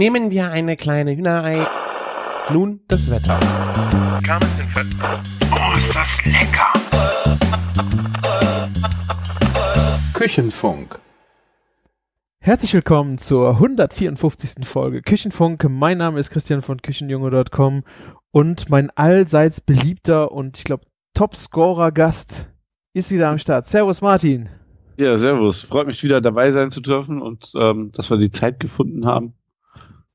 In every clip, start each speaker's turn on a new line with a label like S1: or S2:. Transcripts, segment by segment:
S1: Nehmen wir eine kleine Hühnerei. Nun das Wetter.
S2: Oh, ist das lecker!
S3: Küchenfunk.
S4: Herzlich willkommen zur 154. Folge Küchenfunk. Mein Name ist Christian von Küchenjunge.com und mein allseits beliebter und ich glaube Top-Scorer-Gast ist wieder am Start. Servus Martin.
S5: Ja, servus. Freut mich wieder dabei sein zu dürfen und ähm, dass wir die Zeit gefunden haben.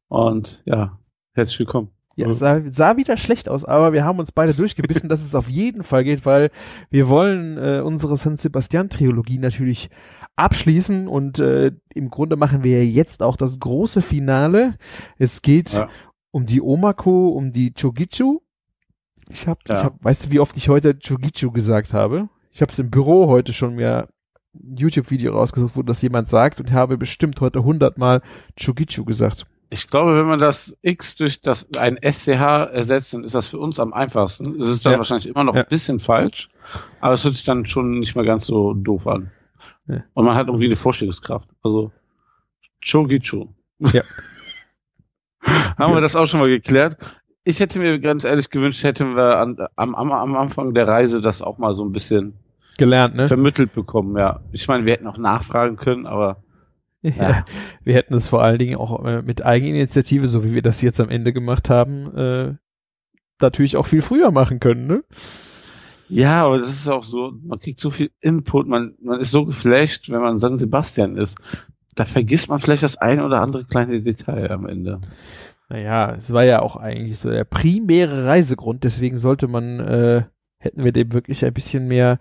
S5: Und ja, herzlich willkommen.
S4: Ja, es sah, sah wieder schlecht aus, aber wir haben uns beide durchgebissen, dass es auf jeden Fall geht, weil wir wollen äh, unsere San Sebastian-Trilogie natürlich abschließen und äh, im Grunde machen wir jetzt auch das große Finale. Es geht
S5: Ja.
S4: um die Omako, um die Chogichu. Ich hab,
S5: Ja.
S4: ich hab, weißt du, wie oft ich heute Chogichu gesagt habe? Ich habe es im Büro heute schon mir ein YouTube-Video rausgesucht, wo das jemand sagt und habe bestimmt heute hundertmal Chogichu gesagt.
S5: Ich glaube, wenn man das X durch das ein SCH ersetzt, dann ist das für uns am einfachsten. Es ist dann
S4: Ja.
S5: wahrscheinlich immer noch
S4: Ja.
S5: ein bisschen falsch, aber es hört sich dann schon nicht mehr ganz so doof an.
S4: Ja.
S5: Und man hat irgendwie eine Vorstellungskraft. Also Chogichu.
S4: Ja.
S5: Haben wir das auch schon mal geklärt? Ich hätte mir ganz ehrlich gewünscht, hätten wir an, am, am, am Anfang der Reise das auch mal so ein bisschen
S4: Gelernt, ne?
S5: vermittelt bekommen, ja. Ich meine, wir hätten auch nachfragen können, aber
S4: Ja. Wir hätten es vor allen Dingen auch äh, mit Eigeninitiative, so wie wir das jetzt am Ende gemacht haben, äh, natürlich auch viel früher machen können, ne?
S5: Ja, aber das ist auch so, man kriegt so viel Input, man, man ist so geflasht, wenn man San Sebastian ist. Da vergisst man vielleicht das ein oder andere kleine Detail am Ende.
S4: Naja, es war ja auch eigentlich so der primäre Reisegrund, deswegen sollte man, äh, hätten wir dem wirklich ein bisschen mehr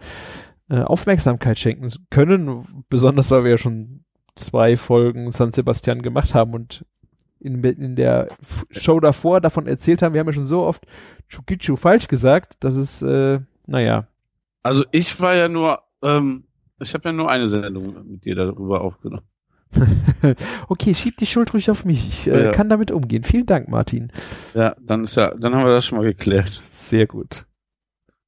S4: äh, Aufmerksamkeit schenken können, besonders weil wir ja schon zwei Folgen San Sebastian gemacht haben und in, in der Show davor davon erzählt haben, wir haben ja schon so oft Chukichu falsch gesagt, dass es, äh, naja,
S5: Also ich war ja nur, ähm, ich habe ja nur eine Sendung mit dir darüber aufgenommen.
S4: okay, schieb die Schuld ruhig auf mich. Ich äh,
S5: Ja.
S4: kann damit umgehen. Vielen Dank, Martin.
S5: Ja, dann ist ja, dann haben wir das schon mal geklärt.
S4: Sehr gut.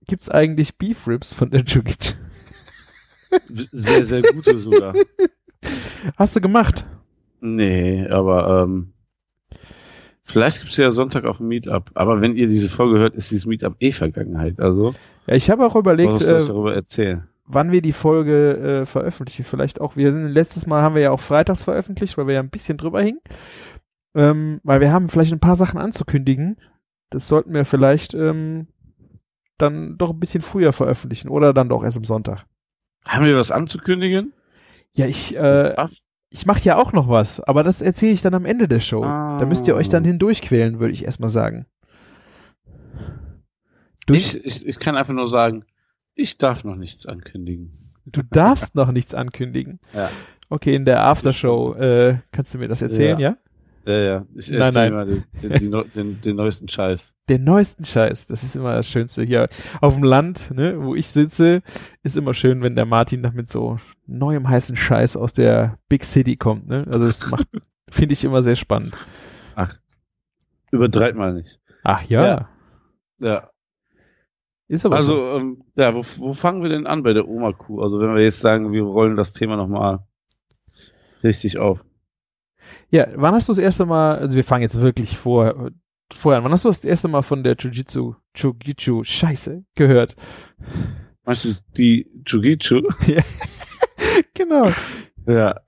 S4: Gibt's eigentlich Beef Ribs von der Chukichu?
S5: Sehr, sehr gute sogar.
S4: Hast du gemacht?
S5: Nee, aber ähm, vielleicht gibt's ja Sonntag auf dem Meetup. Aber wenn ihr diese Folge hört, ist dieses Meetup eh Vergangenheit. Also,
S4: Ja, ich habe auch überlegt, äh,
S5: darüber erzählen?
S4: wann wir die Folge äh, veröffentlichen. Vielleicht auch, wir sind letztes Mal haben wir ja auch freitags veröffentlicht, weil wir ja ein bisschen drüber hingen. Ähm, weil wir haben vielleicht ein paar Sachen anzukündigen. Das sollten wir vielleicht ähm, dann doch ein bisschen früher veröffentlichen oder dann doch erst am Sonntag.
S5: Haben wir was anzukündigen?
S4: Ja, ich, äh,
S5: Was?
S4: ich mache ja auch noch was, aber das erzähle ich dann am Ende der Show. Da müsst ihr euch dann
S5: Ah.
S4: hindurchquälen, würde ich erstmal sagen. Durch,
S5: Ich, ich, ich kann einfach nur sagen, ich darf noch nichts ankündigen.
S4: du darfst noch nichts ankündigen.
S5: Ja.
S4: Okay, in der Aftershow äh, kannst du mir das erzählen, ja?
S5: Ja, ja. Ich
S4: Nein, nein.
S5: mal den, den, den, den, neuesten Scheiß.
S4: Den neuesten Scheiß, das ist immer das Schönste hier auf dem Land, ne, wo ich sitze, ist immer schön, wenn der Martin noch mit so neuem heißen Scheiß aus der Big City kommt, ne? Also das macht, finde ich immer sehr spannend.
S5: Übertreibt mal nicht.
S4: Ach ja,
S5: Ja. Ja.
S4: ist aber so.
S5: Also, ähm, ja, wo, wo fangen wir denn an bei der Oma-Kuh? Also, wenn wir jetzt sagen, wir rollen das Thema nochmal richtig auf.
S4: Ja, wann hast du das erste Mal, also wir fangen jetzt wirklich vor, vorher an, wann hast du das erste Mal von der Jiu-Jitsu, Jiu-Jitsu, Scheiße, gehört?
S5: Meinst du die Chugichu?
S4: Genau.
S5: Ja.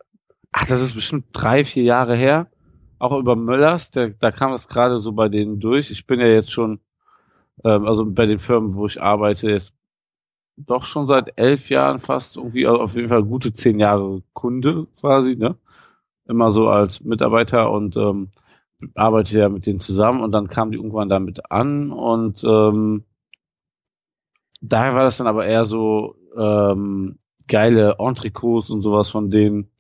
S5: Ach, das ist bestimmt drei, vier Jahre her. Auch über Möllers, der, da kam es gerade so bei denen durch. Ich bin ja jetzt schon, ähm, also bei den Firmen, wo ich arbeite, jetzt doch schon seit elf Jahren fast irgendwie, also auf jeden Fall gute zehn Jahre Kunde quasi, ne? Immer so als Mitarbeiter und ähm, arbeite ja mit denen zusammen und dann kamen die irgendwann damit an und ähm, daher war das dann aber eher so ähm, geile Entrecots und sowas von denen.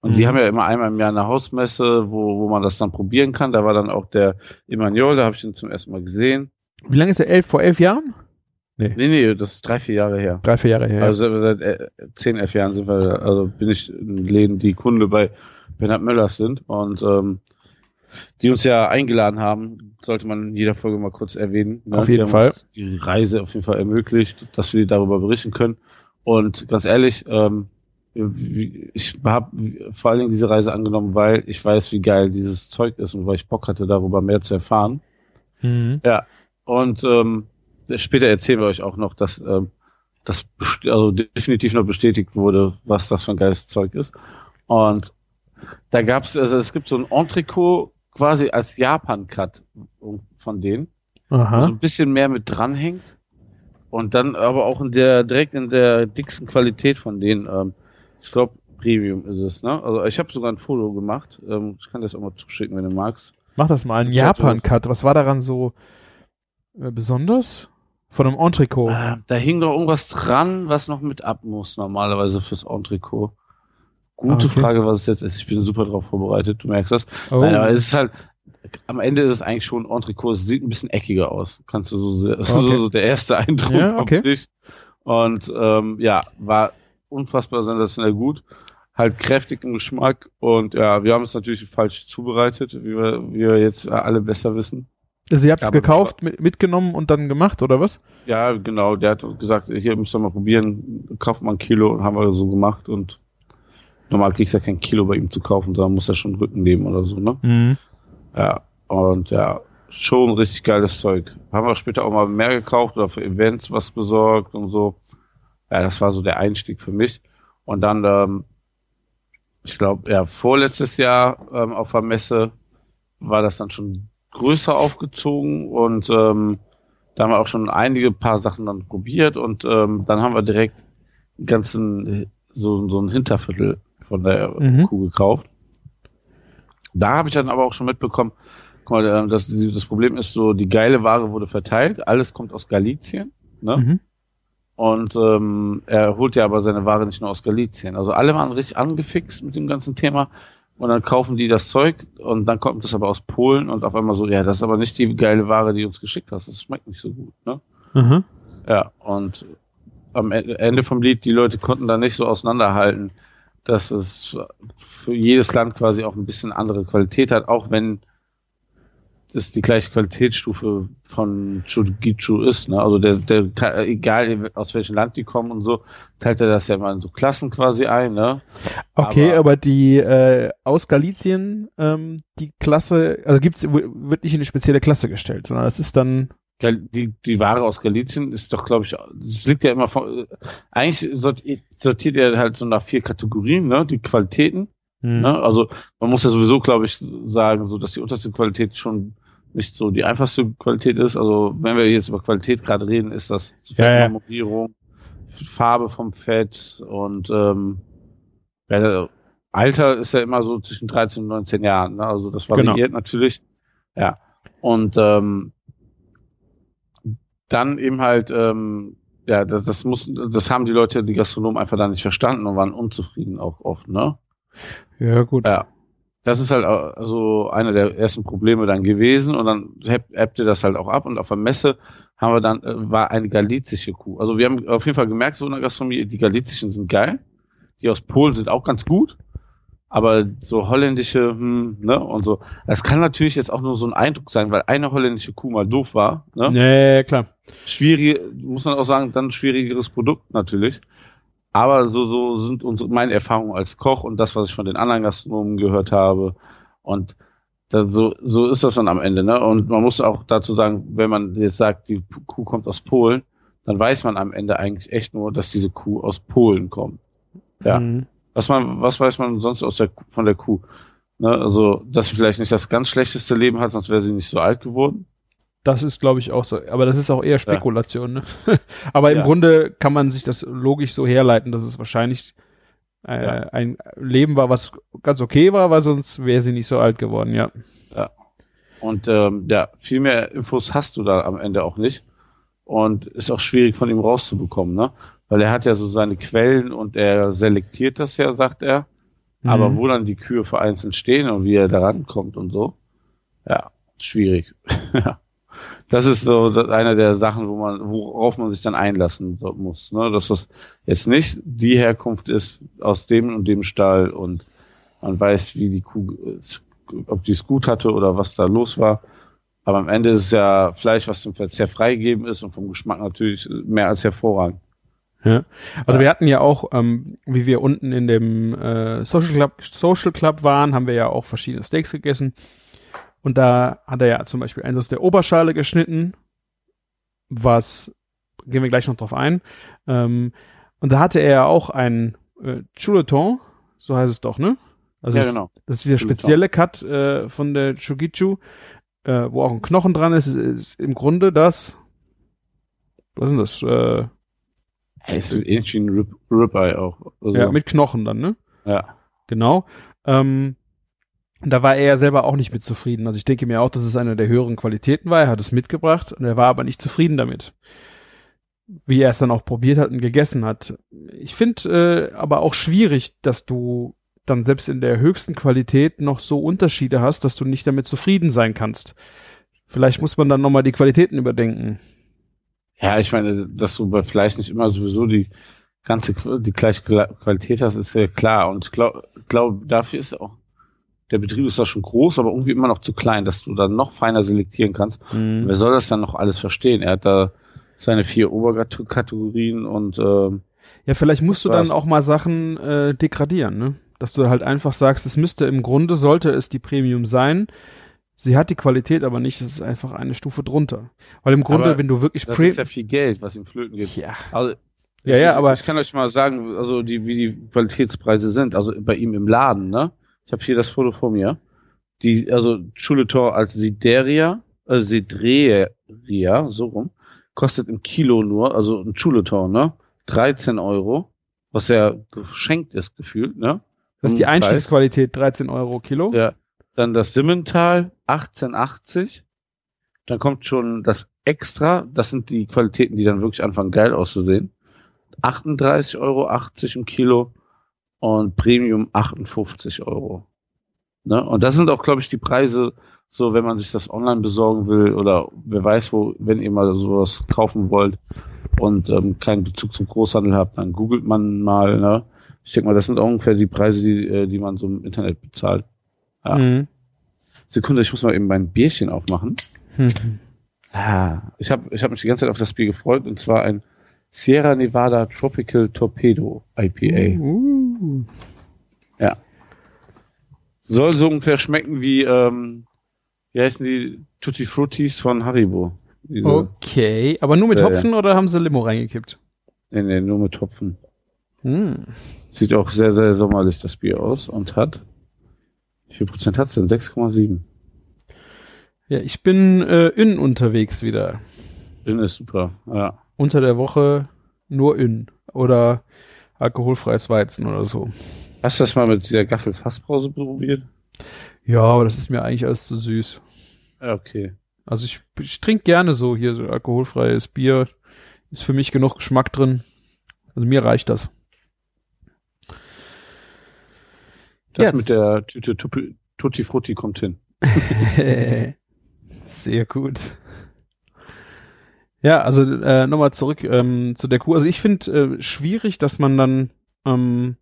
S5: Und die
S4: Mhm.
S5: haben ja immer einmal im Jahr eine Hausmesse, wo, wo man das dann probieren kann. Da war dann auch der Emanuel, da habe ich ihn zum ersten Mal gesehen.
S4: Wie lange ist er? Elf, vor elf Jahren?
S5: Nee, nee, das ist drei, vier Jahre her.
S4: Drei, vier Jahre her.
S5: Also seit äh, zehn, elf Jahren sind wir, also bin ich in Läden, die Kunde bei Bernhard Möllers sind und ähm, die uns ja eingeladen haben, sollte man in jeder Folge mal kurz erwähnen. ne?
S4: Auf
S5: Die
S4: jeden
S5: haben
S4: Fall.
S5: uns Die Reise auf jeden Fall ermöglicht, dass wir darüber berichten können. Und ganz ehrlich, ähm, ich habe vor allen Dingen diese Reise angenommen, weil ich weiß, wie geil dieses Zeug ist und weil ich Bock hatte, darüber mehr zu erfahren. Mhm. Ja, und ähm, später erzählen wir euch auch noch, dass ähm, das also definitiv noch bestätigt wurde, was das für ein geiles Zeug ist. Und da gab's, also es gibt so ein Entrecot quasi als Japan-Cut von denen, Aha. so ein bisschen mehr mit dranhängt. Und dann aber auch in der, direkt in der dicksten Qualität von denen. Ähm, ich glaube, Premium ist es, ne? Also ich habe sogar ein Foto gemacht. Ähm, ich kann das auch mal zuschicken, wenn du magst.
S6: Mach das mal, ein Japan-Cut. Was war daran so äh, besonders? Von einem Entrecot?
S5: Äh, da hing doch irgendwas dran, was noch mit ab muss, normalerweise fürs Entrecot. Gute okay. Frage, was es jetzt ist. Ich bin super drauf vorbereitet, du merkst das. Oh. Nein, aber es ist halt, am Ende ist es eigentlich schon ein Entrecot. Es sieht ein bisschen eckiger aus. Kannst du so, okay. so, so der erste Eindruck ja, okay. auf dich. Und ähm, ja, war unfassbar sensationell gut. Halt kräftig im Geschmack und ja, wir haben es natürlich falsch zubereitet, wie wir, wie wir jetzt alle besser wissen.
S6: Also ihr habt es gekauft, mit, mitgenommen und dann gemacht, oder was?
S5: Ja, genau. Der hat gesagt, hier müsst ihr mal probieren, kauft mal ein Kilo und haben wir so gemacht und normal kriegst du ja kein Kilo bei ihm zu kaufen, da muss er schon Rücken nehmen oder so, ne? Mhm. Ja, und ja, schon richtig geiles Zeug. Haben wir später auch mal mehr gekauft oder für Events was besorgt und so. Ja, das war so der Einstieg für mich. Und dann, ähm, ich glaube, ja, vorletztes Jahr ähm, auf der Messe war das dann schon größer aufgezogen und ähm, da haben wir auch schon einige paar Sachen dann probiert und ähm, dann haben wir direkt einen ganzen so, so ein Hinterviertel von der mhm. Kuh gekauft. Da habe ich dann aber auch schon mitbekommen, guck mal, äh, das, das Problem ist so, die geile Ware wurde verteilt, alles kommt aus Galizien, ne? Mhm. Und ähm, er holt ja aber seine Ware nicht nur aus Galizien. Also alle waren richtig angefixt mit dem ganzen Thema und dann kaufen die das Zeug und dann kommt das aber aus Polen und auf einmal so, ja, das ist aber nicht die geile Ware, die du uns geschickt hast. Das schmeckt nicht so gut, ne? Mhm. Ja, und am e-, Ende vom Lied, die Leute konnten da nicht so auseinanderhalten, dass es für jedes Land quasi auch ein bisschen andere Qualität hat, auch wenn das die gleiche Qualitätsstufe von Chugichu ist. Ne? Also der, der, egal aus welchem Land die kommen und so, teilt er das ja mal in so Klassen quasi ein. Ne?
S6: Okay, aber, aber die äh, aus Galizien, ähm, die Klasse, also gibt's, wird nicht in eine spezielle Klasse gestellt, sondern es ist dann
S5: die, die Ware aus Galizien ist doch, glaube ich, es liegt ja immer von, eigentlich sortiert er halt so nach vier Kategorien, ne, die Qualitäten. Hm. Ne? Also man muss ja sowieso, glaube ich, sagen, so dass die unterste Qualität schon nicht so die einfachste Qualität ist. Also wenn wir jetzt über Qualität gerade reden, ist das
S6: Fettmarmorierung,
S5: ja, ja. Farbe vom Fett und ähm, ja, Alter ist ja immer so zwischen 13 und 19 Jahren. Ne? Also das variiert genau. natürlich. Ja. Und ähm, dann eben halt, ähm, ja, das, das muss, das haben die Leute, die Gastronomen einfach da nicht verstanden und waren unzufrieden auch oft, ne?
S6: Ja, gut.
S5: Ja. Das ist halt also einer der ersten Probleme dann gewesen und dann ebbte das halt auch ab und auf der Messe haben wir dann, äh, war eine galizische Kuh. Also wir haben auf jeden Fall gemerkt, so in der Gastronomie, die galizischen sind geil. Die aus Polen sind auch ganz gut. Aber so holländische, hm, ne, und so. Das kann natürlich jetzt auch nur so ein Eindruck sein, weil eine holländische Kuh mal doof war, ne?
S6: Nee, klar.
S5: Schwierig, muss man auch sagen, dann schwierigeres Produkt natürlich. Aber so, so sind unsere, meine Erfahrungen als Koch und das, was ich von den anderen Gastronomen gehört habe. Und da, so, so ist das dann am Ende. Ne? Und man muss auch dazu sagen, wenn man jetzt sagt, die Kuh kommt aus Polen, dann weiß man am Ende eigentlich echt nur, dass diese Kuh aus Polen kommt. Ja. Mhm. Was man, was weiß man sonst aus der, von der Kuh? Ne? Also, dass sie vielleicht nicht das ganz schlechteste Leben hat, sonst wäre sie nicht so alt geworden.
S6: Das ist, glaube ich, auch so. Aber das ist auch eher Spekulation. Ja. Ne? Aber im ja. Grunde kann man sich das logisch so herleiten, dass es wahrscheinlich äh, ja. ein Leben war, was ganz okay war, weil sonst wäre sie nicht so alt geworden, ja.
S5: Ja. Und ähm, ja, viel mehr Infos hast du da am Ende auch nicht. Und ist auch schwierig von ihm rauszubekommen, ne? Weil er hat ja so seine Quellen und er selektiert das ja, sagt er. Mhm. Aber wo dann die Kühe vereinzelt stehen und wie er da rankommt und so, ja, schwierig. das ist so eine der Sachen, wo man, worauf man sich dann einlassen muss, ne? dass das jetzt nicht die Herkunft ist aus dem und dem Stall und man weiß, wie die Kuh, ob die es gut hatte oder was da los war. Aber am Ende ist es ja Fleisch, was zum Verzehr freigegeben ist und vom Geschmack natürlich mehr als hervorragend.
S4: Ja. Also wir hatten ja auch, ähm, wie wir unten in dem äh, Social Club, Social Club waren, haben wir ja auch verschiedene Steaks gegessen. Und da hat er ja zum Beispiel eins aus der Oberschale geschnitten, was gehen wir gleich noch drauf ein. Ähm, und da hatte er ja auch ein äh, Chuleton, so heißt es doch, ne? Also
S5: ja,
S4: das,
S5: genau.
S4: das ist dieser
S5: Chuleton.
S4: spezielle Cut äh, von der Chugichu, äh, wo auch ein Knochen dran ist, ist im Grunde das, was ist denn das? Äh,
S5: ist ein Rib Ribeye auch. Also,
S4: ja, mit Knochen dann, ne?
S5: ja.
S4: Genau. Ähm, da war er ja selber auch nicht mit zufrieden. Also ich denke mir auch, dass es eine der höheren Qualitäten war. Er hat es mitgebracht und er war aber nicht zufrieden damit. Wie er es dann auch probiert hat und gegessen hat. Ich finde äh, aber auch schwierig, dass du dann selbst in der höchsten Qualität noch so Unterschiede hast, dass du nicht damit zufrieden sein kannst. Vielleicht muss man dann nochmal die Qualitäten überdenken.
S5: Ja, ich meine, dass du bei Fleisch nicht immer sowieso die ganze, die gleiche Qual- Qualität hast, ist ja klar. Und ich glaube, glaub, dafür ist auch, der Betrieb ist da schon groß, aber irgendwie immer noch zu klein, dass du dann noch feiner selektieren kannst. Wer soll das dann noch alles verstehen? Er hat da seine vier Oberkategorien und ähm,
S4: Ja, vielleicht musst du dann auch mal Sachen äh, degradieren, ne? Dass du halt einfach sagst, es müsste im Grunde sollte es die Premium sein. Sie hat die Qualität aber nicht, es ist einfach eine Stufe drunter. Weil im Grunde,
S5: Aber
S4: wenn du wirklich
S5: das ist ja viel Geld, was ihm flöten geht.
S4: ja.
S5: Also,
S4: Ja,
S5: ich,
S4: ja, aber-
S5: ich kann euch mal sagen, also die, wie die Qualitätspreise sind. Also bei ihm im Laden, ne? Ich habe hier das Foto vor mir. Die, also Chuletor als Sideria, äh, Sidreria, so rum, kostet im Kilo nur, also ein Chuletor, ne? 13 Euro, was ja geschenkt ist, gefühlt, ne?
S4: Das ist die. Einstiegsqualität, 13 Euro Kilo.
S5: Ja. Dann das Simmental, 1880. Dann kommt schon das Extra, das sind die Qualitäten, die dann wirklich anfangen geil auszusehen. 38,80 Euro im Kilo und Premium 58 Euro. Ne? Und das sind auch, glaube ich, die Preise, so wenn man sich das online besorgen will oder wer weiß wo, wenn ihr mal sowas kaufen wollt und ähm, keinen Bezug zum Großhandel habt, dann googelt man mal. Ne? Ich denke mal, das sind ungefähr die Preise, die, äh, die man so im Internet bezahlt. Ja.
S4: Mhm.
S5: Sekunde, ich muss mal eben mein Bierchen aufmachen.
S4: Hm.
S5: Ah, ich habe ich hab mich die ganze Zeit auf das Bier gefreut und zwar ein Sierra Nevada Tropical Torpedo IPA.
S4: Uh.
S5: Soll so ungefähr schmecken wie, ähm, wie heißen die Tutti Fruttis von Haribo. Diese,
S4: Okay, aber nur mit
S5: Ja,
S4: Hopfen oder haben sie Limo reingekippt?
S5: Nee, nee, nur mit Topfen.
S4: Hm.
S5: Sieht auch sehr, sehr sommerlich das Bier aus und hat, wie viel Prozent hat's denn? 6,7.
S4: Ja, ich bin äh, in unterwegs wieder.
S5: Den ist super, ja.
S4: Unter der Woche nur in. Oder alkoholfreies Weizen oder so.
S5: Hast du das mal mit dieser Gaffel-Fassbrause probiert?
S4: Ja, aber das ist mir eigentlich alles zu süß.
S5: Okay.
S4: Also ich, ich trinke gerne so hier so alkoholfreies Bier. Ist für mich genug Geschmack drin. Also mir reicht das.
S5: Das
S4: Jetzt.
S5: mit der Tüte Tutti Frutti kommt hin.
S4: Sehr gut. Ja, also äh, nochmal zurück ähm, zu der Kuh. Also ich finde äh, schwierig, dass man dann, ähm,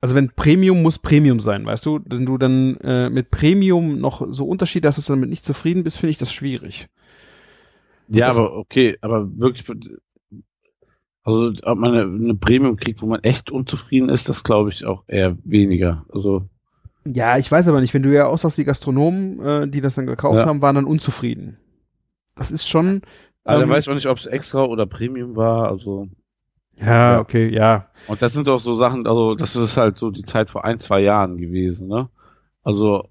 S4: also wenn Premium muss Premium sein, weißt du, wenn du dann äh, mit Premium noch so Unterschiede hast, dass du damit nicht zufrieden bist, finde ich das schwierig.
S5: Ja,
S4: Das-
S5: aber okay, aber wirklich, also ob man eine, eine Premium kriegt, wo man echt unzufrieden ist, das glaube ich auch eher weniger. Also
S4: Ja, ich weiß aber nicht, wenn du ja aussagst, die Gastronomen, äh, die das dann gekauft
S5: Ja.
S4: haben, waren dann unzufrieden. Das ist schon.
S5: aber dann
S4: ähm,
S5: weiß man nicht, ob es extra oder Premium war. Also
S4: ja,
S5: Ja.
S4: okay, ja.
S5: und das sind auch so Sachen, also das ist halt so die Zeit vor ein zwei Jahren gewesen, ne? Also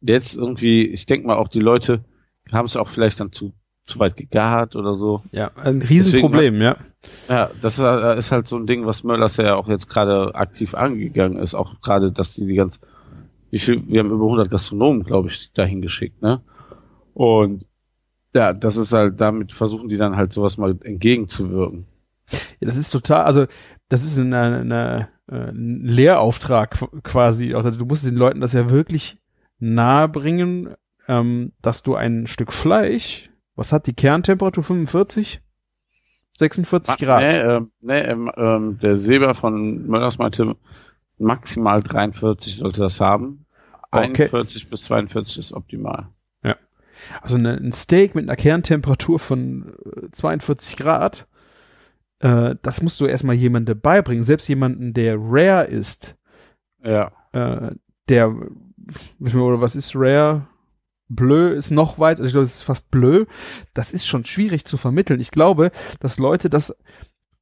S5: jetzt irgendwie, ich denke mal auch die Leute haben es auch vielleicht dann zu zu weit gegart oder so.
S4: Ja, ein Riesenproblem, ja.
S5: Ja, das äh, ist halt so ein Ding, was Möllers ja auch jetzt gerade aktiv angegangen ist. Auch gerade, dass die die ganz, wie viel, wir haben über 100 Gastronomen, glaube ich, dahin geschickt, ne? Und ja, das ist halt, damit versuchen die dann halt sowas mal entgegenzuwirken.
S4: Ja, das ist total, also das ist eine, äh, ein Lehrauftrag qu- quasi. Also du musst den Leuten das ja wirklich nahe bringen, ähm, dass du ein Stück Fleisch, was hat die Kerntemperatur 45? 46 Grad.
S5: Nee, ähm, nee ähm, der Seber von Möllers meinte, maximal 43 sollte das haben.
S4: Okay.
S5: 41 bis 42 ist optimal.
S4: Also eine, ein Steak mit einer Kerntemperatur von äh, 42 Grad äh, das musst du erstmal jemandem beibringen. Selbst jemanden, der rare ist,
S5: Ja.
S4: äh, der, oder was ist rare? Bleu ist noch weit, also ich glaube, es ist fast bleu. Das ist schon schwierig zu vermitteln. Ich glaube, dass Leute das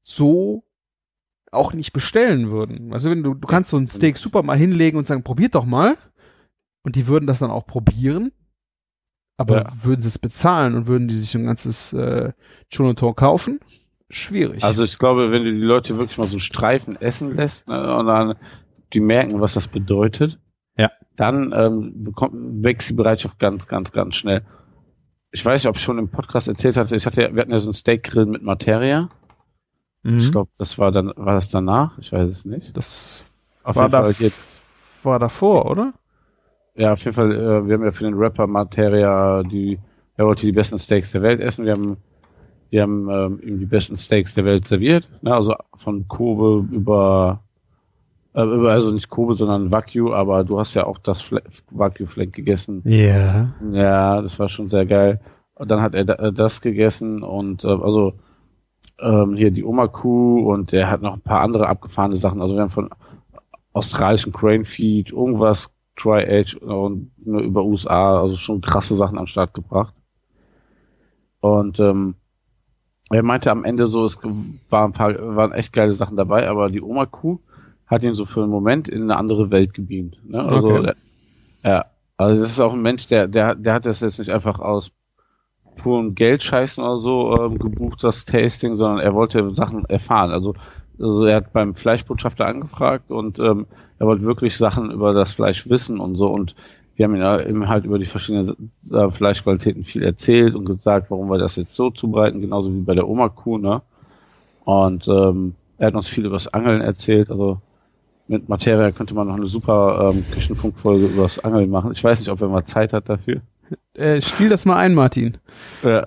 S4: so auch nicht bestellen würden. Also wenn du, du kannst so ein Steak super mal hinlegen und sagen, probiert doch mal. Und die würden das dann auch probieren. Aber
S5: Ja.
S4: würden sie es bezahlen und würden die sich ein ganzes äh, Chonotor kaufen? Schwierig.
S5: Also ich glaube, wenn du die Leute wirklich mal so Streifen essen lässt ne, und dann die merken, was das bedeutet. Dann ähm, bekommt, wächst die Bereitschaft ganz, ganz, ganz schnell. Ich weiß nicht, ob ich schon im Podcast erzählt hatte, ich hatte, wir hatten ja so einen Steakgrill mit Materia.
S4: Mhm.
S5: Ich glaube, das war dann, war das danach? Ich weiß es nicht.
S4: das
S5: Auf
S4: war,
S5: jeden
S4: da,
S5: Fall hier,
S4: war davor, oder?
S5: ja, auf jeden Fall, äh, wir haben ja für den Rapper Materia die, er wollte die besten Steaks der Welt essen. Wir haben, wir haben ähm, ihm die besten Steaks der Welt serviert. Ne? Also von Kobe über, also nicht Kobe, sondern Wagyu, aber du hast ja auch das Fle Wagyu Flank gegessen.
S4: Ja.
S5: Ja, das war schon sehr geil. Und dann hat er äh, das gegessen und äh, also ähm, hier die Oma Kuh und er hat noch ein paar andere abgefahrene Sachen. Also wir haben von australischen Crane Feed, irgendwas Dry Age und nur über USA, also schon krasse Sachen am Start gebracht. Und ähm, er meinte am Ende so, es waren ein paar, waren echt geile Sachen dabei, aber die Oma Kuh hat ihn so für einen Moment in eine andere Welt gebeamt. Ne? Also
S4: Okay.
S5: er- ja, also das ist auch ein Mensch, der, der, der hat das jetzt nicht einfach aus purem Geldscheißen oder so ähm, gebucht, das Tasting, sondern er wollte Sachen erfahren. Also, also er hat beim Fleischbotschafter angefragt und ähm, er wollte wirklich Sachen über das Fleisch wissen und so und wir haben eben halt über die verschiedenen äh, Fleischqualitäten viel erzählt und gesagt, warum wir das jetzt so zubereiten, genauso wie bei der Oma-Kuh, ne? Und ähm, er hat uns viel über das Angeln erzählt, also mit Materia könnte man noch eine super ähm, Küchenfunkfolge über das Angeln machen. Ich weiß nicht, ob er mal Zeit hat dafür.
S4: Äh, spiel das mal ein, Martin.
S5: Ja,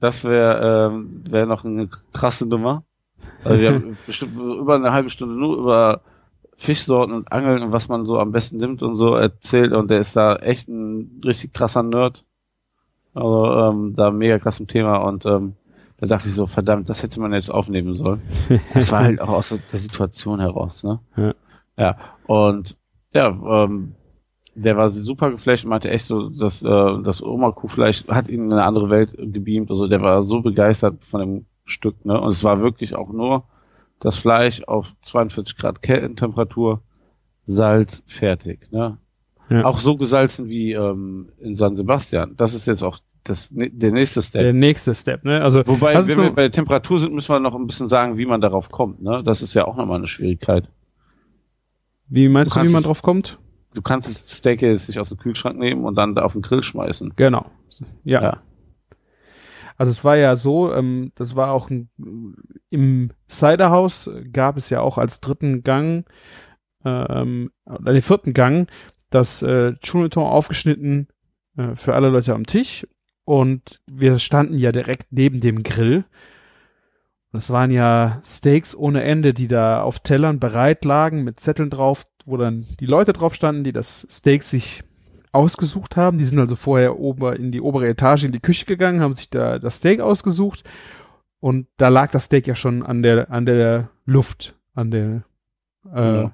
S5: das wäre ähm, wär noch eine krasse Nummer. Also wir haben bestimmt über eine halbe Stunde nur über Fischsorten und Angeln und was man so am besten nimmt und so erzählt und der ist da echt ein richtig krasser Nerd. Also ähm, da mega krass im Thema und ähm, da dachte ich so, verdammt, das hätte man jetzt aufnehmen sollen. Das war halt auch aus der Situation heraus, ne?
S4: Ja.
S5: Ja, und ja, ähm, der war super geflasht und meinte echt so, dass äh, das Oma-Kuhfleisch hat ihn in eine andere Welt gebeamt. Also der war so begeistert von dem Stück, ne? Und es war wirklich auch nur das Fleisch auf 42 Grad Kältentemperatur, Salz, fertig, ne?
S4: Ja.
S5: Auch so gesalzen wie ähm, in San Sebastian. Das ist jetzt auch das, ne- der nächste Step.
S4: Der nächste Step, ne? Also,
S5: Wobei, wenn wir bei der Temperatur sind, müssen wir noch ein bisschen sagen, wie man darauf kommt, ne? Das ist ja auch nochmal eine Schwierigkeit.
S4: Wie meinst
S5: Du
S4: du, wie man
S5: es-
S4: drauf kommt?
S5: Du kannst das Steak jetzt nicht aus dem Kühlschrank nehmen und dann da auf den Grill schmeißen.
S4: Genau. Ja.
S5: Ja.
S4: Also es war ja so, ähm, das war auch ein, im Ciderhaus gab es ja auch als dritten Gang, ähm, oder den vierten Gang, das äh, Chuneton aufgeschnitten äh, für alle Leute am Tisch und wir standen ja direkt neben dem Grill. Das waren ja Steaks ohne Ende, die da auf Tellern bereit lagen mit Zetteln drauf, wo dann die Leute drauf standen, die das Steak sich ausgesucht haben. Die sind also vorher ober in die obere Etage in die Küche gegangen, haben sich da das Steak ausgesucht und da lag das Steak ja schon an der an der Luft, an der äh,
S5: Genau.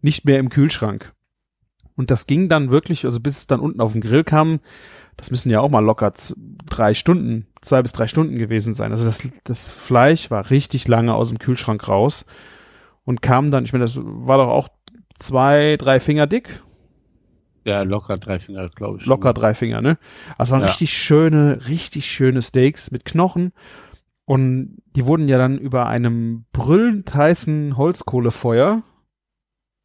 S4: nicht mehr im Kühlschrank. Und das ging dann wirklich, also bis es dann unten auf den Grill kam, das müssen ja auch mal locker drei Stunden, zwei bis drei Stunden gewesen sein. Also das, das Fleisch war richtig lange aus dem Kühlschrank raus und kam dann, ich meine, das war doch auch zwei, drei Finger dick,
S5: Ja, locker drei Finger, glaube ich.
S4: locker drei Finger, ne? Also waren
S5: Ja.
S4: richtig schöne, richtig schöne Steaks mit Knochen. Und die wurden ja dann über einem brüllend heißen Holzkohlefeuer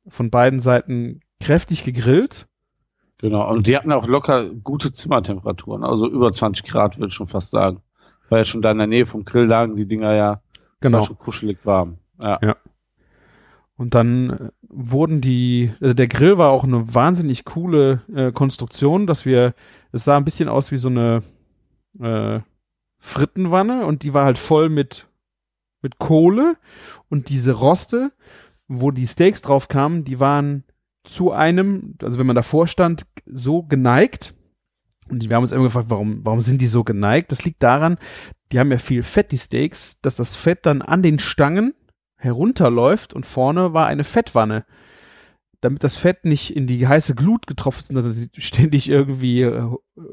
S4: von beiden Seiten kräftig gegrillt.
S5: Genau. Und die hatten auch locker gute Zimmertemperaturen. Also über 20 Grad, würde ich schon fast sagen. Weil ja schon da in der Nähe vom Grill lagen die Dinger ja.
S4: Genau.
S5: schon kuschelig warm. Ja.
S4: Und dann äh, wurden die, also der Grill war auch eine wahnsinnig coole äh, Konstruktion, dass wir, es sah ein bisschen aus wie so eine äh, Frittenwanne und die war halt voll mit, mit Kohle und diese Roste, wo die Steaks drauf kamen, die waren zu einem, also wenn man davor stand, so geneigt, Und wir haben uns immer gefragt, warum, warum sind die so geneigt? Das liegt daran, die haben ja viel Fett, die Steaks, dass das Fett dann an den Stangen herunterläuft und vorne war eine Fettwanne. Damit das Fett nicht in die heiße Glut getroffen ist, sondern ständig irgendwie äh,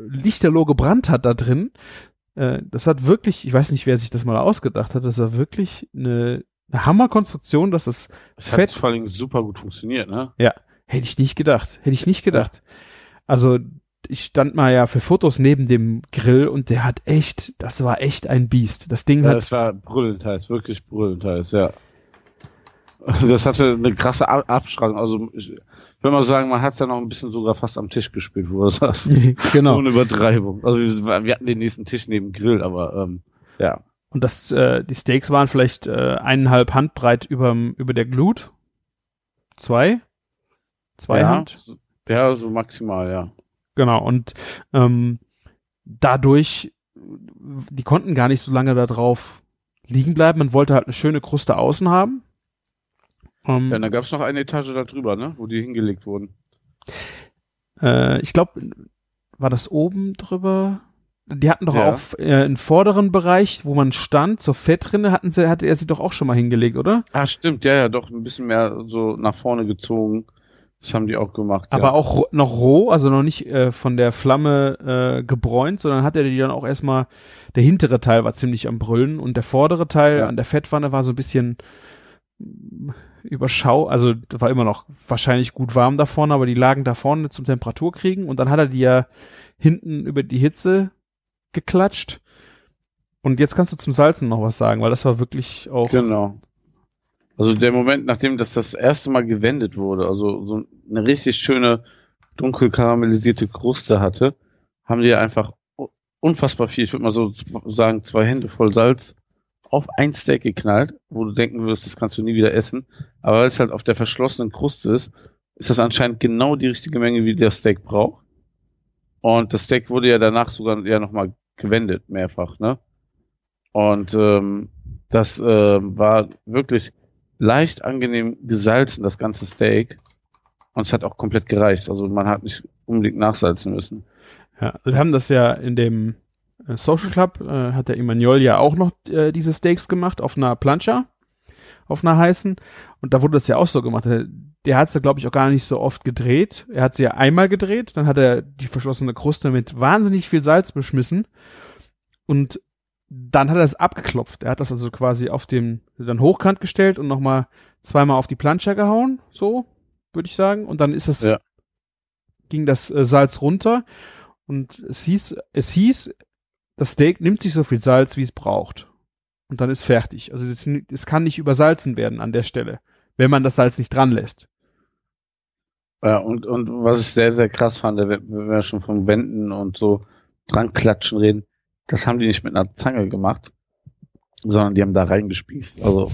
S4: lichterloh gebrannt hat da drin. Äh, das hat wirklich, ich weiß nicht, wer sich das mal ausgedacht hat, das war wirklich eine, eine Hammerkonstruktion, dass das,
S5: Das
S4: Fett
S5: hat vor allem super gut funktioniert, ne?
S4: Hätte ich nicht gedacht. Hätte ich nicht gedacht. Also, ich stand mal ja für Fotos neben dem Grill und der hat echt, das war echt ein Biest. Das Ding
S5: Ja,
S4: hat,
S5: das war brüllend heiß, wirklich brüllend heiß, ja. Also Das hatte eine krasse Ab Abstrahlung. Also ich, ich würde mal sagen, man hat es ja noch ein bisschen sogar fast am Tisch gespielt, wo er saß.
S4: genau.
S5: Ohne Übertreibung. Also wir, wir hatten den nächsten Tisch neben dem Grill, aber ähm, ja.
S4: Und das, äh, die Steaks waren vielleicht äh, eineinhalb Handbreit überm, über der Glut. Zwei? Zwei
S5: ja, Ja, so maximal, ja.
S4: Genau. Und ähm, dadurch, die konnten gar nicht so lange da drauf liegen bleiben. Man wollte halt eine schöne Kruste außen haben. Ähm,
S5: Ja, und dann gab es noch eine Etage da drüber, ne? Wo die hingelegt wurden.
S4: Äh, ich glaube, war das oben drüber? Die hatten doch
S5: Ja.
S4: auch äh, einen vorderen Bereich, wo man stand, zur Fettrinne hatten sie, hatte er sie doch auch schon mal hingelegt, oder?
S5: Ah, stimmt, ja, ja, doch ein bisschen mehr so nach vorne gezogen. Das haben die auch gemacht.
S4: Aber
S5: ja.
S4: auch noch roh, also noch nicht äh, von der Flamme äh, gebräunt, sondern hat er die dann auch erstmal, der hintere Teil war ziemlich am Brüllen und der vordere Teil
S5: Ja.
S4: an der Fettwanne war so ein bisschen mm, überschau, also war immer noch wahrscheinlich gut warm da vorne, aber die lagen da vorne zum Temperaturkriegen und dann hat er die ja hinten über die Hitze geklatscht. Und jetzt kannst du zum Salzen noch was sagen, weil das war wirklich auch.
S5: Genau. Also der Moment, nachdem das das erste Mal gewendet wurde, also so eine richtig schöne dunkel karamellisierte Kruste hatte, haben die einfach unfassbar viel, ich würde mal so sagen, zwei Hände voll Salz auf ein Steak geknallt, wo du denken wirst, das kannst du nie wieder essen. Aber weil es halt auf der verschlossenen Kruste ist, ist das anscheinend genau die richtige Menge, wie der Steak braucht. Und das Steak wurde ja danach sogar ja nochmal gewendet, mehrfach, ne? Und ähm, das ähm, war wirklich leicht angenehm gesalzen, das ganze Steak. Und es hat auch komplett gereicht. Also man hat nicht unbedingt nachsalzen müssen.
S4: Ja, wir haben das ja in dem äh, Social Club, äh, hat der Emanuel ja auch noch äh, diese Steaks gemacht auf einer Plancha, auf einer heißen. Und da wurde das ja auch so gemacht. Der, der hat es ja, glaube ich, auch gar nicht so oft gedreht. Er hat sie ja einmal gedreht, dann hat er die verschlossene Kruste mit wahnsinnig viel Salz beschmissen. Und dann hat er es abgeklopft. Er hat das also quasi auf dem, dann hochkant gestellt und nochmal zweimal auf die Plancha gehauen, so, würde ich sagen. Und dann ist das,
S5: Ja.
S4: ging das äh, Salz runter. Und es hieß, es hieß, das Steak nimmt sich so viel Salz, wie es braucht. Und dann ist fertig. Also es, es kann nicht übersalzen werden an der Stelle, wenn man das Salz nicht dran lässt.
S5: Ja, und, und was ich sehr, sehr krass fand, wenn wenn wir schon von Wänden und so dran klatschen reden, das haben die nicht mit einer Zange gemacht, sondern die haben da reingespießt. Also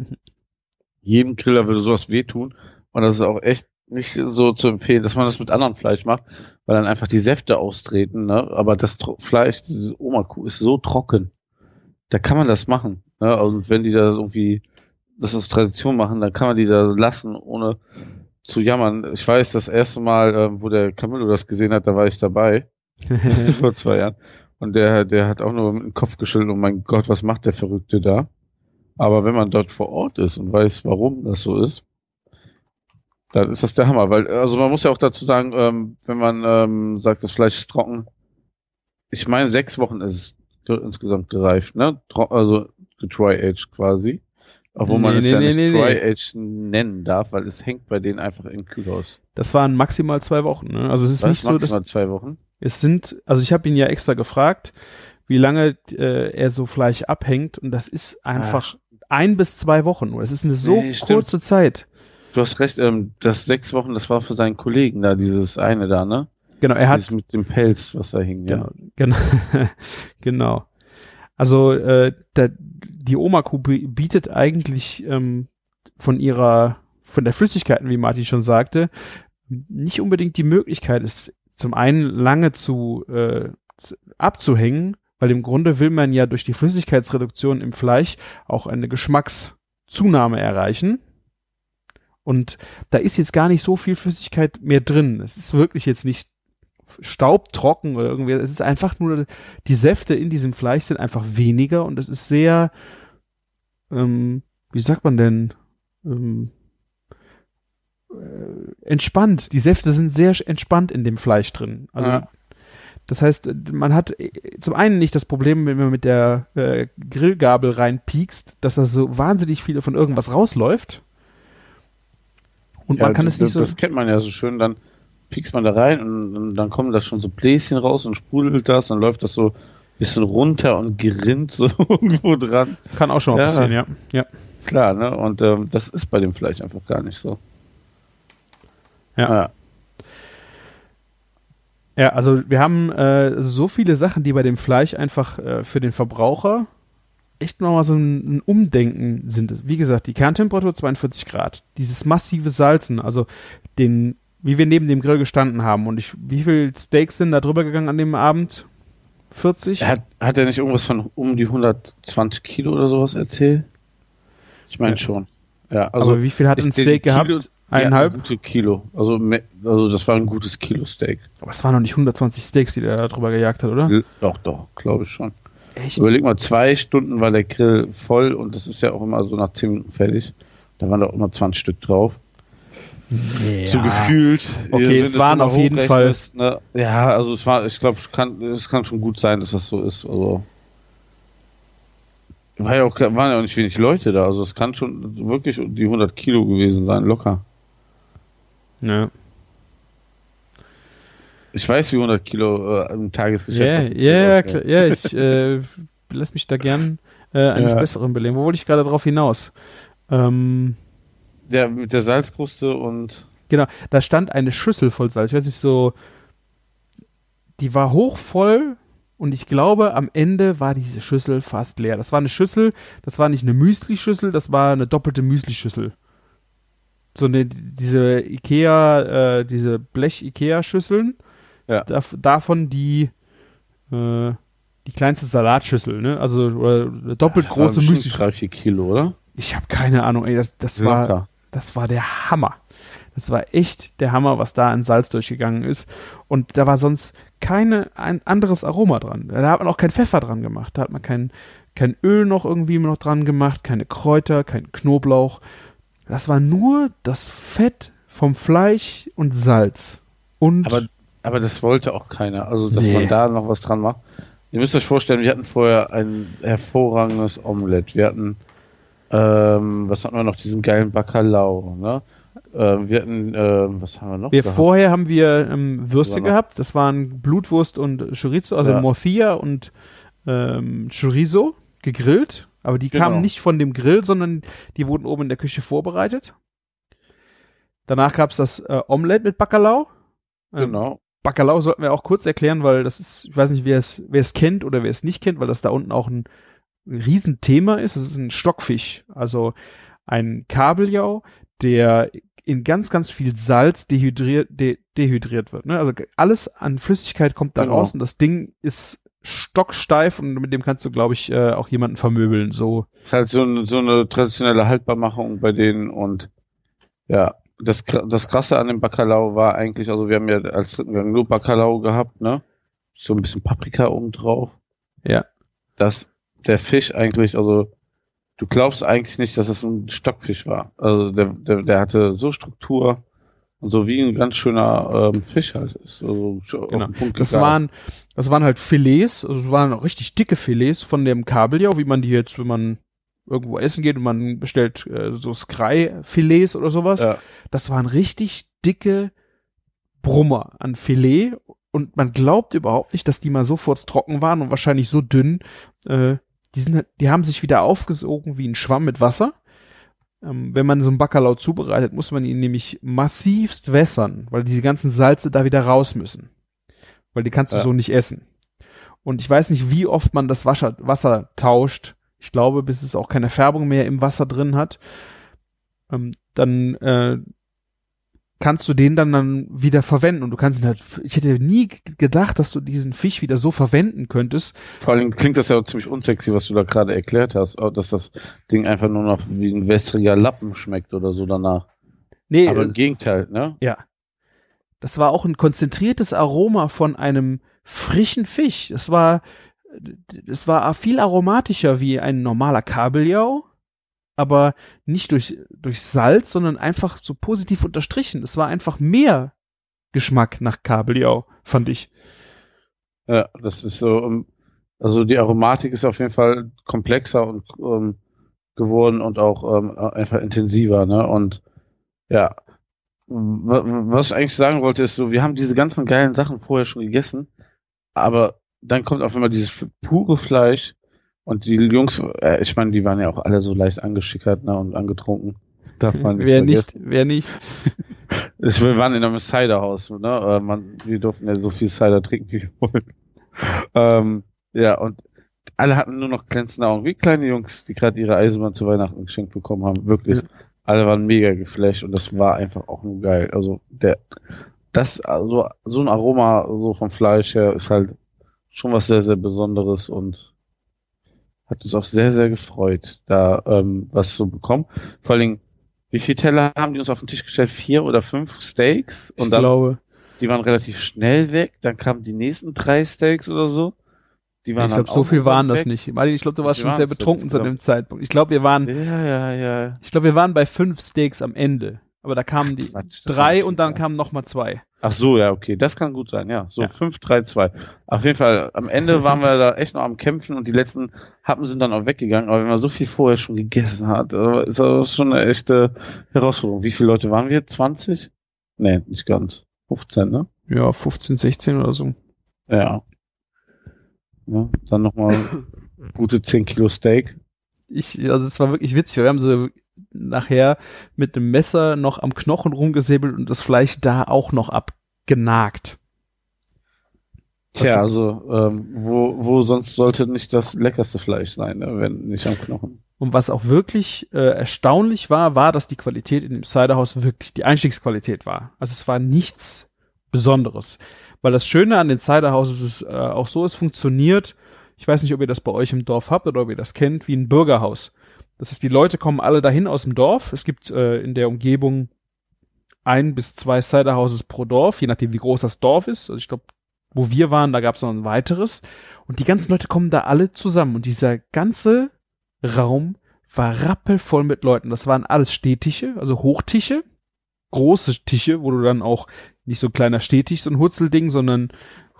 S5: jedem Griller würde sowas wehtun. Und das ist auch echt nicht so zu empfehlen, dass man das mit anderem Fleisch macht, weil dann einfach die Säfte austreten. Ne? Aber das Tro Fleisch, diese Oma-Kuh, ist so trocken. Da kann man das machen. Ne? Und wenn die da irgendwie das aus Tradition machen, dann kann man die da lassen, ohne zu jammern. Ich weiß, das erste Mal, ähm, wo der Camillo das gesehen hat, da war ich dabei, vor zwei Jahren. Und der, der hat auch nur mit dem Kopf geschüttelt, oh mein Gott, was macht der Verrückte da? Aber wenn man dort vor Ort ist und weiß, warum das so ist, dann ist das der Hammer. Weil, also man muss ja auch dazu sagen, ähm, wenn man ähm, sagt, das Fleisch ist trocken, ich meine, sechs Wochen ist es ge- insgesamt gereift, ne? Tro also Dry-Age quasi. Obwohl man
S4: Nee,
S5: es
S4: nee,
S5: ja
S4: nee,
S5: nicht
S4: nee, nee.
S5: Dry-Age nennen darf, weil es hängt bei denen einfach im Kühlhaus.
S4: Das waren maximal zwei Wochen. Ne? Also es ist
S5: Was,
S4: nicht so, dass
S5: maximal zwei Wochen?
S4: Es sind, also ich habe ihn ja extra gefragt, wie lange äh, er so Fleisch abhängt und das ist einfach ein bis zwei Wochen nur. Es ist eine so
S5: Nee,
S4: kurze Zeit.
S5: Du hast recht, ähm, das sechs Wochen, das war für seinen Kollegen da, dieses eine da, ne?
S4: Genau, er hat
S5: Dieses mit dem Pelz, was da hing, ja.
S4: Genau, genau, genau. Also äh, der, die Oma-Kuh bi- bietet eigentlich ähm, von ihrer, von der Flüssigkeiten, wie Martin schon sagte, nicht unbedingt die Möglichkeit, es zum einen lange zu äh, abzuhängen, weil im Grunde will man ja durch die Flüssigkeitsreduktion im Fleisch auch eine Geschmackszunahme erreichen. Und da ist jetzt gar nicht so viel Flüssigkeit mehr drin. Es ist wirklich jetzt nicht staubtrocken oder irgendwie. Es ist einfach nur, die Säfte in diesem Fleisch sind einfach weniger und es ist sehr, ähm, wie sagt man denn, ähm, äh, entspannt. Die Säfte sind sehr entspannt in dem Fleisch drin. Also,
S5: Ja.
S4: Das heißt, man hat äh, zum einen nicht das Problem, wenn man mit der äh, Grillgabel reinpiekst, dass da so wahnsinnig viel von irgendwas rausläuft. Und man kann
S5: das,
S4: es nicht so.
S5: Das kennt man ja so schön, dann piekst man da rein und, und dann kommen da schon so Bläschen raus und sprudelt das, dann läuft das so ein bisschen runter und gerinnt so irgendwo dran.
S4: Kann auch schon mal
S5: Ja.
S4: passieren, ja. ja.
S5: Klar, ne? Und ähm, das ist bei dem Fleisch einfach gar nicht so.
S4: Ja.
S5: ja.
S4: Ja, also wir haben äh, so viele Sachen, die bei dem Fleisch einfach äh, für den Verbraucher echt nochmal so ein, ein Umdenken sind. Wie gesagt, die Kerntemperatur 42 Grad, dieses massive Salzen, also den, wie wir neben dem Grill gestanden haben und ich, wie viel Steaks sind da drüber gegangen an dem Abend? 40?
S5: Hat, hat er nicht irgendwas von um die 120 Kilo oder sowas erzählt? Ich meine
S4: Ja.
S5: schon. Ja, also
S4: Aber wie viel hat ein Steak gehabt? Eineinhalb?
S5: ein gute Kilo. Also, also das war ein gutes Kilo Steak.
S4: Aber es waren noch nicht 120 Steaks, die der da drüber gejagt hat, oder?
S5: Doch, doch, glaube ich schon.
S4: Echt?
S5: Überleg mal, zwei Stunden war der Grill voll und das ist ja auch immer so nach 10 Minuten fertig. Da waren da auch immer 20 Stück drauf. So gefühlt.
S4: Okay, es waren auf jeden
S5: hochrechnest, Ne, ja, also es war, ich glaube, es kann, es kann schon gut sein, dass das so ist. Also war ja auch, waren ja auch nicht wenig Leute da. Also es kann schon wirklich die 100 Kilo gewesen sein, locker.
S4: Ja.
S5: Ich weiß, wie 100 Kilo äh, im Tagesgeschäft
S4: Ja, ja, ja, ja, ich äh, lass mich da gern äh, eines
S5: Ja.
S4: Besseren belehren. Wo wollte ich gerade drauf hinaus? Ähm,
S5: Der mit der Salzkruste und
S4: genau, da stand eine Schüssel voll Salz. Ich weiß nicht, so, die war hochvoll und ich glaube, am Ende war diese Schüssel fast leer. Das war eine Schüssel, das war nicht eine Müsli-Schüssel, das war eine doppelte Müsli-Schüssel. So eine, diese Ikea, äh, diese Blech-Ikea-Schüsseln.
S5: Ja.
S4: Dav davon die, äh, die kleinste Salatschüssel, ne? Also oder doppelt
S5: War
S4: große Müsli.
S5: drei, vier Kilo, oder?
S4: Ich habe keine Ahnung, ey, das, das war, das war der Hammer. Das war echt der Hammer, was da in Salz durchgegangen ist. Und da war sonst keine ein anderes Aroma dran. Da hat man auch kein Pfeffer dran gemacht. Da hat man kein, kein Öl noch irgendwie noch dran gemacht, keine Kräuter, kein Knoblauch. Das war nur das Fett vom Fleisch und Salz. Und
S5: Aber, aber das wollte auch keiner. Also, dass
S4: Nee.
S5: man da noch was dran macht. Ihr müsst euch vorstellen, wir hatten vorher ein hervorragendes Omelett. Wir hatten, ähm, was hatten wir noch? Diesen geilen Bacalao, ne? Ähm, wir hatten, ähm, was haben wir noch?
S4: wir
S5: gehabt?
S4: vorher haben wir ähm, Würste gehabt. Das waren Blutwurst und Chorizo, also
S5: Ja.
S4: Morcilla und ähm, Chorizo gegrillt. Aber die
S5: Genau.
S4: kamen nicht von dem Grill, sondern die wurden oben in der Küche vorbereitet. Danach gab es das äh, Omelette mit Bacalao. Ähm,
S5: Genau.
S4: Bacalao sollten wir auch kurz erklären, weil das ist, ich weiß nicht, wer es, wer es kennt oder wer es nicht kennt, weil das da unten auch ein Riesenthema ist. Es ist ein Stockfisch, also ein Kabeljau, der in ganz, ganz viel Salz dehydriert, de, dehydriert wird. Ne? Also alles an Flüssigkeit kommt da
S5: Genau.
S4: raus und das Ding ist stocksteif und mit dem kannst du, glaube ich, äh, auch jemanden vermöbeln. So,
S5: Ist halt so, eine- so eine traditionelle Haltbarmachung bei denen und ja, das, das Krasse an dem Bacalao war eigentlich, also wir haben ja als dritten Gang nur Bacalao gehabt, ne? So ein bisschen Paprika oben drauf.
S4: Ja.
S5: Dass der Fisch eigentlich, also du glaubst eigentlich nicht, dass es ein Stockfisch war. Also der, der, der hatte so Struktur und so wie ein ganz schöner ähm, Fisch halt ist. Also
S4: Genau. Das waren, das waren halt Filets, also es waren auch richtig dicke Filets von dem Kabeljau, wie man die jetzt, wenn man irgendwo essen geht und man bestellt äh, so Sky-Filets oder sowas.
S5: ja,
S4: Das waren richtig dicke Brummer an Filet und man glaubt überhaupt nicht, dass die mal so trocken waren und wahrscheinlich so dünn. Äh, die, sind, die haben sich wieder aufgesogen wie ein Schwamm mit Wasser. Ähm, wenn man so einen Bacalao zubereitet, muss man ihn nämlich massivst wässern, weil diese ganzen Salze da wieder raus müssen. Weil die kannst du
S5: Ja.
S4: so nicht essen. Und ich weiß nicht, wie oft man das Wasser, Wasser tauscht. Ich glaube, bis es auch keine Färbung mehr im Wasser drin hat. Ähm, dann äh, kannst du den dann, dann wieder verwenden und du kannst ihn halt, ich hätte nie gedacht, dass du diesen Fisch wieder so verwenden könntest.
S5: Vor allem klingt das ja auch ziemlich unsexy, was du da gerade erklärt hast, auch dass das Ding einfach nur noch wie ein wässriger Lappen schmeckt oder so danach.
S4: Nee,
S5: Aber
S4: äh,
S5: im Gegenteil, ne?
S4: ja. das war auch ein konzentriertes Aroma von einem frischen Fisch. Es war, es war viel aromatischer wie ein normaler Kabeljau, aber nicht durch, durch Salz, sondern einfach so positiv unterstrichen. Es war einfach mehr Geschmack nach Kabeljau, fand ich.
S5: Ja, das ist so, um, also die Aromatik ist auf jeden Fall komplexer und um, geworden und auch ähm, einfach intensiver, ne? Und ja, was ich eigentlich sagen wollte, ist so, wir haben diese ganzen geilen Sachen vorher schon gegessen, aber dann kommt auf einmal dieses pure Fleisch und die Jungs, äh, ich meine, die waren ja auch alle so leicht angeschickert ne, und angetrunken.
S4: Darf man nicht wer vergessen. nicht, wer nicht.
S5: ich, wir waren in einem Ciderhaus, ne? Man, wir durften ja so viel Cider trinken, wie wir wollen. Ähm, ja, und alle hatten nur noch glänzende Augen, wie kleine Jungs, die gerade ihre Eisenbahn zu Weihnachten geschenkt bekommen haben. Wirklich. Ja. Alle waren mega geflasht und das war einfach auch nur geil. Also der, das, also so ein Aroma so vom Fleisch her ist halt schon was sehr, sehr Besonderes und hat uns auch sehr, sehr gefreut, da ähm, was zu bekommen. Vor allen Dingen, wie viele Teller haben die uns auf den Tisch gestellt? Vier oder fünf Steaks?
S4: Und ich dann, glaube.
S5: Die waren relativ schnell weg. Dann kamen die nächsten drei Steaks oder so.
S4: Die waren ich glaube, so viel waren weg. das nicht. Ich glaube, du warst schon sehr betrunken zu dem Zeitpunkt. Ich glaube, wir waren.
S5: Ja, ja, ja.
S4: Ich glaube, wir waren bei fünf Steaks am Ende. Aber da kamen die Quatsch, drei und dann kamen noch mal zwei.
S5: Ach so, ja, okay. Das kann gut sein, ja. So ja. 5, 3, 2. Auf jeden Fall, am Ende waren wir da echt noch am Kämpfen und die letzten Happen sind dann auch weggegangen. Aber wenn man so viel vorher schon gegessen hat, ist das schon eine echte Herausforderung. Wie viele Leute waren wir? 20? Nee, nicht ganz. 15, ne?
S4: Ja, 15, 16 oder so.
S5: Ja. ja dann nochmal gute 10 Kilo Steak.
S4: Ich, also es war wirklich witzig. Wir haben so nachher mit einem Messer noch am Knochen rumgesäbelt und das Fleisch da auch noch abgenagt.
S5: Tja, also ähm, wo, wo sonst sollte nicht das leckerste Fleisch sein, ne, wenn nicht am Knochen.
S4: Und was auch wirklich äh, erstaunlich war, war, dass die Qualität in dem Ciderhaus wirklich die Einstiegsqualität war. Also es war nichts Besonderes. Weil das Schöne an den Ciderhouses ist äh, auch so, es funktioniert, ich weiß nicht, ob ihr das bei euch im Dorf habt oder ob ihr das kennt, wie ein Bürgerhaus. Das heißt, die Leute kommen alle dahin aus dem Dorf. Es gibt äh, in der Umgebung ein bis zwei Ciderhouses pro Dorf, je nachdem wie groß das Dorf ist. Also ich glaube, wo wir waren, da gab es noch ein weiteres. Und die ganzen Leute kommen da alle zusammen. Und dieser ganze Raum war rappelvoll mit Leuten. Das waren alles Stehtische, also Hochtische, große Tische, wo du dann auch nicht so ein kleiner Stehtisch, so ein Hurzelding, sondern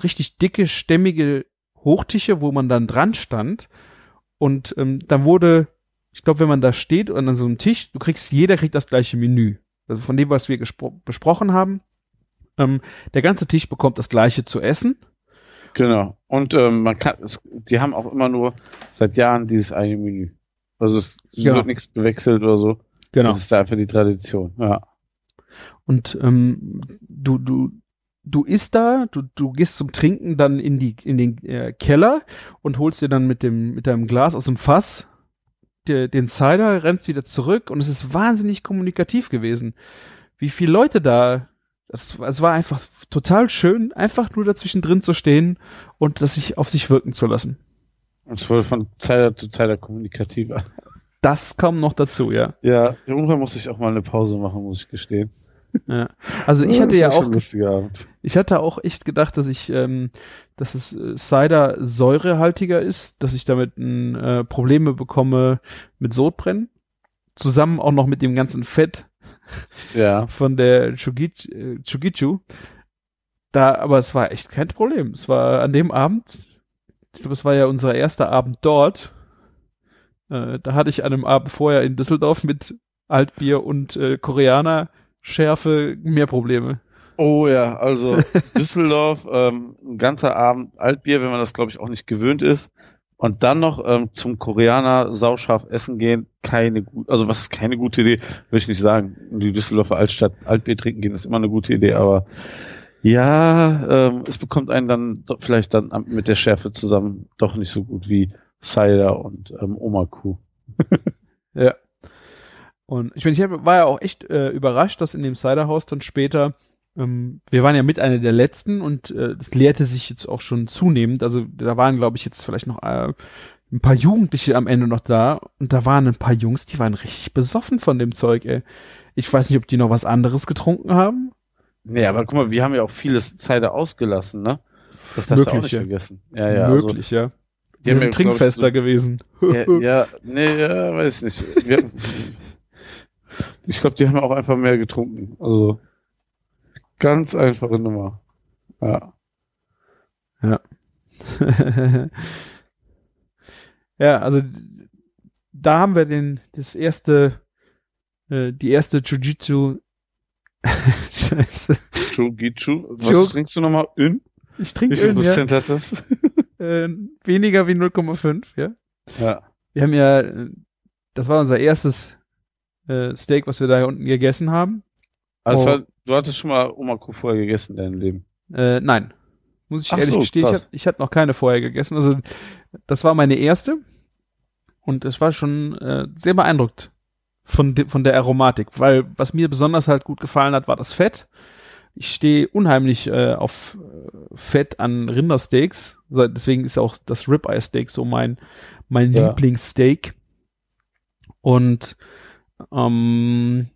S4: richtig dicke, stämmige Hochtische, wo man dann dran stand. Und ähm, dann wurde ich glaube, wenn man da steht und an so einem Tisch, du kriegst, jeder kriegt das gleiche Menü. Also von dem, was wir besprochen haben. Ähm, der ganze Tisch bekommt das gleiche zu essen.
S5: Genau. Und ähm, man kann, es, die haben auch immer nur seit Jahren dieses eine Menü. Also es genau. wird nichts bewechselt oder so. Genau. Das ist da einfach die Tradition. Ja.
S4: Und ähm, du, du, du isst da, du, du gehst zum Trinken dann in die in den äh, Keller und holst dir dann mit dem mit deinem Glas aus dem Fass dir den Cider, rennst wieder zurück und es ist wahnsinnig kommunikativ gewesen. Wie viele Leute da, es, es war einfach total schön, einfach nur dazwischen drin zu stehen und das sich auf sich wirken zu lassen.
S5: Und es wurde von Cider zu Cider kommunikativer.
S4: Das kam noch dazu, ja.
S5: Ja, irgendwann muss ich auch mal eine Pause machen, muss ich gestehen.
S4: Ja. Also ich hatte ja auch, ich hatte auch echt gedacht, dass ich, ähm, dass es äh, Cider säurehaltiger ist, dass ich damit äh, Probleme bekomme mit Sodbrennen. Zusammen auch noch mit dem ganzen Fett
S5: ja.
S4: von der Chugichu. Äh, Chugichu. Da, aber es war echt kein Problem. Es war an dem Abend, ich glaube, es war ja unser erster Abend dort. Äh, da hatte ich an einem Abend vorher in Düsseldorf mit Altbier und äh, Koreaner Schärfe mehr Probleme.
S5: Oh ja, also Düsseldorf, ähm, ein ganzer Abend Altbier, wenn man das glaube ich auch nicht gewöhnt ist. Und dann noch ähm, zum Koreaner sauscharf essen gehen, keine gut, also was ist keine gute Idee, will ich nicht sagen. In die Düsseldorfer Altstadt Altbier trinken gehen ist immer eine gute Idee, aber ja, ähm, es bekommt einen dann vielleicht dann mit der Schärfe zusammen doch nicht so gut wie Cider und ähm, Oma Kuh.
S4: ja. Und ich meine, ich war ja auch echt äh, überrascht, dass in dem Ciderhaus dann später, ähm, wir waren ja mit einer der letzten und äh, das leerte sich jetzt auch schon zunehmend. Also da waren, glaube ich, jetzt vielleicht noch äh, ein paar Jugendliche am Ende noch da und da waren ein paar Jungs, die waren richtig besoffen von dem Zeug, ey. Ich weiß nicht, ob die noch was anderes getrunken haben.
S5: Nee, aber guck mal, wir haben ja auch viele Zeiten ausgelassen, ne? Das darfst du auch
S4: Möglich,
S5: nicht
S4: ja.
S5: vergessen. Ja, ja. also,
S4: Möglich, ja.
S5: die
S4: Wir sind
S5: ja, glaub ich,
S4: trinkfester gewesen.
S5: Ja, ja, nee, ja, weiß nicht. Wir, ich glaube, die haben auch einfach mehr getrunken. Also, ganz einfache Nummer. Ja.
S4: ja, also da haben wir den das erste äh, die erste Jiu-Jitsu Scheiße.
S5: Chugichu. Was
S4: Chug-
S5: trinkst du nochmal? In?
S4: Ich
S5: Wie
S4: trinke
S5: viel
S4: Öl, ja.
S5: Prozent hat das?
S4: äh, weniger wie 0,5, ja.
S5: Ja.
S4: Wir haben ja äh, das war unser erstes äh, Steak, was wir da unten gegessen haben.
S5: Also,
S4: Oh.
S5: du hattest schon mal Omako vorher gegessen in deinem Leben.
S4: Äh, nein. Muss ich
S5: Ach
S4: ehrlich
S5: so,
S4: gestehen, ich,
S5: krass.
S4: hab, ich hatte noch keine vorher gegessen. Also das war meine erste und es war schon äh, sehr beeindruckt von, de, von der Aromatik, weil was mir besonders halt gut gefallen hat, war das Fett. Ich stehe unheimlich äh, auf äh, Fett an Rindersteaks, deswegen ist auch das Ribeye Steak so mein mein
S5: Ja.
S4: Lieblingssteak. Und ähm,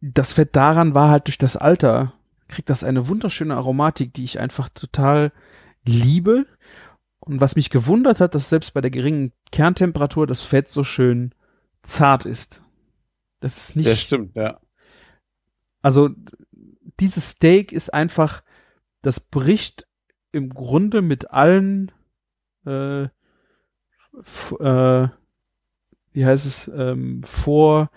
S4: das Fett daran war halt durch das Alter, kriegt das eine wunderschöne Aromatik, die ich einfach total liebe. Und was mich gewundert hat, dass selbst bei der geringen Kerntemperatur das Fett so schön zart ist. Das ist nicht.
S5: Ja, stimmt, ja.
S4: Also dieses Steak ist einfach, das bricht im Grunde mit allen, äh, äh, wie heißt es, ähm, vor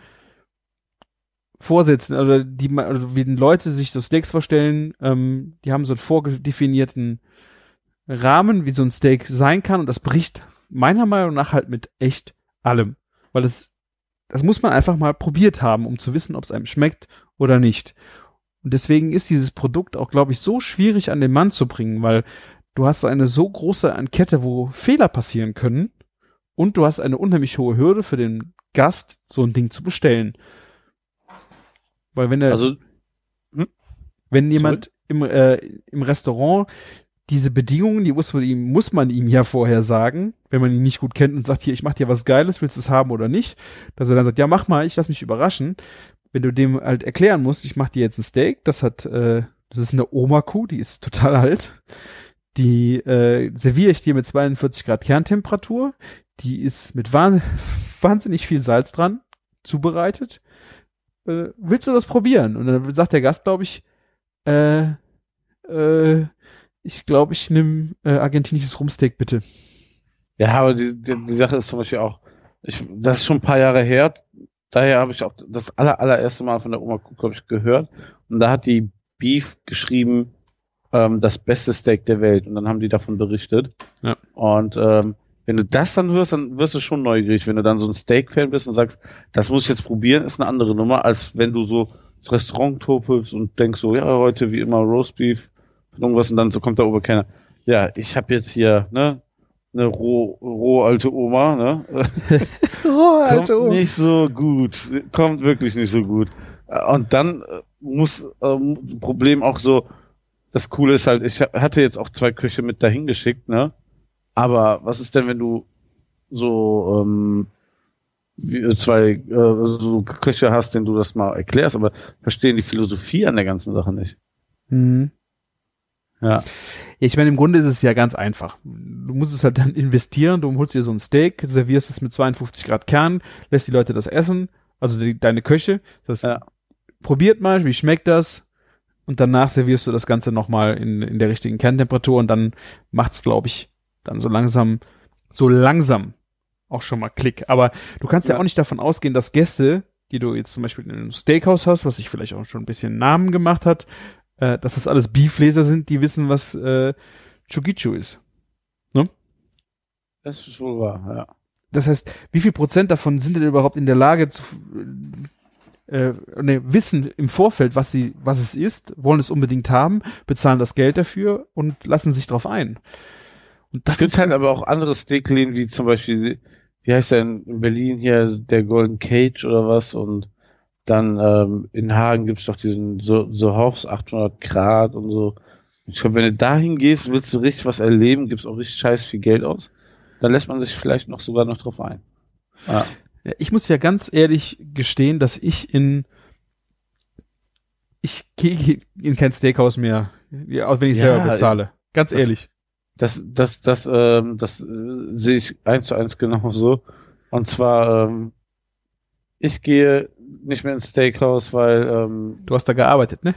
S4: Vorsätzen, oder die also wie Leute sich so Steaks vorstellen, ähm, die haben so einen vorgedefinierten Rahmen, wie so ein Steak sein kann, und das bricht meiner Meinung nach halt mit echt allem. Weil es, das muss man einfach mal probiert haben, um zu wissen, ob es einem schmeckt oder nicht. Und deswegen ist dieses Produkt auch, glaube ich, so schwierig an den Mann zu bringen, weil du hast eine so große Kette, wo Fehler passieren können und du hast eine unheimlich hohe Hürde für den Gast, so ein Ding zu bestellen. Weil wenn er,
S5: Also,
S4: wenn jemand im, äh, im Restaurant diese Bedingungen, die muss man ihm, muss man ihm ja vorher sagen, wenn man ihn nicht gut kennt und sagt, hier, ich mach dir was Geiles, willst du es haben oder nicht? Dass er dann sagt, ja, mach mal, ich lass mich überraschen. Wenn du dem halt erklären musst, ich mach dir jetzt ein Steak, das hat, äh, das ist eine Oma-Kuh, die ist total alt. Die äh, serviere ich dir mit 42 Grad Kerntemperatur. Die ist mit wahn wahnsinnig viel Salz dran zubereitet. Äh, willst du das probieren? Und dann sagt der Gast, glaube ich, äh, äh, ich glaube, ich nehme äh, argentinisches Rumsteak, bitte.
S5: ja, aber die, die, die Sache ist zum Beispiel auch, ich, das ist schon ein paar Jahre her, daher habe ich auch das aller, allererste Mal von der Oma Kuh, ich, gehört. Und da hat die Beef geschrieben, ähm, das beste Steak der Welt. Und dann haben die davon berichtet.
S4: Ja.
S5: Und ähm, wenn du das dann hörst, dann wirst du schon neugierig. Wenn du dann so ein Steak-Fan bist und sagst, das muss ich jetzt probieren, ist eine andere Nummer, als wenn du so ins Restaurant topelst und denkst so, ja, heute wie immer Roastbeef, irgendwas und dann so kommt der Oberkenner. Ja, ich habe jetzt hier, ne, eine roh, roh alte Oma, ne?
S4: Oh,
S5: kommt nicht so gut. Kommt wirklich nicht so gut. Und dann äh, muss ähm, Problem auch so, das Coole ist halt, ich hatte jetzt auch zwei Köche mit dahin geschickt, ne? Aber was ist denn, wenn du so ähm, wie, zwei äh, so Köche hast, denen du das mal erklärst, aber verstehen die Philosophie an der ganzen Sache nicht.
S4: Mhm.
S5: Ja.
S4: Ich meine, im Grunde ist es ja ganz einfach. Du musst es halt dann investieren, du holst dir so ein Steak, servierst es mit 52 Grad Kern, lässt die Leute das essen, also die, deine Köche. Das
S5: Ja.
S4: probiert mal, wie schmeckt das? Und danach servierst du das Ganze nochmal in, in der richtigen Kerntemperatur und dann macht's, glaube ich, dann so langsam, so langsam auch schon mal Klick. Aber du kannst ja,
S5: Ja.
S4: auch nicht davon ausgehen, dass Gäste, die du jetzt zum Beispiel in einem Steakhouse hast, was sich vielleicht auch schon ein bisschen Namen gemacht hat, äh, dass das alles Beefleser sind, die wissen, was äh, Chugichu ist.
S5: Das ist wohl wahr, ja.
S4: Das heißt, wie viel Prozent davon sind denn überhaupt in der Lage zu äh, ne, wissen im Vorfeld, was sie, was es ist, wollen es unbedingt haben, bezahlen das Geld dafür und lassen sich drauf ein. Und
S5: Es
S4: das
S5: gibt
S4: ist
S5: halt aber auch andere Steakläden, wie zum Beispiel, wie heißt der in Berlin hier, der Golden Cage oder was und dann ähm, in Hagen gibt's doch diesen so, so Hoffs 800 Grad und so. Ich glaube, wenn du dahin gehst, willst du richtig was erleben, gibst auch richtig scheiß viel Geld aus, dann lässt man sich vielleicht noch sogar noch drauf ein. Ja.
S4: Ich muss ja ganz ehrlich gestehen, dass ich in ich gehe in kein Steakhouse mehr, auch wenn ich
S5: Ja,
S4: selber bezahle. Ganz ehrlich.
S5: Das, das, das, ähm, das äh, sehe ich eins zu eins genauso. Und zwar, ähm, ich gehe nicht mehr ins Steakhouse, weil, ähm,
S4: Du hast da gearbeitet, ne?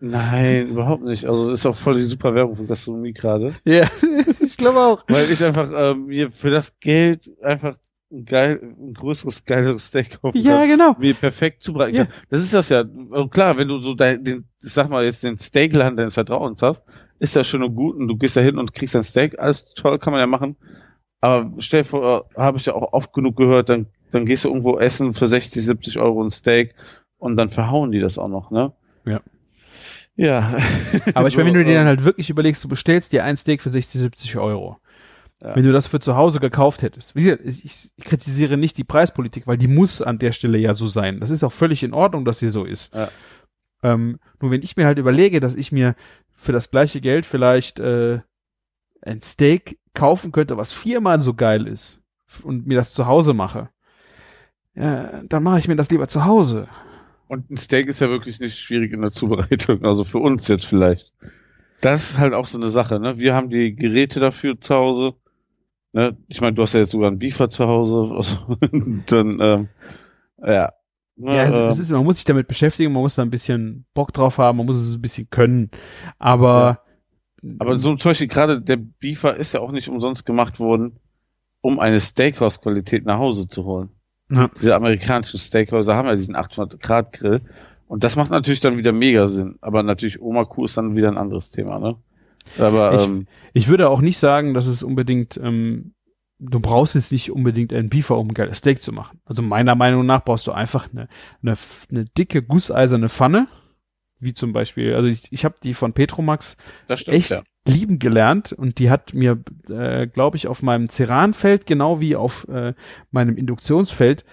S5: nein, überhaupt nicht. Also ist auch voll die super Werbung für Gastronomie gerade.
S4: Ja, ich glaube auch.
S5: Weil ich einfach ähm, mir für das Geld einfach ein geil, ein größeres, geileres Steak kaufen
S4: Ja,
S5: kann.
S4: genau.
S5: Mir perfekt zubereiten
S4: Ja.
S5: kann. Das ist das ja. Also klar, wenn du so dein, den, ich sag mal jetzt den Steakladen deines Vertrauens hast, ist das schön und gut und du gehst da hin und kriegst dein Steak. Alles toll, kann man ja machen. Aber stell dir vor, habe ich ja auch oft genug gehört, dann, dann gehst du irgendwo essen für 60, 70 Euro ein Steak und dann verhauen die das auch noch, ne?
S4: Ja.
S5: Ja.
S4: Aber ich
S5: So,
S4: meine, wenn du dir
S5: ähm,
S4: dann halt wirklich überlegst, du bestellst dir ein Steak für 60, 70 Euro.
S5: Ja.
S4: Wenn du das für zu Hause gekauft hättest. Wie gesagt, ich, kritisiere nicht die Preispolitik, weil die muss an der Stelle ja so sein. Das ist auch völlig in Ordnung, dass sie so ist.
S5: Ja.
S4: Ähm, nur wenn ich mir halt überlege, dass ich mir für das gleiche Geld vielleicht äh, ein Steak kaufen könnte, was viermal so geil ist und mir das zu Hause mache, ja, dann mache ich mir das lieber zu Hause.
S5: Und ein Steak ist ja wirklich nicht schwierig in der Zubereitung, also für uns jetzt vielleicht. Das ist halt auch so eine Sache, ne? Wir haben die Geräte dafür zu Hause. Ne? Ich meine, du hast ja jetzt sogar einen Beefer zu Hause. Also, dann, ähm, ja.
S4: Ja,
S5: ähm,
S4: es ist, man muss sich damit beschäftigen, man muss da ein bisschen Bock drauf haben, man muss es ein bisschen können. Aber,
S5: aber so zum Beispiel gerade der Beefer ist ja auch nicht umsonst gemacht worden, um eine Steakhouse-Qualität nach Hause zu holen.
S4: Ja.
S5: Diese amerikanischen Steakhäuser haben ja diesen 800-Grad-Grill. Und das macht natürlich dann wieder mega Sinn. Aber natürlich Oma Kuh ist dann wieder ein anderes Thema, ne? Aber,
S4: Ich-
S5: ähm,
S4: ich würde auch nicht sagen, dass es unbedingt, ähm, du brauchst jetzt nicht unbedingt einen Beefer, um ein geiles Steak zu machen. Also meiner Meinung nach brauchst du einfach eine, eine, eine dicke, gusseiserne Pfanne, wie zum Beispiel, also ich, ich habe die von Petromax
S5: stimmt,
S4: echt
S5: ja.
S4: lieben gelernt und die hat mir, äh, glaube ich, auf meinem Ceranfeld genau wie auf äh, meinem Induktionsfeld,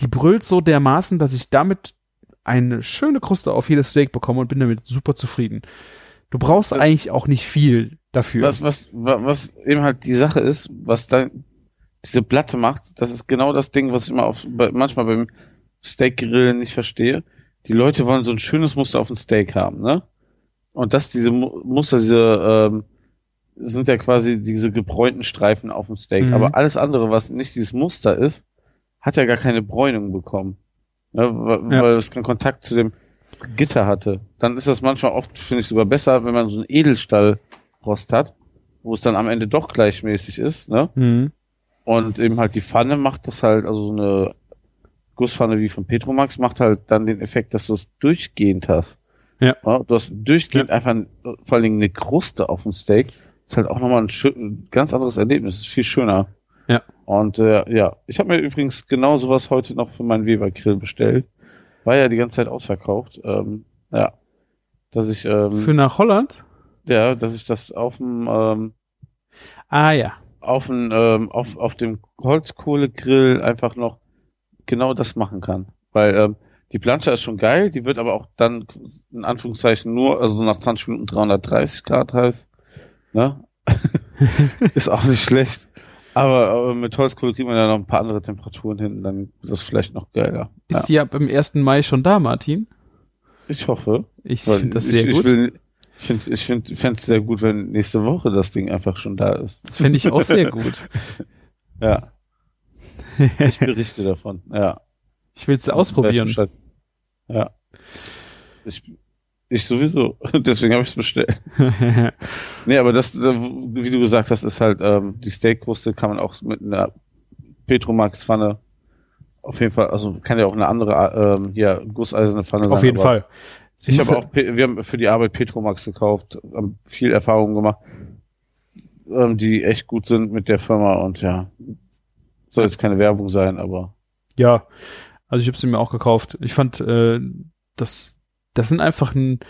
S4: die brüllt so dermaßen, dass ich damit eine schöne Kruste auf jedes Steak bekomme und bin damit super zufrieden. Du brauchst
S5: Das-
S4: eigentlich auch nicht viel dafür.
S5: Was, was, wa- was eben halt die Sache ist, was dann diese Platte macht, das ist genau das Ding, was ich immer auf, manchmal beim Steakgrillen nicht verstehe. Die Leute wollen so ein schönes Muster auf dem Steak haben, ne? Und das, diese Mu Muster, diese, ähm, sind ja quasi diese gebräunten Streifen auf dem Steak.
S4: Mhm.
S5: Aber alles andere, was nicht dieses Muster ist, hat ja gar keine Bräunung bekommen. Ne? Weil,
S4: Ja.
S5: weil es keinen Kontakt zu dem Gitter hatte. Dann ist das manchmal oft, finde ich, sogar besser, wenn man so einen Edelstahlrost hat, wo es dann am Ende doch gleichmäßig ist, ne?
S4: Mhm.
S5: Und eben halt die Pfanne macht das halt, also so eine Gusspfanne wie von Petromax macht halt dann den Effekt, dass du es durchgehend hast.
S4: Ja.
S5: du hast durchgehend einfach ein, vor allen Dingen eine Kruste auf dem Steak. Ist halt auch nochmal ein, ein ganz anderes Erlebnis. Ist viel schöner.
S4: Ja.
S5: Und äh, ja, ich habe mir übrigens genau sowas heute noch für meinen Weber-Grill bestellt. War ja die ganze Zeit ausverkauft. Ähm, ja. Dass ich, ähm,
S4: Für nach Holland?
S5: ja, dass ich das auf dem ähm,
S4: Ah ja.
S5: auf, dem, ähm, auf, auf dem Holzkohlegrill einfach noch genau das machen kann. Weil ähm, die Plancha ist schon geil, die wird aber auch dann in Anführungszeichen nur, also nach 20 Minuten 330 Grad heiß. Ne? ist auch nicht schlecht. Aber, aber mit Holzkohle kriegt man ja noch ein paar andere Temperaturen hin, dann wird das vielleicht noch geiler.
S4: Ist
S5: Ja.
S4: die ab dem 1. Mai schon da, Martin?
S5: Ich hoffe.
S4: Ich finde das
S5: ich,
S4: sehr
S5: ich
S4: gut.
S5: Will, ich finde ich find, fände es sehr gut, wenn nächste Woche das Ding einfach schon da ist.
S4: das finde ich auch sehr gut.
S5: Ja, ich berichte davon. Ja.
S4: Ich will es ausprobieren.
S5: Ja. Ich, ich sowieso. Deswegen habe ich es bestellt. Nee, aber das, wie du gesagt hast, ist halt, ähm, die Steakkruste kann man auch mit einer Petromax-Pfanne auf jeden Fall, also kann ja auch eine andere, ähm, hier, gusseiserne Pfanne sein.
S4: Auf jeden Fall. Sie
S5: Ich habe
S4: ja-
S5: auch, wir haben für die Arbeit Petromax gekauft, haben viel Erfahrung gemacht, ähm, die echt gut sind mit der Firma und ja, soll jetzt keine Werbung sein, aber
S4: Ja, also ich habe sie mir auch gekauft. Ich fand, äh, das, das sind einfach ein,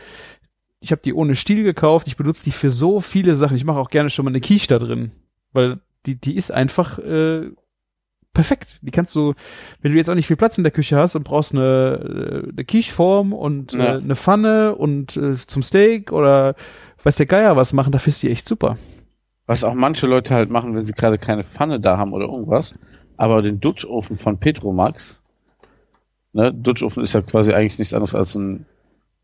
S4: ich habe die ohne Stiel gekauft. Ich benutze die für so viele Sachen. Ich mache auch gerne schon mal eine Quiche da drin, weil die, die ist einfach äh, perfekt. Die kannst du, wenn du jetzt auch nicht viel Platz in der Küche hast und brauchst eine, äh, eine Quicheform und
S5: Ja.
S4: äh, eine Pfanne und äh, zum Steak oder weiß der Geier was machen, da findest du die echt super.
S5: Was auch manche Leute halt machen, wenn sie gerade keine Pfanne da haben oder irgendwas, aber den Dutchofen von Petromax, ne, Dutchofen ist ja quasi eigentlich nichts anderes als ein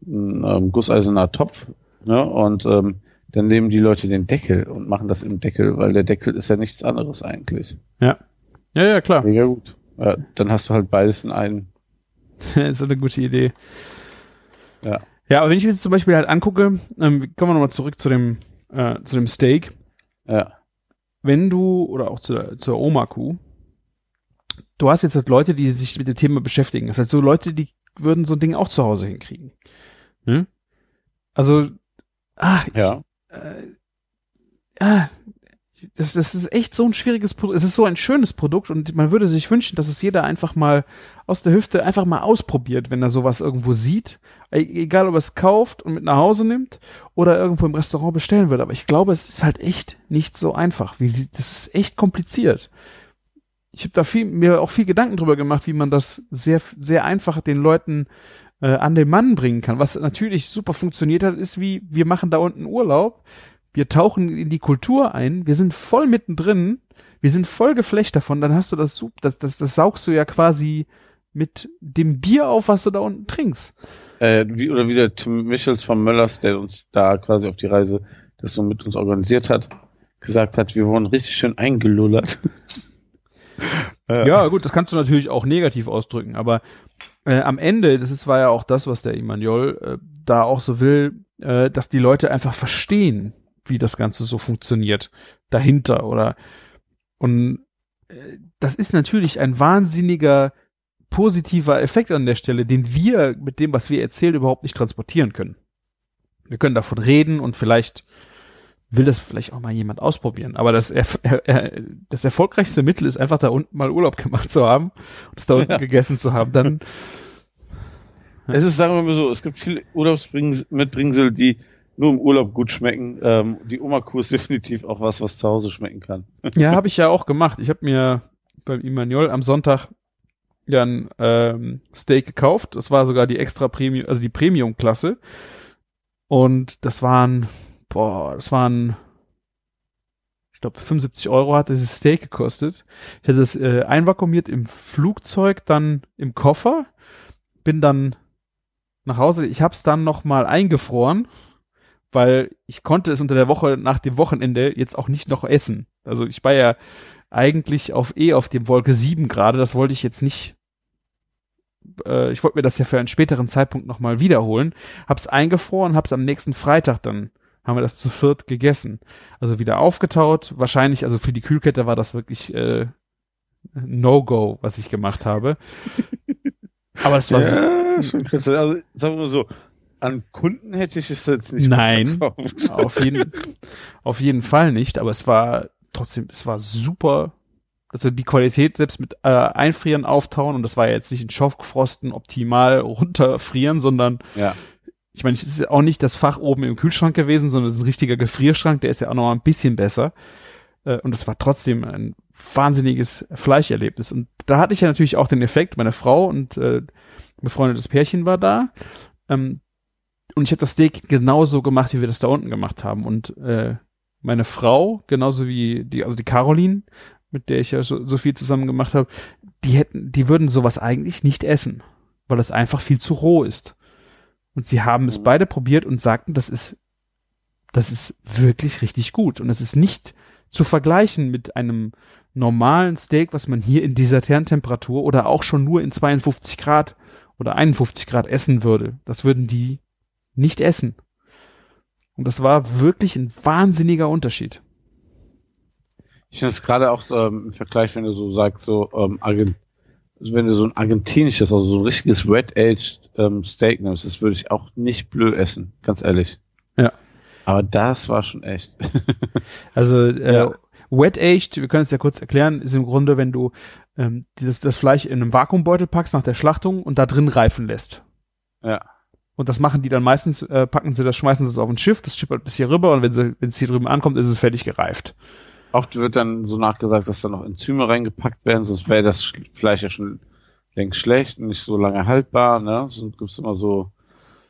S5: ein ähm, gusseiserner Topf, ne? Und ähm, dann nehmen die Leute den Deckel und machen das im Deckel, weil der Deckel ist ja nichts anderes eigentlich.
S4: Ja. Ja, ja, klar.
S5: Mega gut. Ja, dann hast du halt beides in einem.
S4: ist eine gute Idee.
S5: Ja.
S4: Ja, aber wenn ich mir jetzt zum Beispiel halt angucke, ähm, kommen wir nochmal zurück zu dem, äh, zu dem Steak.
S5: Ja.
S4: Wenn du, oder auch zu, zur Oma-Kuh, du hast jetzt halt Leute, die sich mit dem Thema beschäftigen. Das heißt, so Leute, die würden so ein Ding auch zu Hause hinkriegen. Hm? Also, ach, ich,
S5: Ja.
S4: äh, ah, das, das ist echt so ein schwieriges Produkt. Es ist so ein schönes Produkt und man würde sich wünschen, dass es jeder einfach mal aus der Hüfte einfach mal ausprobiert, wenn er sowas irgendwo sieht. E egal, ob er es kauft und mit nach Hause nimmt oder irgendwo im Restaurant bestellen würde. Aber ich glaube, es ist halt echt nicht so einfach. Wie, das ist echt kompliziert. Ich habe da viel, mir auch viel Gedanken drüber gemacht, wie man das sehr, sehr einfach den Leuten äh, an den Mann bringen kann. Was natürlich super funktioniert hat, ist wie, wir machen da unten Urlaub, wir tauchen in die Kultur ein, wir sind voll mittendrin, wir sind voll geflecht davon, dann hast du das, das, das, das saugst du ja quasi mit dem Bier auf, was du da unten trinkst.
S5: Äh, wie, oder wie der Tim Michels von Möllers, der uns da quasi auf die Reise das so mit uns organisiert hat, gesagt hat, wir wurden richtig schön eingelullert.
S4: Ja, gut, das kannst du natürlich auch negativ ausdrücken, aber äh, am Ende, das ist, war ja auch das, was der Immanuel äh, da auch so will, äh, dass die Leute einfach verstehen, wie das Ganze so funktioniert dahinter oder und äh, das ist natürlich ein wahnsinniger positiver Effekt an der Stelle, den wir mit dem, was wir erzählen, überhaupt nicht transportieren können. Wir können davon reden und vielleicht will das vielleicht auch mal jemand ausprobieren. Aber das, erf er, er, das erfolgreichste Mittel ist einfach da unten mal Urlaub gemacht zu haben und es da unten
S5: Ja.
S4: gegessen zu haben. Dann
S5: Es ist, sagen wir mal so, es gibt viele Urlaubsmitbringsel, die nur im Urlaub gut schmecken. Ähm, die Oma-Kuh ist definitiv auch was, was zu Hause schmecken kann.
S4: Ja, habe ich ja auch gemacht. Ich habe mir beim Immanuel am Sonntag ja ein ähm, Steak gekauft. Das war sogar die extra Premium, also die Premium-Klasse. Und das waren, boah, das waren, ich glaube, 75 Euro hat dieses Steak gekostet. Ich hatte es äh, einvakuumiert im Flugzeug, dann im Koffer, bin dann nach Hause. Ich habe es dann noch mal eingefroren, weil ich konnte es unter der Woche nach dem Wochenende jetzt auch nicht noch essen. Also ich war ja eigentlich auf eh auf dem Wolke 7 gerade, das wollte ich jetzt nicht äh, ich wollte mir das ja für einen späteren Zeitpunkt nochmal wiederholen, hab's eingefroren, hab's am nächsten Freitag dann, haben wir das zu viert gegessen. Also wieder aufgetaut, wahrscheinlich, also für die Kühlkette war das wirklich äh, No-Go, was ich gemacht habe. Aber es war
S5: Ja, schon krass. Also, sagen wir mal so, an Kunden hätte ich es jetzt nicht
S4: Nein. auf jeden, auf jeden Fall nicht, aber es war trotzdem, es war super. Also die Qualität selbst mit äh, Einfrieren, Auftauen und das war ja jetzt nicht ein Schockfrosten optimal runterfrieren, sondern
S5: Ja.
S4: Ich meine, es ist auch nicht das Fach oben im Kühlschrank gewesen, sondern es ist ein richtiger Gefrierschrank, der ist ja auch noch mal ein bisschen besser. Äh, und es war trotzdem ein wahnsinniges Fleischerlebnis. Und da hatte ich ja natürlich auch den Effekt, meine Frau und äh, befreundetes Pärchen war da. Ähm, und ich habe das Steak genauso gemacht, wie wir das da unten gemacht haben. Und äh, meine Frau, genauso wie die, also die Caroline, mit der ich ja so, so viel zusammen gemacht habe, die hätten, die würden sowas eigentlich nicht essen, weil es einfach viel zu roh ist. Und sie haben es
S5: Mhm.
S4: beide probiert und sagten, das ist, das ist wirklich richtig gut. Und es ist nicht zu vergleichen mit einem normalen Steak, was man hier in dieser Terntemperatur oder auch schon nur in 52 Grad oder 51 Grad essen würde. Das würden die nicht essen. Und das war wirklich ein wahnsinniger Unterschied.
S5: Ich finde es gerade auch ähm, im Vergleich, wenn du so sagst, so ähm, Argent also wenn du so ein argentinisches, also so ein richtiges Red-Aged ähm, Steak nimmst, das würde ich auch nicht blöd essen, ganz ehrlich.
S4: Ja.
S5: Aber das war schon echt.
S4: Also äh,
S5: Ja.
S4: Wet Aged, wir können es ja kurz erklären, ist im Grunde, wenn du ähm, dieses, das Fleisch in einem Vakuumbeutel packst nach der Schlachtung und da drin reifen lässt.
S5: Ja.
S4: Und das machen die dann meistens, äh, packen sie das, schmeißen sie es auf ein Schiff, das schippert bis hier rüber und wenn es hier drüben ankommt, ist es fertig gereift.
S5: Oft wird dann so nachgesagt, dass da noch Enzyme reingepackt werden, sonst wäre das Sch- Fleisch ja schon längst schlecht und nicht so lange haltbar. Ne? Sonst gibt's immer so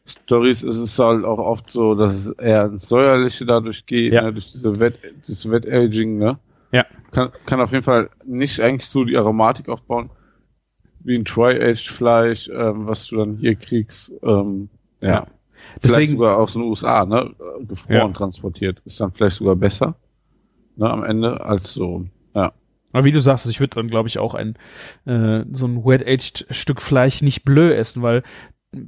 S5: Stories. Es ist halt auch oft so, dass es eher ins Säuerliche dadurch geht,
S4: Ja.
S5: ne? durch diese Wet, dieses Wet-Aging. Ne?
S4: Ja.
S5: Kann, kann auf jeden Fall nicht eigentlich so die Aromatik aufbauen wie ein Tri-Aged Fleisch, ähm, was du dann hier kriegst. Ähm, ja.
S4: Ja.
S5: Vielleicht
S4: Deswegen,
S5: sogar aus den USA, ne? Gefroren
S4: Ja.
S5: transportiert. Ist dann vielleicht sogar besser, ne, am Ende, als so. Ja.
S4: aber wie du sagst, ich würde dann, glaube ich, auch ein äh, so ein wet-aged Stück Fleisch nicht blö essen, weil äh,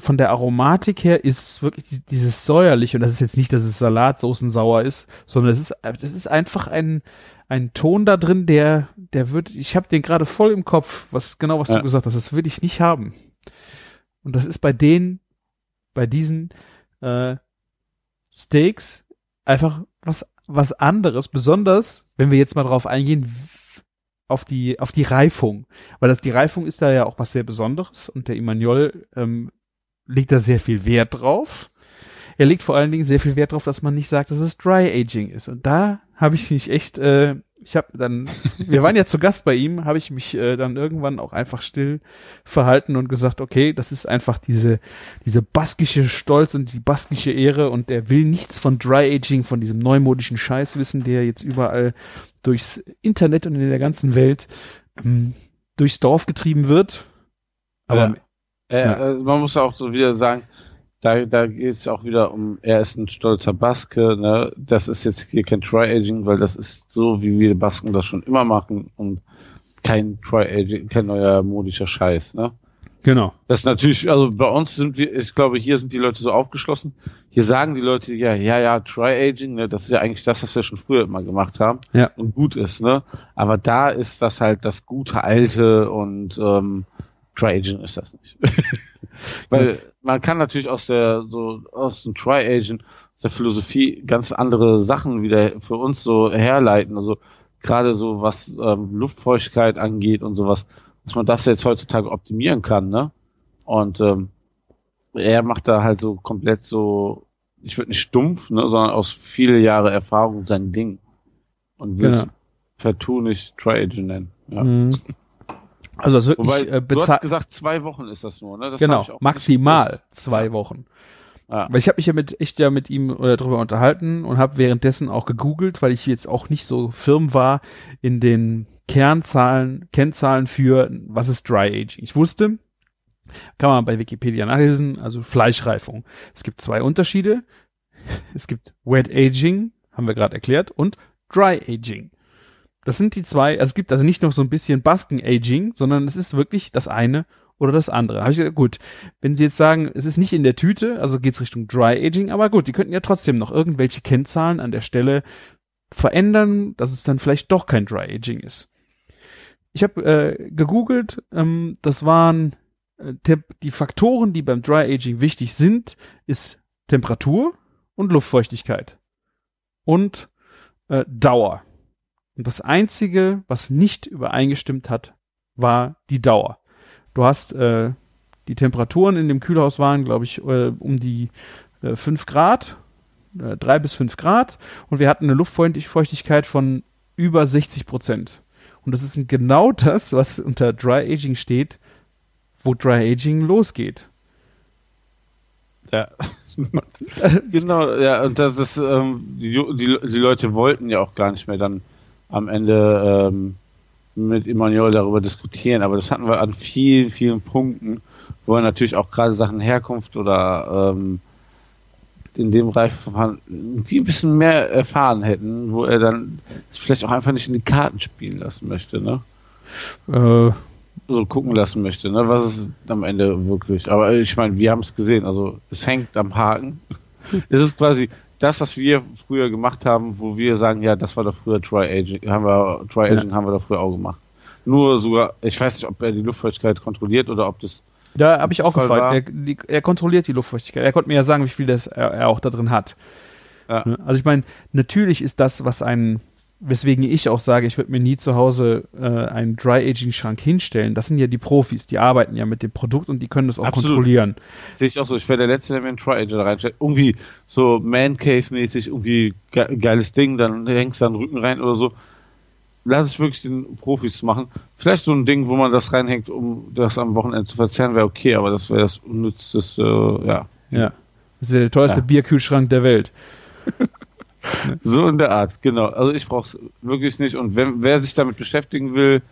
S4: von der Aromatik her ist wirklich die- dieses säuerliche und das ist jetzt nicht, dass es Salatsoßen sauer ist, sondern es ist es ist einfach ein ein Ton da drin, der der wird ich habe den gerade voll im Kopf, was genau was
S5: Ja.
S4: du gesagt hast, das will ich nicht haben. Und das ist bei denen bei diesen äh, Steaks einfach was was anderes, besonders wenn wir jetzt mal drauf eingehen auf die auf die Reifung, weil das die Reifung ist da ja auch was sehr Besonderes und der Immanuel ähm, legt da sehr viel Wert drauf. Er legt vor allen Dingen sehr viel Wert drauf, dass man nicht sagt, dass es Dry Aging ist. Und da habe ich mich echt, äh, ich habe dann, wir waren ja zu Gast bei ihm, habe ich mich äh, dann irgendwann auch einfach still verhalten und gesagt, okay, das ist einfach diese diese baskische Stolz und die baskische Ehre und der will nichts von Dry Aging, von diesem neumodischen Scheiß wissen, der jetzt überall durchs Internet und in der ganzen Welt ähm, durchs Dorf getrieben wird. Aber
S5: Ja. Äh,
S4: Ja.
S5: äh, man muss auch so wieder sagen, da, da geht es auch wieder um, er ist ein stolzer Baske, ne? Das ist jetzt hier kein Tri-Aging, weil das ist so, wie wir Basken das schon immer machen und kein Tri-Aging, kein neuer modischer Scheiß, ne?
S4: genau.
S5: Das ist natürlich, also bei uns sind wir, ich glaube, hier sind die Leute so aufgeschlossen. Hier sagen die Leute, ja, ja, ja, Tri-Aging, ne, das ist ja eigentlich das, was wir schon früher immer gemacht haben.
S4: Ja.
S5: Und gut ist, ne? Aber da ist das halt das gute Alte und ähm, Tri-Aging ist das nicht. Weil man kann natürlich aus der, so, aus dem Tri-Aging, aus der Philosophie ganz andere Sachen wieder für uns so herleiten. Also gerade so was ähm, Luftfeuchtigkeit angeht und sowas, dass man das jetzt heutzutage optimieren kann, ne? Und ähm, er macht da halt so komplett so, ich würde nicht stumpf, ne, sondern aus viele Jahre Erfahrung sein Ding. Und will es
S4: Genau.
S5: partout nicht Tri-Aging nennen. Ja.
S4: Mhm. Also das wirklich
S5: Wobei,
S4: äh,
S5: du hast gesagt, zwei Wochen ist das nur, ne? Das
S4: Genau, maximal zwei. Wochen.
S5: Ja.
S4: Weil ich habe mich ja mit echt ja mit ihm äh, darüber unterhalten und habe währenddessen auch gegoogelt, weil ich jetzt auch nicht so firm war in den Kernzahlen, Kennzahlen für was ist Dry Aging. Ich wusste, kann man bei Wikipedia nachlesen, also Fleischreifung. Es gibt zwei Unterschiede. Es gibt Wet Aging, haben wir gerade erklärt, und Dry Aging. Das sind die zwei, also es gibt also nicht noch so ein bisschen Basken Aging, sondern es ist wirklich das eine oder das andere. Habe ich gesagt, gut, wenn Sie jetzt sagen, es ist nicht in der Tüte, also geht's Richtung Dry Aging, aber gut, die könnten ja trotzdem noch irgendwelche Kennzahlen an der Stelle verändern, dass es dann vielleicht doch kein Dry Aging ist. Ich habe äh, gegoogelt, ähm, das waren äh, die Faktoren, die beim Dry Aging wichtig sind, ist Temperatur und Luftfeuchtigkeit und äh, Dauer. Und das einzige, was nicht übereingestimmt hat, war die Dauer. Du hast äh, die Temperaturen in dem Kühlhaus waren, glaube ich, äh, um die äh, 5 Grad, äh, 3 bis 5 Grad und wir hatten eine Luftfeuchtigkeit von über 60 Prozent. Und das ist genau das, was unter Dry Aging steht, wo Dry Aging losgeht.
S5: Ja. genau, ja, und das ist, ähm, die, die, die Leute wollten ja auch gar nicht mehr dann am Ende ähm, mit Emmanuel darüber diskutieren, aber das hatten wir an vielen, vielen Punkten, wo er natürlich auch gerade Sachen Herkunft oder ähm, in dem Reifverfahren irgendwie ein bisschen mehr erfahren hätten, wo er dann vielleicht auch einfach nicht in die Karten spielen lassen möchte, ne?
S4: Äh,
S5: so gucken lassen möchte, ne? Was ist am Ende wirklich. Aber ich meine, wir haben es gesehen, also es hängt am Haken. es ist quasi das, was wir früher gemacht haben, wo wir sagen, ja, das war doch früher Tri-Aging, haben wir, Tri-Aging haben wir doch früher auch gemacht. Nur sogar, ich weiß nicht, ob er die Luftfeuchtigkeit kontrolliert oder ob das
S4: da habe ich auch gefragt. Er, die, er kontrolliert die Luftfeuchtigkeit. Er konnte mir ja sagen, wie viel das er, er auch da drin hat.
S5: Ja.
S4: Ne? Also ich meine, natürlich ist das, was ein, weswegen ich auch sage, ich würde mir nie zu Hause äh, einen Dry-Aging-Schrank hinstellen. Das sind ja die Profis, die arbeiten ja mit dem Produkt und die können das auch
S5: Absolut.
S4: kontrollieren.
S5: sehe ich auch so. Ich wäre der Letzte, der mir einen da reinstellt. Irgendwie so Man-Cave-mäßig, irgendwie ge geiles Ding, dann hängst du da einen Rücken rein oder so. Lass es wirklich den Profis machen. Vielleicht so ein Ding, wo man das reinhängt, um das am Wochenende zu verzehren, wäre okay, aber das wäre das unnützeste, ja.
S4: Ja. Das wäre der teuerste
S5: Ja.
S4: Bierkühlschrank der Welt.
S5: So in der Art, genau. Also ich brauche es wirklich nicht. Und wenn, wer sich damit beschäftigen will,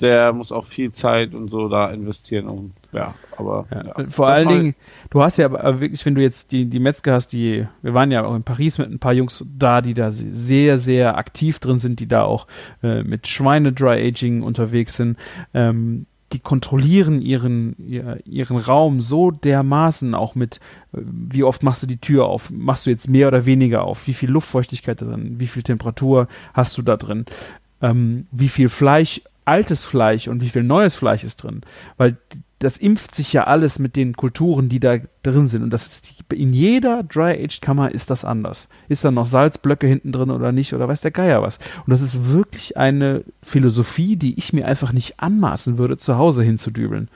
S5: der muss auch viel Zeit und so da investieren und ja, aber
S4: Ja.
S5: ja.
S4: Vor
S5: Sag
S4: allen Dingen, du hast ja aber wirklich, wenn du jetzt die, die Metzger hast, die, wir waren ja auch in Paris mit ein paar Jungs da, die da sehr, sehr aktiv drin sind, die da auch äh, mit Schweine Dry Aging unterwegs sind. Ähm, die kontrollieren ihren, ihr, ihren Raum so dermaßen auch mit, äh, wie oft machst du die Tür auf? Machst du jetzt mehr oder weniger auf? Wie viel Luftfeuchtigkeit da drin? Wie viel Temperatur hast du da drin? Ähm, wie viel Fleisch, altes Fleisch und wie viel neues Fleisch ist drin? Weil das impft sich ja alles mit den Kulturen, die da drin sind. Und das ist die, in jeder Dry-Aged-Kammer ist das anders. Ist da noch Salzblöcke hinten drin oder nicht oder weiß der Geier was. Und das ist wirklich eine Philosophie, die ich mir einfach nicht anmaßen würde, zu Hause hinzudübeln.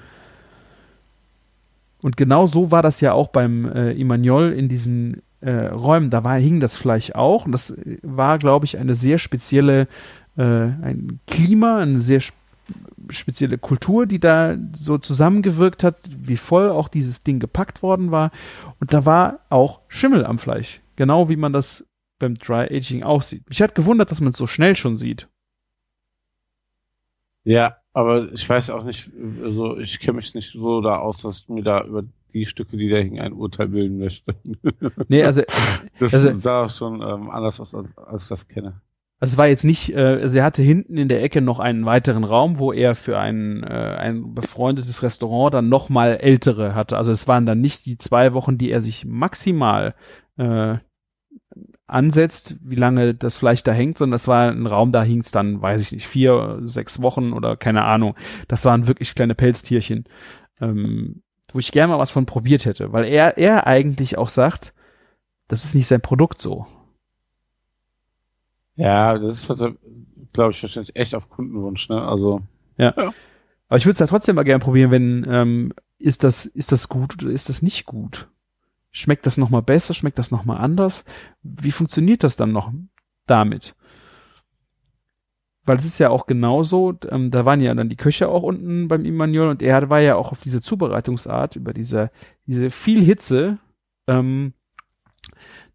S4: Und genau so war das ja auch beim äh, Imagnol in diesen äh, Räumen. Da war, hing das Fleisch auch. Und das äh, war, glaube ich, eine sehr spezielle, äh, ein Klima, eine sehr sp spezielle Kultur, die da so zusammengewirkt hat, wie voll auch dieses Ding gepackt worden war. Und da war auch Schimmel am Fleisch. Genau wie man das beim Dry Aging auch sieht. Mich hat gewundert, dass man es so schnell schon sieht.
S5: Ja, aber ich weiß auch nicht, also ich kenne mich nicht so da aus, dass ich mir da über die Stücke, die da hingen, ein Urteil bilden möchte.
S4: Nee, also
S5: Das
S4: Also-
S5: sah schon ähm, anders aus, als, als ich das kenne.
S4: Also es war jetzt nicht, äh, also er hatte hinten in der Ecke noch einen weiteren Raum, wo er für ein, äh, ein befreundetes Restaurant dann noch mal ältere hatte. Also es waren dann nicht die zwei Wochen, die er sich maximal äh, ansetzt, wie lange das Fleisch da hängt, sondern das war ein Raum, da hing es dann, weiß ich nicht, vier, sechs Wochen oder keine Ahnung. Das waren wirklich kleine Pelztierchen, ähm, wo ich gerne mal was von probiert hätte, weil er, er eigentlich auch sagt, das ist nicht sein Produkt so.
S5: Ja, das ist, glaube ich, wahrscheinlich echt auf Kundenwunsch, ne? Also,
S4: Aber ich würde es ja trotzdem mal gerne probieren, wenn ähm, ist das ist das gut oder ist das nicht gut? Schmeckt das noch mal besser? Schmeckt das noch mal anders? Wie funktioniert das dann noch damit? Weil es ist ja auch genauso, ähm, da waren ja dann die Köche auch unten beim Immanuel und er war ja auch auf diese Zubereitungsart, über diese, diese viel Hitze, ähm,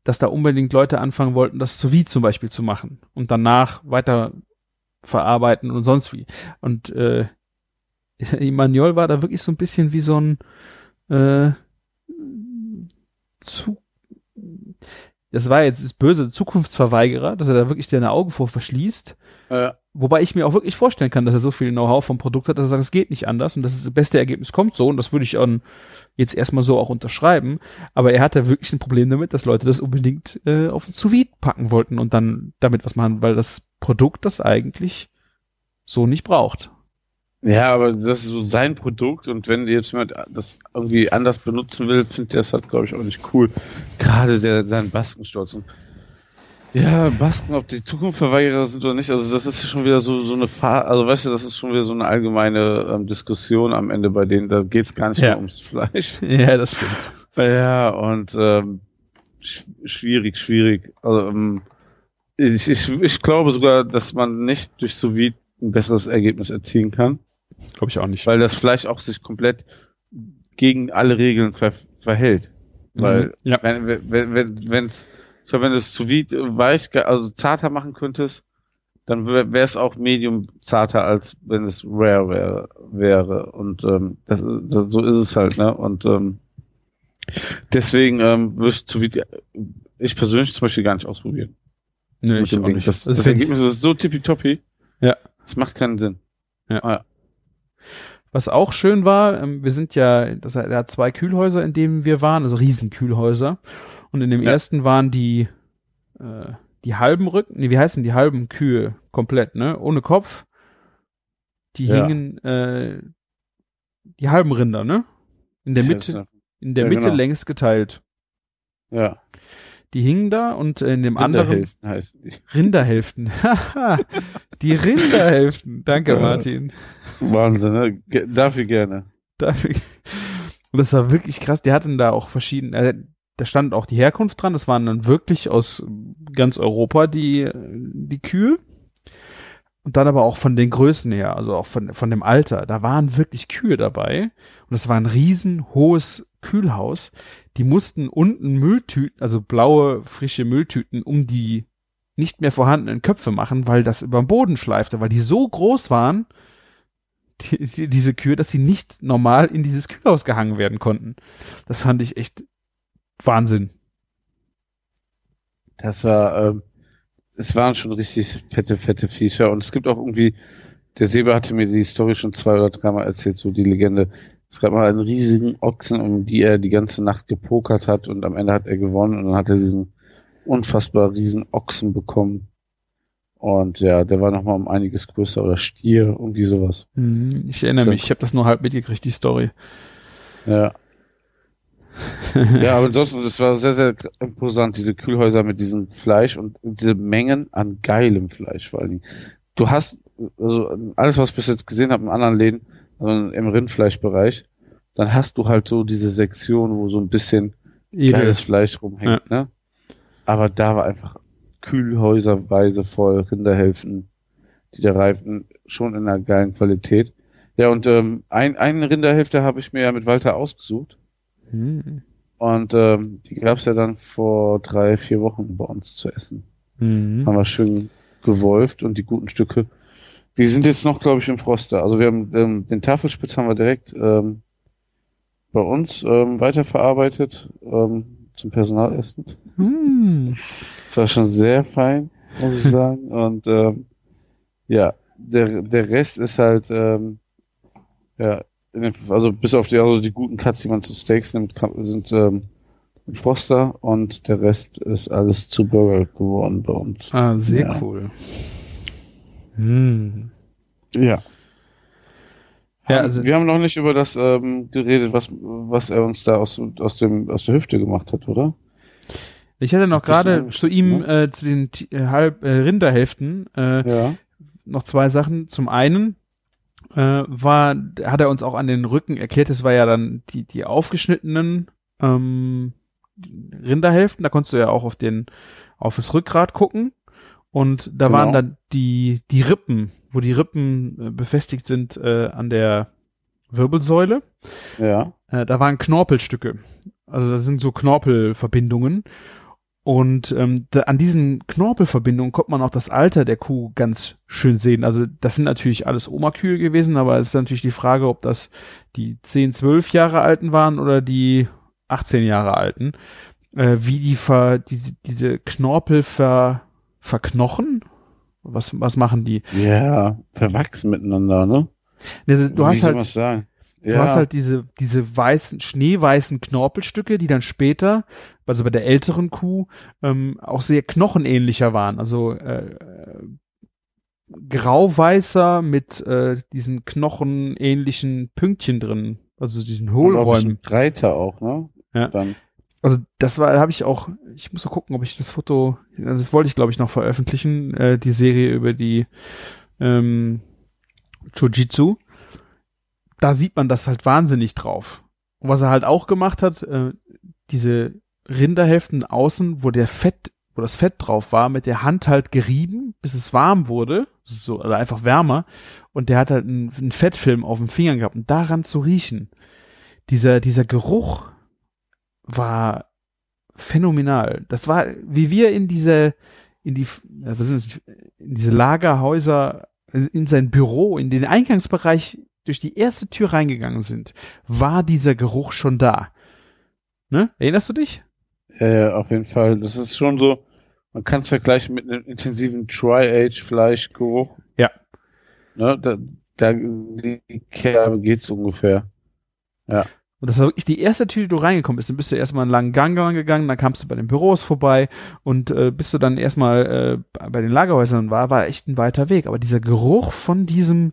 S4: dass da unbedingt Leute anfangen wollten, das sous vide zum Beispiel zu machen und danach weiter verarbeiten und sonst wie. Und äh, Immanuel war da wirklich so ein bisschen wie so ein äh, zu das war jetzt das böse Zukunftsverweigerer, dass er da wirklich seine Augen vor verschließt.
S5: äh,
S4: Wobei ich mir auch wirklich vorstellen kann, dass er so viel Know-how vom Produkt hat, dass er sagt, es geht nicht anders und dass das beste Ergebnis kommt so und das würde ich dann jetzt erstmal so auch unterschreiben. Aber er hatte wirklich ein Problem damit, dass Leute das unbedingt äh, auf den sous packen wollten und dann damit was machen, weil das Produkt das eigentlich so nicht braucht.
S5: ja, aber das ist so sein Produkt und wenn jetzt jemand das irgendwie anders benutzen will, findet er das halt, glaube ich, auch nicht cool. Gerade der, sein Baskensturz. Und ja, Basken, ob die Zukunftsverweigerer sind oder nicht, also das ist schon wieder so, so eine Fahr also weißt du, das ist schon wieder so eine allgemeine ähm, Diskussion am Ende bei denen, da geht's gar nicht
S4: Ja.
S5: mehr ums Fleisch.
S4: Ja, das stimmt.
S5: Ja, und ähm, sch schwierig, schwierig. Also, ähm, ich, ich, ich glaube sogar, dass man nicht durch sous vide ein besseres Ergebnis erzielen kann,
S4: Glaube ich auch nicht.
S5: weil das Fleisch auch sich komplett gegen alle Regeln ver verhält. Weil
S4: Mhm. ja.
S5: wenn wenn wenn wenn's, ich glaube, wenn du es vide weich, also zarter machen könntest, dann wäre es auch medium zarter, als wenn es rare wäre. wäre. Und ähm, das, das, so ist es halt, ne? Und ähm, deswegen ähm, würde ich vide, ich persönlich zum Beispiel gar nicht ausprobieren.
S4: Nee, ich auch
S5: Ding.
S4: nicht.
S5: Das,
S4: Das
S5: das Ergebnis ist so tippitoppi.
S4: Ja.
S5: Das macht keinen Sinn.
S4: Was auch schön war, ähm, wir sind ja, das, er hat zwei Kühlhäuser, in denen wir waren, also Riesenkühlhäuser. Und in dem
S5: Ja.
S4: ersten waren die, äh, die halben Rücken, nee, wie heißen die halben Kühe komplett, ne? Ohne Kopf. Die
S5: Ja.
S4: hingen, äh, die halben Rinder, ne? In der Mitte, in der
S5: Ja,
S4: Mitte
S5: genau.
S4: längs geteilt.
S5: Ja.
S4: Die hingen da und in dem anderen
S5: Rinderhälften heißen die.
S4: Rinderhälften. Haha, die Rinderhälften. Danke,
S5: Ja.
S4: Martin.
S5: Wahnsinn, ne? Ge dafür gerne.
S4: Dafür. Und das war wirklich krass. Die hatten da auch verschiedene, äh, da stand auch die Herkunft dran. Das waren dann wirklich aus ganz Europa die, die Kühe. Und dann aber auch von den Größen her, also auch von, von dem Alter. Da waren wirklich Kühe dabei. Und das war ein riesen hohes Kühlhaus. Die mussten unten Mülltüten, also blaue, frische Mülltüten um die nicht mehr vorhandenen Köpfe machen, weil das über den Boden schleifte, weil die so groß waren, die, die, diese Kühe, dass sie nicht normal in dieses Kühlhaus gehangen werden konnten. Das fand ich echt Wahnsinn.
S5: Das war, ähm, es waren schon richtig fette, fette Viecher. Und es gibt auch irgendwie, der Sebe hatte mir die Story schon zwei oder dreimal erzählt, so die Legende. Es gab mal einen riesigen Ochsen, um die er die ganze Nacht gepokert hat und am Ende hat er gewonnen und dann hat er diesen unfassbar riesen Ochsen bekommen. Und ja, der war nochmal um einiges größer oder Stier, irgendwie sowas.
S4: Mhm, Ich erinnere mich, ich habe das nur halb mitgekriegt, die Story.
S5: Ja. ja, aber ansonsten, das war sehr, sehr imposant, diese Kühlhäuser mit diesem Fleisch und diese Mengen an geilem Fleisch vor allen Dingen. Du hast, also alles, was ich bis jetzt gesehen habe in anderen Läden, also im Rindfleischbereich, dann hast du halt so diese Sektion, wo so ein bisschen
S4: Edel.
S5: geiles Fleisch rumhängt, ne? Aber da war einfach Kühlhäuserweise voll Rinderhälften, die da reifen, schon in einer geilen Qualität. Ja, und ähm, ein, eine Rinderhälfte habe ich mir ja mit Walter ausgesucht.
S4: Mhm.
S5: Und ähm, die gab's ja dann vor drei, vier Wochen bei uns zu essen.
S4: Mhm.
S5: Haben wir schön gewolft und die guten Stücke. Die sind jetzt noch, glaube ich, im Froster. Also wir haben ähm, den Tafelspitz haben wir direkt ähm, bei uns ähm, weiterverarbeitet ähm, zum Personalessen.
S4: Mhm.
S5: Das war schon sehr fein, muss ich sagen. Und ähm, ja, der, der Rest ist halt, ähm, ja, also bis auf die, also die guten Cuts, die man zu Steaks nimmt, sind ähm, Froster und der Rest ist alles zu Burger geworden bei uns.
S4: Ah, sehr
S5: Ja.
S4: cool. Mhm.
S5: Ja.
S4: Ja, also-
S5: wir haben noch nicht über das ähm, geredet, was, was er uns da aus, aus, dem, aus der Hüfte gemacht hat, oder?
S4: Ich hatte noch gerade zu ihm,
S5: angeschnitten,
S4: äh, zu den Ti- äh, halb äh, Rinderhälften, äh,
S5: Ja.
S4: noch zwei Sachen. Zum einen äh, war, hat er uns auch an den Rücken erklärt, das war ja dann die, die aufgeschnittenen ähm, Rinderhälften, da konntest du ja auch auf den, auf das Rückgrat gucken. Und da
S5: Genau.
S4: waren dann die, die Rippen, wo die Rippen äh, befestigt sind äh, an der Wirbelsäule.
S5: Ja.
S4: Äh, da waren Knorpelstücke. Also das sind so Knorpelverbindungen. Und ähm, da, an diesen Knorpelverbindungen kommt man auch das Alter der Kuh ganz schön sehen. Also das sind natürlich alles Oma-Kühe gewesen, aber es ist natürlich die Frage, ob das die 10, 12 Jahre alten waren oder die 18 Jahre alten. Äh, wie die ver, diese, diese Knorpel ver, verknochen. Was, was machen die?
S5: Ja, verwachsen miteinander, ne?
S4: Also, du
S5: Wie
S4: hast halt Du hast halt diese, diese weißen, schneeweißen Knorpelstücke, die dann später, also bei der älteren Kuh, ähm, auch sehr knochenähnlicher waren. Also äh, äh, grauweißer mit äh, diesen knochenähnlichen Pünktchen drin, also diesen Hohlräumen.
S5: breiter auch, ne?
S4: Ja.
S5: Dann.
S4: Also das war, habe ich auch, ich muss mal gucken, ob ich das Foto, das wollte ich glaube ich noch veröffentlichen, äh, die Serie über die ähm, Jujitsu. Da sieht man das halt wahnsinnig drauf. Und was er halt auch gemacht hat, äh, diese Rinderhälften außen, wo der Fett, wo das Fett drauf war, mit der Hand halt gerieben, bis es warm wurde, so oder einfach wärmer. Und der hat halt einen, einen Fettfilm auf den Fingern gehabt und daran zu riechen. Dieser, dieser Geruch war phänomenal. Das war, wie wir in diese, in die, was ist das, in diese Lagerhäuser, in sein Büro, in den Eingangsbereich durch die erste Tür reingegangen sind, war dieser Geruch schon da. Ne? Erinnerst du dich?
S5: Ja, ja, auf jeden Fall. Das ist schon so, man kann es vergleichen mit einem intensiven Tri-Age-Fleischgeruch.
S4: Ja.
S5: Ne, da, da, die Kerbe geht's ungefähr.
S4: Und das war wirklich die erste Tür, die du reingekommen bist. Dann bist du erstmal einen langen Gang gegangen, dann kamst du bei den Büros vorbei und äh, bis du dann erstmal äh, bei den Lagerhäusern war, war echt ein weiter Weg. Aber dieser Geruch von diesem,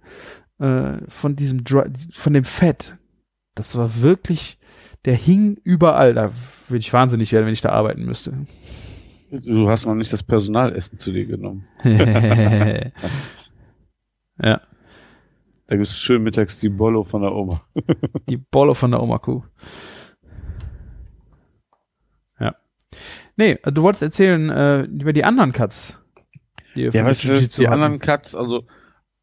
S4: äh, von diesem, Dry, von dem Fett, das war wirklich, der hing überall. Da würde ich wahnsinnig werden, wenn ich da arbeiten müsste.
S5: Du hast noch nicht das Personalessen zu dir genommen.
S4: ja,
S5: Da gibt's schön mittags die Bollo von der Oma.
S4: die Bolle von der Oma-Kuh. Ja. Nee, du wolltest erzählen äh, über die anderen Cuts. Die
S5: Ja, weißt du, die anderen Cuts, also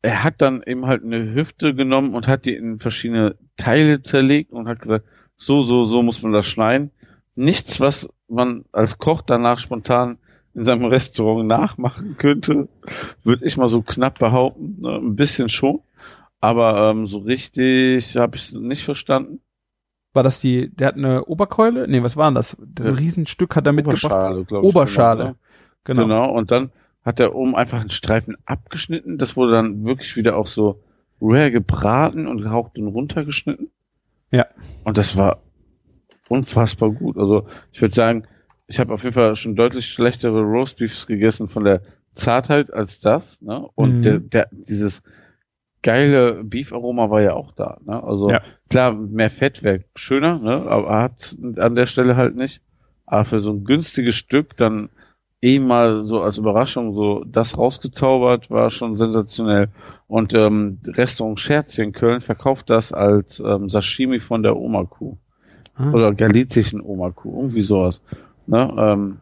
S5: er hat dann eben halt eine Hüfte genommen und hat die in verschiedene Teile zerlegt und hat gesagt, so, so, so muss man das schneiden. Nichts, was man als Koch danach spontan in seinem Restaurant nachmachen könnte, würde ich mal so knapp behaupten. Ne? Ein bisschen schon. aber ähm, so richtig habe ich es nicht verstanden.
S4: War das die, der hat eine Oberkeule? Nee, was war denn das? Ein. Riesenstück hat er mitgebracht.
S5: Oberschale, glaube ich.
S4: Oberschale.
S5: Genau.
S4: Genau.
S5: genau. Und dann hat er oben einfach einen Streifen abgeschnitten. Das wurde dann wirklich wieder auch so rare gebraten und gehaucht und runtergeschnitten.
S4: Ja.
S5: Und das war unfassbar gut. Also ich würde sagen, ich habe auf jeden Fall schon deutlich schlechtere Roastbeefs gegessen von der Zartheit als das. Ne? Und
S4: Mhm.
S5: der, der, dieses geile Beef-Aroma war ja auch da. Ne? Also
S4: Ja.
S5: klar, mehr Fett wäre schöner, ne? aber hat an der Stelle halt nicht. Aber für so ein günstiges Stück dann eh mal so als Überraschung so das rausgezaubert, war schon sensationell. Und ähm, Restaurant Scherz hier in Köln verkauft das als ähm, Sashimi von der Oma-Kuh.
S4: Ah.
S5: Oder galizischen Oma-Kuh, irgendwie sowas. Ne? Ähm,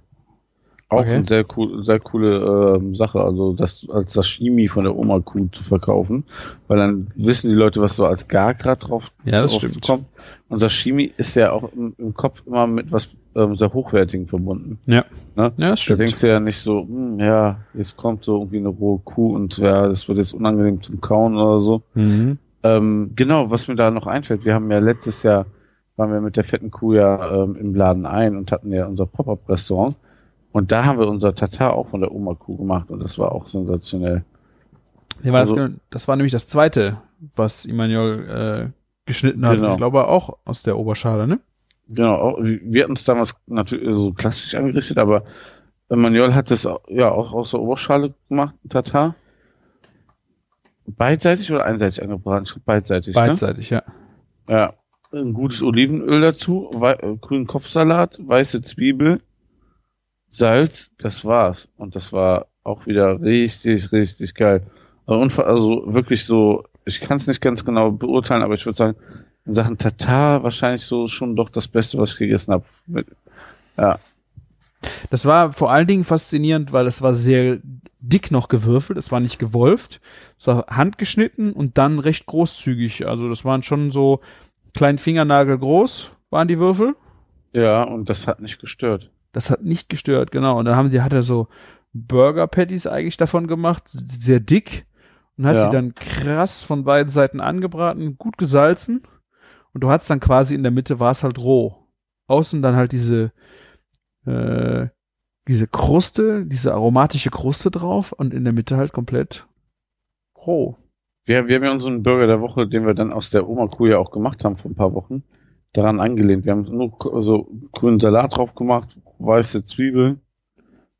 S5: auch
S4: Okay.
S5: eine sehr, cool, sehr coole ähm, Sache, also das als Sashimi von der Oma-Kuh zu verkaufen, weil dann wissen die Leute, was so als Gargrad drauf,
S4: Ja, das
S5: drauf
S4: stimmt.
S5: kommt. Und Sashimi ist ja auch im, im Kopf immer mit was ähm, sehr Hochwertigem verbunden.
S4: Ja.
S5: Ne?
S4: Ja, das
S5: Da
S4: stimmt.
S5: denkst du ja nicht so, hm, ja, jetzt kommt so irgendwie eine rohe Kuh und ja, das wird jetzt unangenehm zum Kauen oder so.
S4: Mhm.
S5: Ähm, genau, was mir da noch einfällt, wir haben ja letztes Jahr, waren wir mit der fetten Kuh ja ähm, im Laden ein und hatten ja unser Pop-Up-Restaurant. Und da haben wir unser Tatar auch von der Oma-Kuh gemacht und das war auch sensationell.
S4: Ja, war
S5: Also-
S4: das, das war nämlich das zweite, was Immanuel äh, geschnitten hat.
S5: Genau.
S4: Ich glaube auch aus der Oberschale, ne?
S5: Genau, auch, wir hatten es damals natürlich so klassisch angerichtet, aber Manuel hat es auch- ja auch aus der Oberschale gemacht, ein Tatar. Beidseitig oder einseitig angebraten? Ich glaub, beidseitig. Ne?
S4: Beidseitig, ja.
S5: Ja, ein gutes Olivenöl dazu, äh, grünen Kopfsalat, weiße Zwiebel, Salz, das war's. Und das war auch wieder richtig, richtig geil. Also, also wirklich so, ich kann es nicht ganz genau beurteilen, aber ich würde sagen, in Sachen Tatar wahrscheinlich so schon doch das Beste, was ich gegessen habe. Ja,
S4: Das war vor allen Dingen faszinierend, weil es war sehr dick noch gewürfelt, es war nicht gewolft, es war handgeschnitten und dann recht großzügig. Also das waren schon so kleinen Fingernagel groß, waren die Würfel.
S5: ja, und das hat nicht gestört.
S4: Das hat nicht gestört, genau. Und dann haben die, hat er so Burger Patties eigentlich davon gemacht, sehr dick und hat
S5: Ja.
S4: die dann krass von beiden Seiten angebraten, gut gesalzen. Und du hattest dann quasi in der Mitte war es halt roh. Außen dann halt diese äh, diese Kruste, diese aromatische Kruste drauf und in der Mitte halt komplett roh.
S5: Wir, wir haben ja unseren Burger der Woche, den wir dann aus der Oma-Kuh ja auch gemacht haben vor ein paar Wochen, daran angelehnt. Wir haben nur so grünen Salat drauf gemacht, weiße Zwiebeln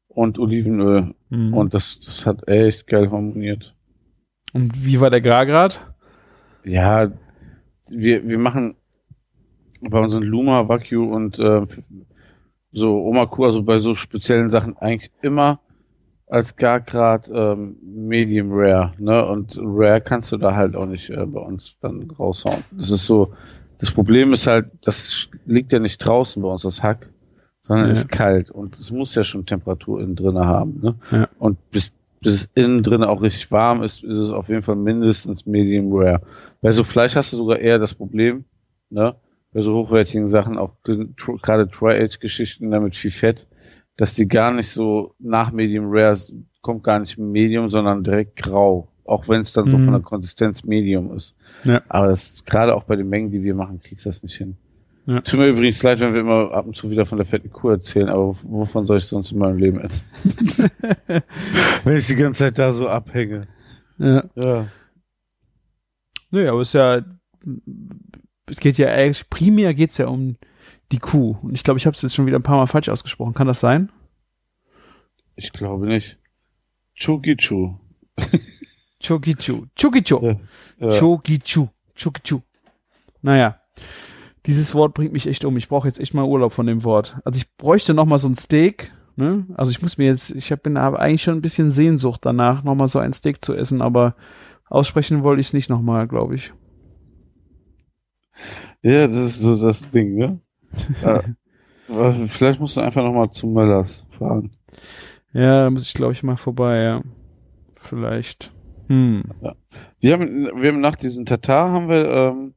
S5: und Olivenöl.
S4: Mhm.
S5: Und das, das hat echt geil harmoniert.
S4: und wie war der Gargrad?
S5: Ja, wir, wir machen bei unseren Luma, Wagyu und äh, so Oma-Kuh, also bei so speziellen Sachen eigentlich immer als Gargrad ähm, Medium Rare, ne? Und Rare kannst du da halt auch nicht äh, bei uns dann raushauen. Das ist so, das Problem ist halt, das liegt ja nicht draußen bei uns, das Hack, sondern
S4: Ja.
S5: ist kalt und es muss ja schon Temperatur innen drinne haben, ne?
S4: Ja.
S5: Und bis, bis es innen drinne auch richtig warm ist, ist es auf jeden Fall mindestens Medium Rare. Bei so Fleisch hast du sogar eher das Problem, ne? Bei so hochwertigen Sachen, auch gerade Tri-Age-Geschichten damit viel Fett, dass die gar nicht so nach Medium Rare kommt gar nicht Medium, sondern direkt grau. Auch wenn es dann so
S4: Mhm.
S5: von der Konsistenz Medium ist.
S4: Ja.
S5: Aber das gerade auch bei den Mengen, die wir machen, kriegst du das nicht hin.
S4: Ja.
S5: Tut mir übrigens leid, wenn wir immer ab und zu wieder von der fetten Kuh erzählen, aber wovon soll ich sonst in meinem Leben erzählen? wenn ich die ganze Zeit da so abhänge.
S4: Ja.
S5: Ja.
S4: Nö, aber es ist ja, es geht ja eigentlich, primär geht's ja um die Kuh. Und ich glaube, ich habe es jetzt schon wieder ein paar Mal falsch ausgesprochen. Kann das sein?
S5: Ich glaube nicht. Chukichu.
S4: Chokichu. Chokichu.
S5: Ja. Ja.
S4: Chokichu. Chokichu. Naja. Dieses Wort bringt mich echt um. Ich brauche jetzt echt mal Urlaub von dem Wort. Also ich bräuchte noch mal so ein Steak. Ne? Also ich muss mir jetzt, ich hab, bin aber eigentlich schon ein bisschen Sehnsucht danach, noch mal so ein Steak zu essen, aber aussprechen wollte ich es nicht noch mal, glaube ich.
S5: Ja, das ist so das Ding, ne? ja. Vielleicht musst du einfach nochmal zu Möllers fahren.
S4: Ja, da muss ich, glaube ich, mal vorbei, ja. Vielleicht. Hm.
S5: Wir haben, wir haben nach diesem Tatar haben wir ähm,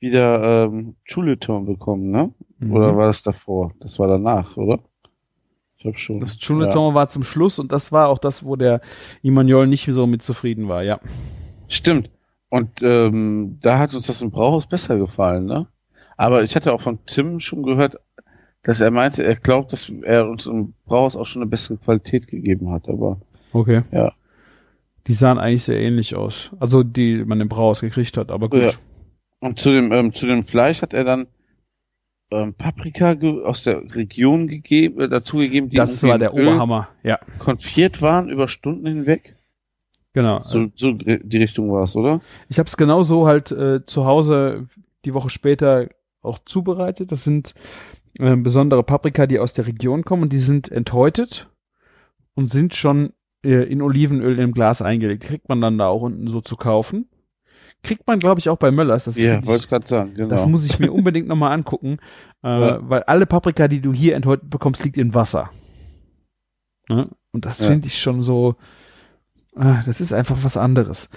S5: wieder ähm, Chuleton bekommen, ne?
S4: Mhm.
S5: Oder war das davor? Das war danach, oder? Ich hab schon.
S4: Das Chuleton war zum Schluss und das war auch das, wo der Immanuel nicht so mit zufrieden war, ja.
S5: Stimmt. Und ähm, da hat uns das im Brauhaus besser gefallen, ne? Aber ich hatte auch von Tim schon gehört, dass er meinte, er glaubt, dass er uns im Brauhaus auch schon eine bessere Qualität gegeben hat, aber
S4: Okay.
S5: Ja.
S4: Die sahen eigentlich sehr ähnlich aus. Also die man im Brauhaus gekriegt hat, aber gut.
S5: Ja. Und zu dem, ähm, zu dem Fleisch hat er dann ähm, Paprika aus der Region gegeben, äh, dazugegeben, die
S4: das war der
S5: Öl
S4: Oberhammer. Ja,
S5: konfiert waren über Stunden hinweg.
S4: genau.
S5: So, so die Richtung war es, oder?
S4: Ich habe es genau so halt äh, zu Hause die Woche später auch zubereitet. Das sind äh, besondere Paprika, die aus der Region kommen und die sind enthäutet und sind schon äh, in Olivenöl im Glas eingelegt. Kriegt man dann da auch unten so zu kaufen. Kriegt man, glaube ich, auch bei Möllers. Das,
S5: Ja, wollte
S4: ich,
S5: gerade sagen, genau.
S4: das muss ich mir unbedingt nochmal angucken, äh,
S5: Ja.
S4: weil alle Paprika, die du hier enthäutet bekommst, liegt in Wasser. Ne? Und das
S5: Ja.
S4: finde ich schon so, ah, das ist einfach was anderes.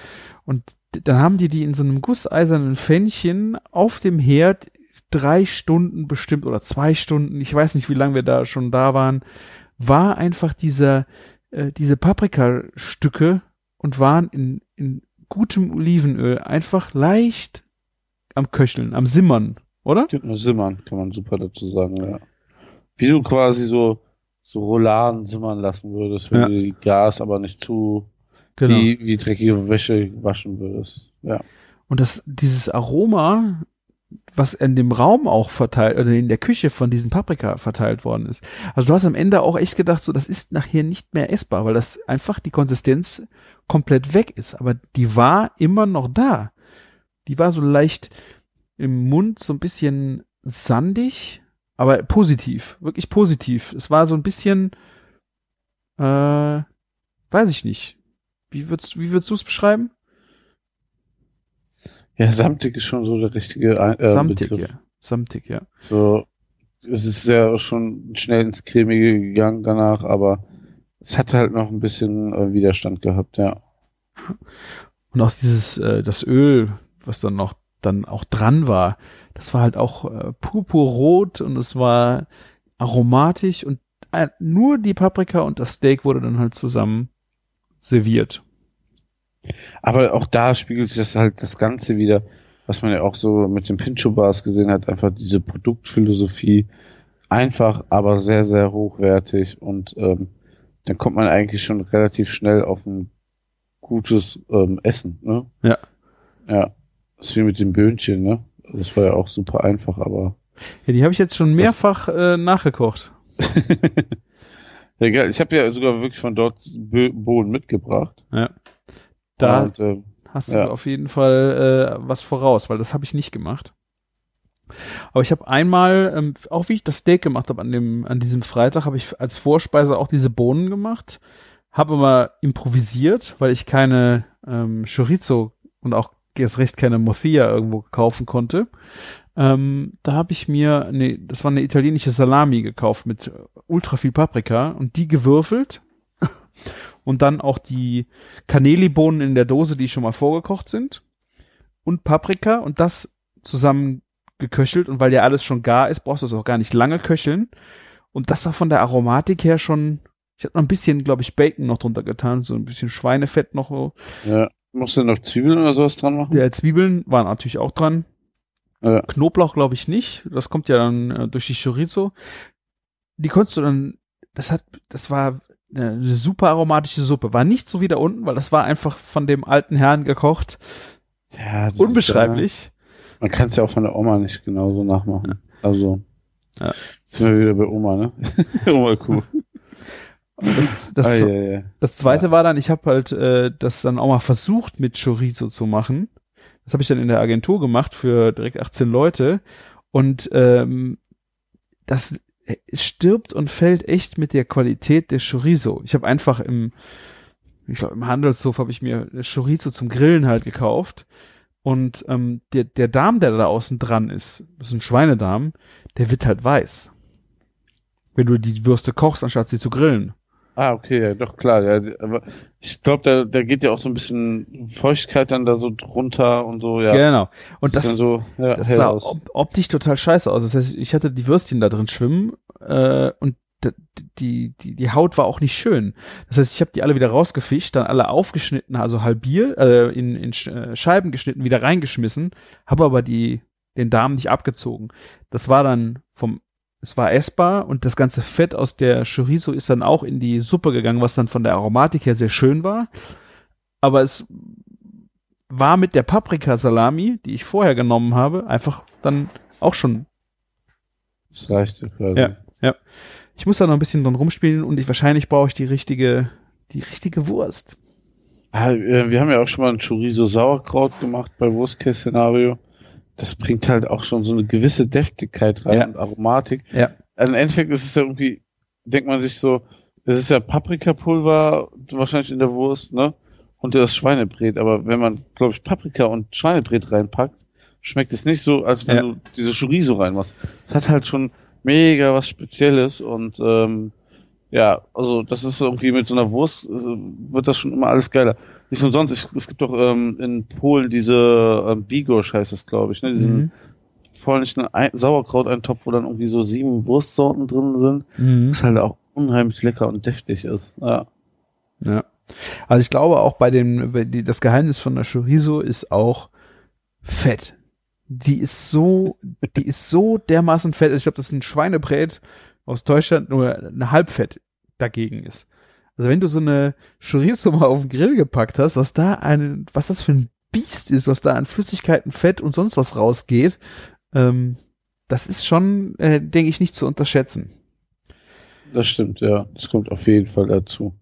S4: Und dann haben die die in so einem gusseisernen Pfännchen auf dem Herd drei Stunden bestimmt oder zwei Stunden, ich weiß nicht, wie lange wir da schon da waren, war einfach dieser, äh, diese Paprikastücke und waren in, in gutem Olivenöl einfach leicht am Köcheln, am Simmern, oder?
S5: Simmern, kann man super dazu sagen, ja. Wie du quasi so, so Rouladen simmern lassen würdest, wenn
S4: Ja.
S5: du die Gas aber nicht zu,
S4: Genau.
S5: wie, wie dreckige Wäsche waschen würdest. Ja.
S4: Und das, dieses Aroma, was in dem Raum auch verteilt, oder in der Küche von diesen Paprika verteilt worden ist. Also du hast am Ende auch echt gedacht, so, das ist nachher nicht mehr essbar, weil das einfach die Konsistenz komplett weg ist. Aber die war immer noch da. Die war so leicht im Mund, so ein bisschen sandig, aber positiv, wirklich positiv. Es war so ein bisschen, äh, weiß ich nicht. Wie würdest, wie würdest du es beschreiben?
S5: Ja, samtig ist schon so der richtige äh,
S4: Samtig,
S5: Begriff.
S4: ja. Samtig, ja.
S5: So, es ist ja schon schnell ins Cremige gegangen danach, aber es hatte halt noch ein bisschen äh, Widerstand gehabt, ja.
S4: Und auch dieses, äh, das Öl, was dann noch dann auch dran war, das war halt auch äh, purpurrot und es war aromatisch und äh, nur die Paprika und das Steak wurde dann halt zusammen serviert.
S5: Aber auch da spiegelt sich das halt das Ganze wieder, was man ja auch so mit den Pincho Bars gesehen hat, einfach diese Produktphilosophie, einfach, aber sehr, sehr hochwertig und ähm, dann kommt man eigentlich schon relativ schnell auf ein gutes ähm, Essen, ne?
S4: Ja.
S5: Ja. Das ist wie mit dem Böhnchen, ne? Das war ja auch super einfach, aber
S4: Ja, die habe ich jetzt schon mehrfach äh, nachgekocht.
S5: ja, geil. Ich habe ja sogar wirklich von dort Bohnen mitgebracht.
S4: Da
S5: Und, äh,
S4: hast du
S5: ja.
S4: auf jeden Fall äh, was voraus, weil das habe ich nicht gemacht. Aber ich habe einmal, ähm, auch wie ich das Steak gemacht habe an dem, an diesem Freitag, habe ich als Vorspeise auch diese Bohnen gemacht. Habe immer improvisiert, weil ich keine ähm, Chorizo und auch erst recht keine Mothia irgendwo kaufen konnte. Ähm, da habe ich mir, nee, das war eine italienische Salami gekauft mit äh, ultra viel Paprika und die gewürfelt. Und dann auch die Caneli-Bohnen in der Dose, die schon mal vorgekocht sind. Und Paprika und das zusammen geköchelt. Und weil ja alles schon gar ist, brauchst du es auch gar nicht lange köcheln. Und das war von der Aromatik her schon, ich habe noch ein bisschen, glaube ich, Bacon noch drunter getan, so ein bisschen Schweinefett noch. so.
S5: ja. Musst du noch Zwiebeln oder sowas dran machen?
S4: Der Zwiebeln waren natürlich auch dran.
S5: Ja.
S4: Knoblauch glaube ich nicht. Das kommt ja dann äh, durch die Chorizo. Die konntest du dann, das hat, das war eine, eine super aromatische Suppe. War nicht so wie da unten, weil das war einfach von dem alten Herrn gekocht.
S5: Ja, das
S4: Unbeschreiblich.
S5: Ja, man kann es ja auch von der Oma nicht genauso nachmachen. Also,
S4: Ja.
S5: sind wir wieder bei Oma, ne? Oma Kuh.
S4: Das, das,
S5: Ah,
S4: zu-
S5: ja, ja.
S4: das zweite war dann, ich habe halt äh, das dann auch mal versucht mit Chorizo zu machen. Das habe ich dann in der Agentur gemacht für direkt 18 Leute. Und ähm, das es stirbt und fällt echt mit der Qualität der Chorizo. Ich habe einfach im, ich glaube im Handelshof habe ich mir Chorizo zum Grillen halt gekauft. Und ähm, der, der Darm, der da außen dran ist, das ist ein Schweinedarm, der wird halt weiß. Wenn du die Würste kochst, anstatt sie zu grillen.
S5: Ah, okay, ja, doch klar. Ja, aber ich glaube, da, da geht ja auch so ein bisschen Feuchtigkeit dann da so drunter und so, ja.
S4: Genau. Und das,
S5: dann so ja,
S4: Das sah op optisch total scheiße aus. Das heißt, ich hatte die Würstchen da drin schwimmen äh, und die, die, die Haut war auch nicht schön. Das heißt, ich habe die alle wieder rausgefischt, dann alle aufgeschnitten, also halbiert, äh, in, in äh, Scheiben geschnitten, wieder reingeschmissen, habe aber die, den Darm nicht abgezogen. Das war dann vom, es war essbar und das ganze Fett aus der Chorizo ist dann auch in die Suppe gegangen, was dann von der Aromatik her sehr schön war. Aber es war mit der Paprikasalami, die ich vorher genommen habe, einfach dann auch schon
S5: Das reicht ja quasi.
S4: Ja. Ich muss da noch ein bisschen dran rumspielen und ich wahrscheinlich brauche ich die richtige, die richtige Wurst.
S5: Ah, äh, Wir haben ja auch schon mal ein Chorizo Sauerkraut gemacht bei Worst Case Szenario. Das bringt halt auch schon so eine gewisse Deftigkeit rein
S4: Ja.
S5: und Aromatik.
S4: Ja.
S5: Im Endeffekt ist es ja irgendwie, denkt man sich so, es ist ja Paprikapulver wahrscheinlich in der Wurst, ne? Und das Schweinebrät. Aber wenn man, glaube ich, Paprika und Schweinebrät reinpackt, schmeckt es nicht so, als wenn
S4: Ja.
S5: du diese Chorizo reinmachst. Es hat halt schon mega was Spezielles und ähm, ja, also das ist irgendwie mit so einer Wurst, wird das schon immer alles geiler. Nicht umsonst, ich, es gibt doch ähm, in Polen diese ähm, Bigos heißt es, glaube ich, ne? Diesen
S4: Mhm.
S5: polnischen Ei- Sauerkrauteintopf, wo dann irgendwie so sieben Wurstsorten drin sind,
S4: Mhm.
S5: was halt auch unheimlich lecker und deftig ist. Ja.
S4: Ja. Also ich glaube auch bei dem, bei die, das Geheimnis von der Chorizo ist auch Fett. Die ist so, die ist so dermaßen fett. Also ich glaube, das ist ein Schweinebrät aus Deutschland nur ein Halbfett dagegen ist. Also wenn du so eine Chorizo mal auf den Grill gepackt hast, was da ein, was das für ein Biest ist, was da an Flüssigkeiten, Fett und sonst was rausgeht, ähm, das ist schon, äh, denke ich, nicht zu unterschätzen.
S5: Das stimmt, ja. Das kommt auf jeden Fall dazu.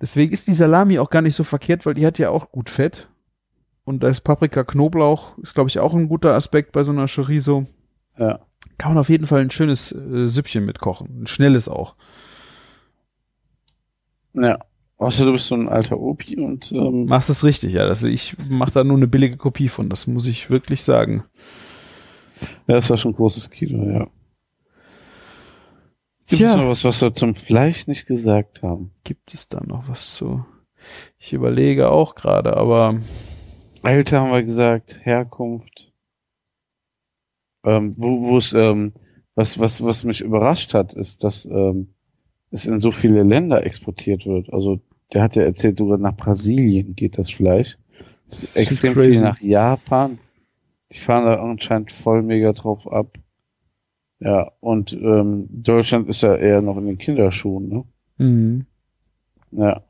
S4: Deswegen ist die Salami auch gar nicht so verkehrt, weil die hat ja auch gut Fett. Und da ist Paprika, Knoblauch, ist glaube ich auch ein guter Aspekt bei so einer Chorizo.
S5: Ja.
S4: Kann man auf jeden Fall ein schönes äh, Süppchen mitkochen. Ein schnelles auch.
S5: Ja. Außer du bist so ein alter Opi und ähm,
S4: Machst es richtig, ja. Das, ich mache da nur eine billige Kopie von, das muss ich wirklich sagen.
S5: ja, das war schon ein großes Kino, ja. Gibt
S4: Tja.
S5: es noch was, was wir zum Fleisch nicht gesagt haben?
S4: Gibt es da noch was zu? Ich überlege auch gerade, aber
S5: Alter haben wir gesagt, Herkunft. Ähm, wo, wo es, ähm, was, was, was mich überrascht hat, ist, dass ähm, es in so viele Länder exportiert wird. Also der hat ja erzählt, sogar nach Brasilien geht das Fleisch.
S4: Das
S5: Extrem
S4: crazy.
S5: viel nach Japan. Die fahren da anscheinend voll mega drauf ab. Ja, und ähm, Deutschland ist ja eher noch in den Kinderschuhen, ne?
S4: mhm.
S5: Ja.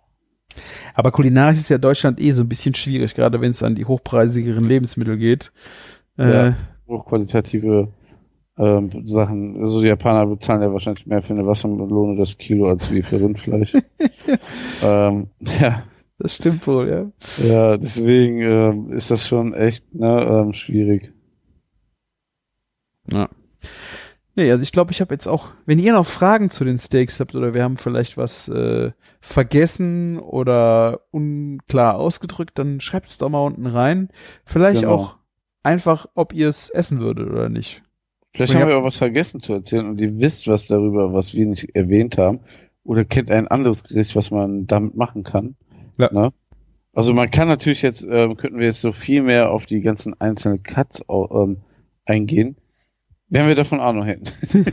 S4: Aber kulinarisch ist ja Deutschland eh so ein bisschen schwierig, gerade wenn es an die hochpreisigeren Lebensmittel geht. Äh,
S5: Ja. hochqualitative ähm, Sachen. Also die Japaner bezahlen ja wahrscheinlich mehr für eine Wassermelone das Kilo als wie für Rindfleisch. ähm, ja,
S4: Das stimmt wohl, ja.
S5: ja, deswegen ähm, ist das schon echt ne, ähm, schwierig.
S4: Ja. Nee, also ich glaube, ich habe jetzt auch, wenn ihr noch Fragen zu den Steaks habt oder wir haben vielleicht was äh, vergessen oder unklar ausgedrückt, dann schreibt es doch mal unten rein. Vielleicht
S5: Genau.
S4: auch einfach, ob ihr es essen würdet oder nicht.
S5: Vielleicht
S4: Ich
S5: haben
S4: hab-
S5: wir auch was vergessen zu erzählen und ihr wisst was darüber, was wir nicht erwähnt haben. Oder kennt ein anderes Gericht, was man damit machen kann.
S4: Ja.
S5: Ne? Also man kann natürlich jetzt, ähm, könnten wir jetzt so viel mehr auf die ganzen einzelnen Cuts ähm, eingehen, wenn wir davon Ahnung hätten.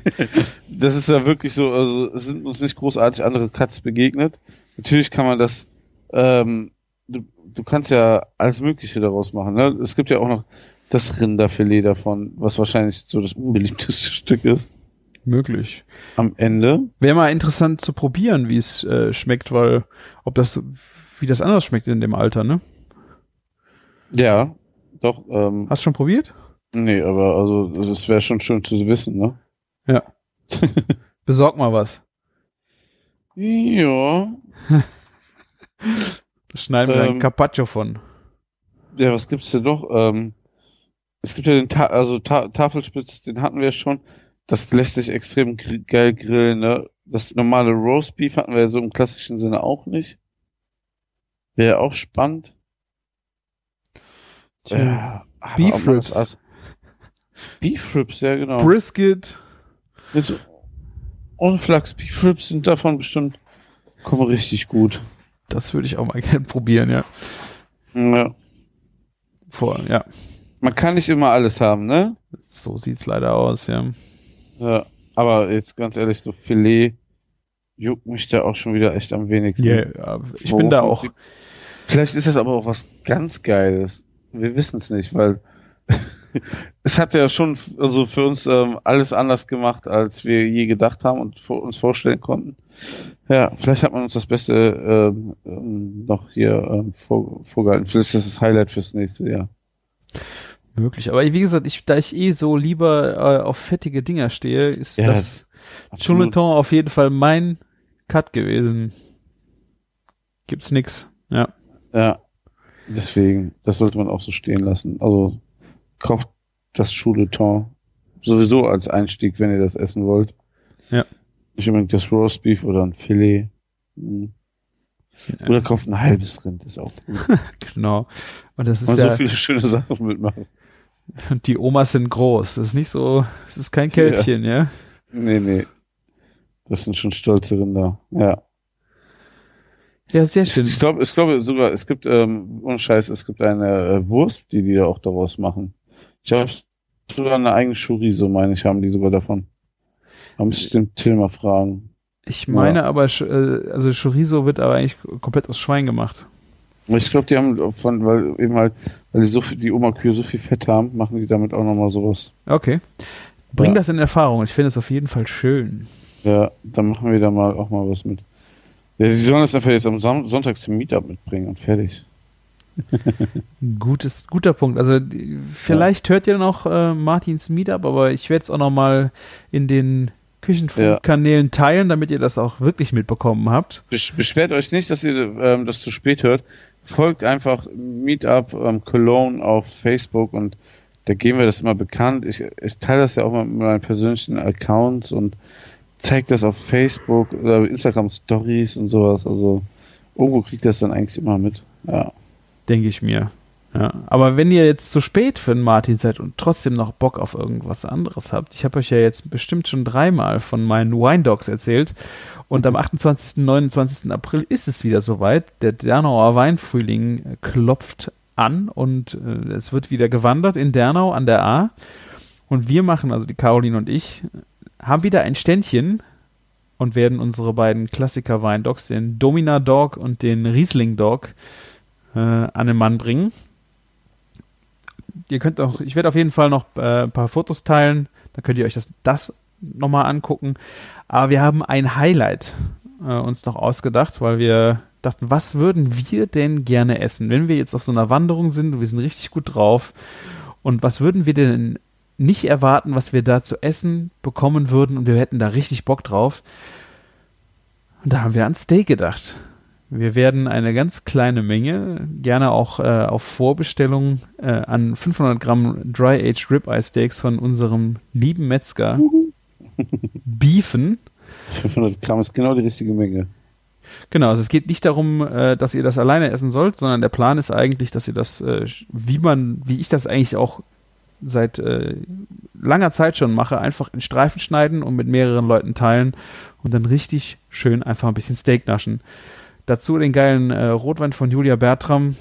S5: das ist ja wirklich so, also es sind uns nicht großartig andere Cuts begegnet. Natürlich kann man das, ähm, du, du kannst ja alles Mögliche daraus machen. Ne? Es gibt ja auch noch das Rinderfilet davon, was wahrscheinlich so das unbeliebteste Stück ist
S4: Möglich.
S5: am Ende.
S4: Wäre mal interessant zu probieren, wie es äh, schmeckt, weil ob das, wie das anders schmeckt in dem Alter, ne?
S5: Ja, doch, ähm,
S4: Hast du schon probiert?
S5: Nee, aber also das wäre schon schön zu wissen, ne?
S4: Ja. Besorg mal was.
S5: Ja.
S4: Schneiden wir
S5: Ähm,
S4: ein Carpaccio von.
S5: Ja, was gibt's denn noch? Ähm, es gibt ja den Ta also Ta Tafelspitz, den hatten wir schon. Das lässt sich extrem geil grillen, ne? Das normale Roast Beef hatten wir ja so im klassischen Sinne auch nicht. Wäre auch spannend.
S4: Tja.
S5: Ja, aber
S4: Beef Ribs.
S5: Beef Ribs, ja genau.
S4: Brisket.
S5: Ohne Flachs, Beef Ribs sind davon bestimmt, kommen richtig gut.
S4: Das würde ich auch mal gerne probieren, ja.
S5: Ja.
S4: Vor, ja.
S5: Man kann nicht immer alles haben, ne?
S4: So sieht's leider aus, ja.
S5: Ja. Aber jetzt ganz ehrlich, so Filet juckt mich da auch schon wieder echt am wenigsten.
S4: Ja, ich bin da auch.
S5: Vielleicht ist das aber auch was ganz Geiles. Wir wissen es nicht, weil es hat ja schon also für uns ähm, alles anders gemacht, als wir je gedacht haben und vor, uns vorstellen konnten. Ja, vielleicht hat man uns das Beste ähm, ähm, noch hier ähm, vor, vorgehalten. Vielleicht ist das das Highlight fürs nächste Jahr.
S4: Möglich. Aber wie gesagt, ich, da ich eh so lieber äh, auf fettige Dinger stehe, ist
S5: Ja,
S4: das Chuleton auf jeden Fall mein Cut gewesen. Gibt's nix. Ja.
S5: Ja, deswegen, das sollte man auch so stehen lassen. Also kauft das Chouleton sowieso als Einstieg, wenn ihr das essen wollt.
S4: Ja.
S5: Nicht unbedingt das Roastbeef oder ein Filet. Hm. Oder kauft ein halbes Rind, ist auch gut.
S4: Genau. Und das ist
S5: Man
S4: ja,
S5: so viele schöne Sachen mitmachen.
S4: und die Omas sind groß. Das ist nicht so, es ist kein Kälbchen, ja.
S5: Nee, nee. Das sind schon stolze Rinder. Ja.
S4: Ja, sehr
S5: Ich,
S4: schön.
S5: ich glaube, ich glaube sogar, es gibt, ähm, ohne Scheiß, es gibt eine äh, Wurst, die die da auch daraus machen. Ich habe sogar eine eigene Chorizo, meine ich, haben die sogar davon. Da müsste ich den Till mal fragen.
S4: Ich meine aber, Sch- äh, also Chorizo wird aber eigentlich komplett aus Schwein gemacht.
S5: Aber Ich glaube, die haben von, weil eben halt, weil die so viel, die Oma-Kühe so viel Fett haben, machen die damit auch nochmal sowas.
S4: Okay. Bring
S5: Ja.
S4: das in Erfahrung. Ich finde es auf jeden Fall schön.
S5: Ja, dann machen wir da mal auch mal was mit. Ja, sie sollen das einfach jetzt am Sonntag zum Meetup mitbringen und fertig.
S4: Gutes, guter Punkt. Also vielleicht hört ihr noch äh, Martins Meetup, aber ich werde es auch noch mal in den Küchenfunk-Kanälen teilen, damit ihr das auch wirklich mitbekommen habt.
S5: Besch beschwert euch nicht, dass ihr ähm, das zu spät hört. Folgt einfach Meetup ähm, Cologne auf Facebook und da geben wir das immer bekannt. Ich, ich teile das ja auch mal mit meinen persönlichen Accounts und zeige das auf Facebook oder Instagram Stories und sowas. Also irgendwo kriegt das dann eigentlich immer mit. Ja.
S4: Denke ich mir. Ja. Aber wenn ihr jetzt zu spät für den Martin seid und trotzdem noch Bock auf irgendwas anderes habt, ich habe euch ja jetzt bestimmt schon dreimal von meinen Wine Dogs erzählt und am 28. 29. April ist es wieder soweit. Der Dernauer Weinfrühling klopft an und äh, es wird wieder gewandert in Dernau an der A. Und wir machen, also die Caroline und ich, haben wieder ein Ständchen und werden unsere beiden Klassiker Wine Dogs, den Domina Dog und den Riesling Dog, äh, an den Mann bringen. Ihr könnt auch, ich werde auf jeden Fall noch äh, ein paar Fotos teilen, da könnt ihr euch das, das nochmal angucken. Aber wir haben ein Highlight äh, uns noch ausgedacht, weil wir dachten, was würden wir denn gerne essen, wenn wir jetzt auf so einer Wanderung sind und wir sind richtig gut drauf und was würden wir denn nicht erwarten, was wir da zu essen bekommen würden und wir hätten da richtig Bock drauf. Und da haben wir an Steak gedacht. Wir werden eine ganz kleine Menge, gerne auch äh, auf Vorbestellung, äh, an 500 Gramm Dry-Aged Ribeye Steaks von unserem lieben Metzger beefen.
S5: 500 Gramm ist genau die richtige Menge.
S4: Genau, also es geht nicht darum, äh, dass ihr das alleine essen sollt, sondern der Plan ist eigentlich, dass ihr das, äh, wie man, wie ich das eigentlich auch seit äh, langer Zeit schon mache, einfach in Streifen schneiden und mit mehreren Leuten teilen und dann richtig schön einfach ein bisschen Steak naschen. Dazu den geilen äh, Rotwein von Julia Bertram,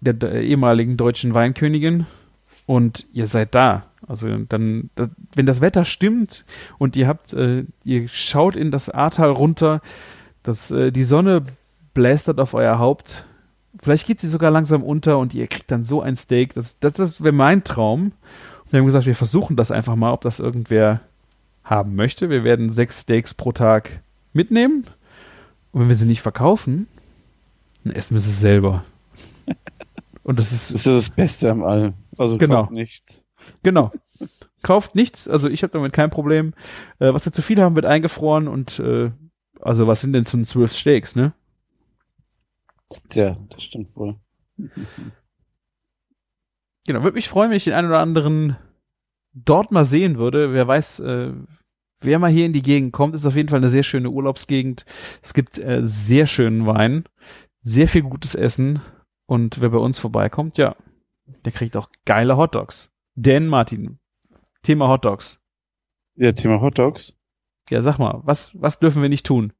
S4: der äh, ehemaligen deutschen Weinkönigin. Und ihr seid da. Also dann, das, wenn das Wetter stimmt und ihr habt, äh, ihr schaut in das Ahrtal runter, dass äh, die Sonne blästert auf euer Haupt. Vielleicht geht sie sogar langsam unter und ihr kriegt dann so ein Steak. Das, das, das wäre mein Traum. Und wir haben gesagt, wir versuchen das einfach mal, ob das irgendwer haben möchte. Wir werden sechs Steaks pro Tag mitnehmen. Und wenn wir sie nicht verkaufen, dann essen wir sie selber. Und das ist
S5: Das ist ja das Beste am allem. Also
S4: Genau.
S5: kauft nichts.
S4: Genau. Kauft nichts, also ich habe damit kein Problem. Äh, was wir zu viel haben, wird eingefroren und äh, also was sind denn so zwölf Steaks, ne?
S5: Tja, das stimmt wohl.
S4: Genau, würde mich freuen, wenn ich den einen oder anderen dort mal sehen würde. Wer weiß, äh, wer mal hier in die Gegend kommt, ist auf jeden Fall eine sehr schöne Urlaubsgegend. Es gibt äh, sehr schönen Wein, sehr viel gutes Essen und wer bei uns vorbeikommt, ja, der kriegt auch geile Hotdogs. Denn Martin, Thema Hotdogs.
S5: Ja, Thema Hot Dogs.
S4: Ja, sag mal, was was dürfen wir nicht tun?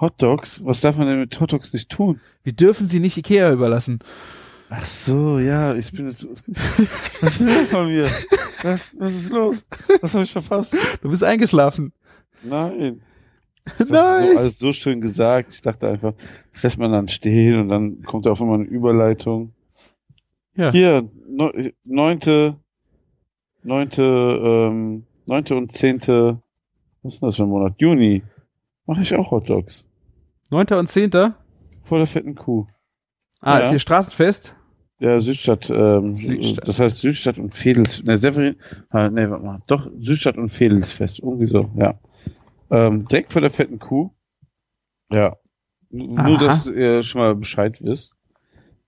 S5: Hot Dogs? Was darf man denn mit Hot Dogs nicht tun?
S4: Wir dürfen sie nicht Ikea überlassen.
S5: Ach so, ja, ich bin jetzt. Was will er von mir? Was, was ist los? Was habe ich verpasst?
S4: Du bist eingeschlafen.
S5: Nein. Das Nein. So, alles so schön gesagt. Ich dachte einfach, das lässt man dann stehen und dann kommt da auf einmal eine Überleitung. Ja. Hier, neunte, neunte, ähm, neunte und zehnte, was ist denn das für ein Monat? Juni. Mache ich auch Hot Dogs.
S4: Neunter und zehnter?
S5: Vor der fetten Kuh.
S4: Ah, ja. ist hier Straßenfest?
S5: Ja, Südstadt, ähm, Südstadt. das heißt Südstadt und Fedels, ne, Severin, ah, ne, warte mal, doch, Südstadt und Fedelsfest, irgendwie so, ja. Ähm, direkt vor der fetten Kuh. Ja. Aha. Nur, dass ihr schon mal Bescheid wisst.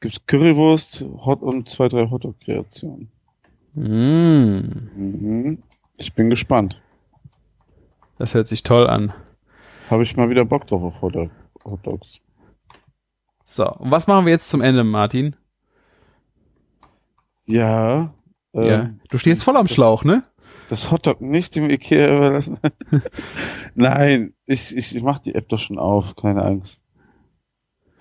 S5: Gibt's Currywurst, Hot und zwei, drei Hotdog-Kreationen. Mm. Mhm. Ich bin gespannt.
S4: Das hört sich toll an.
S5: Habe ich mal wieder Bock drauf auf Hotdog Hotdogs.
S4: So, und was machen wir jetzt zum Ende, Martin?
S5: Ja.
S4: ja. Ähm, du stehst voll am Schlauch, ne?
S5: Das Hotdog nicht dem Ikea überlassen. Nein, ich, ich, ich mach die App doch schon auf, keine Angst.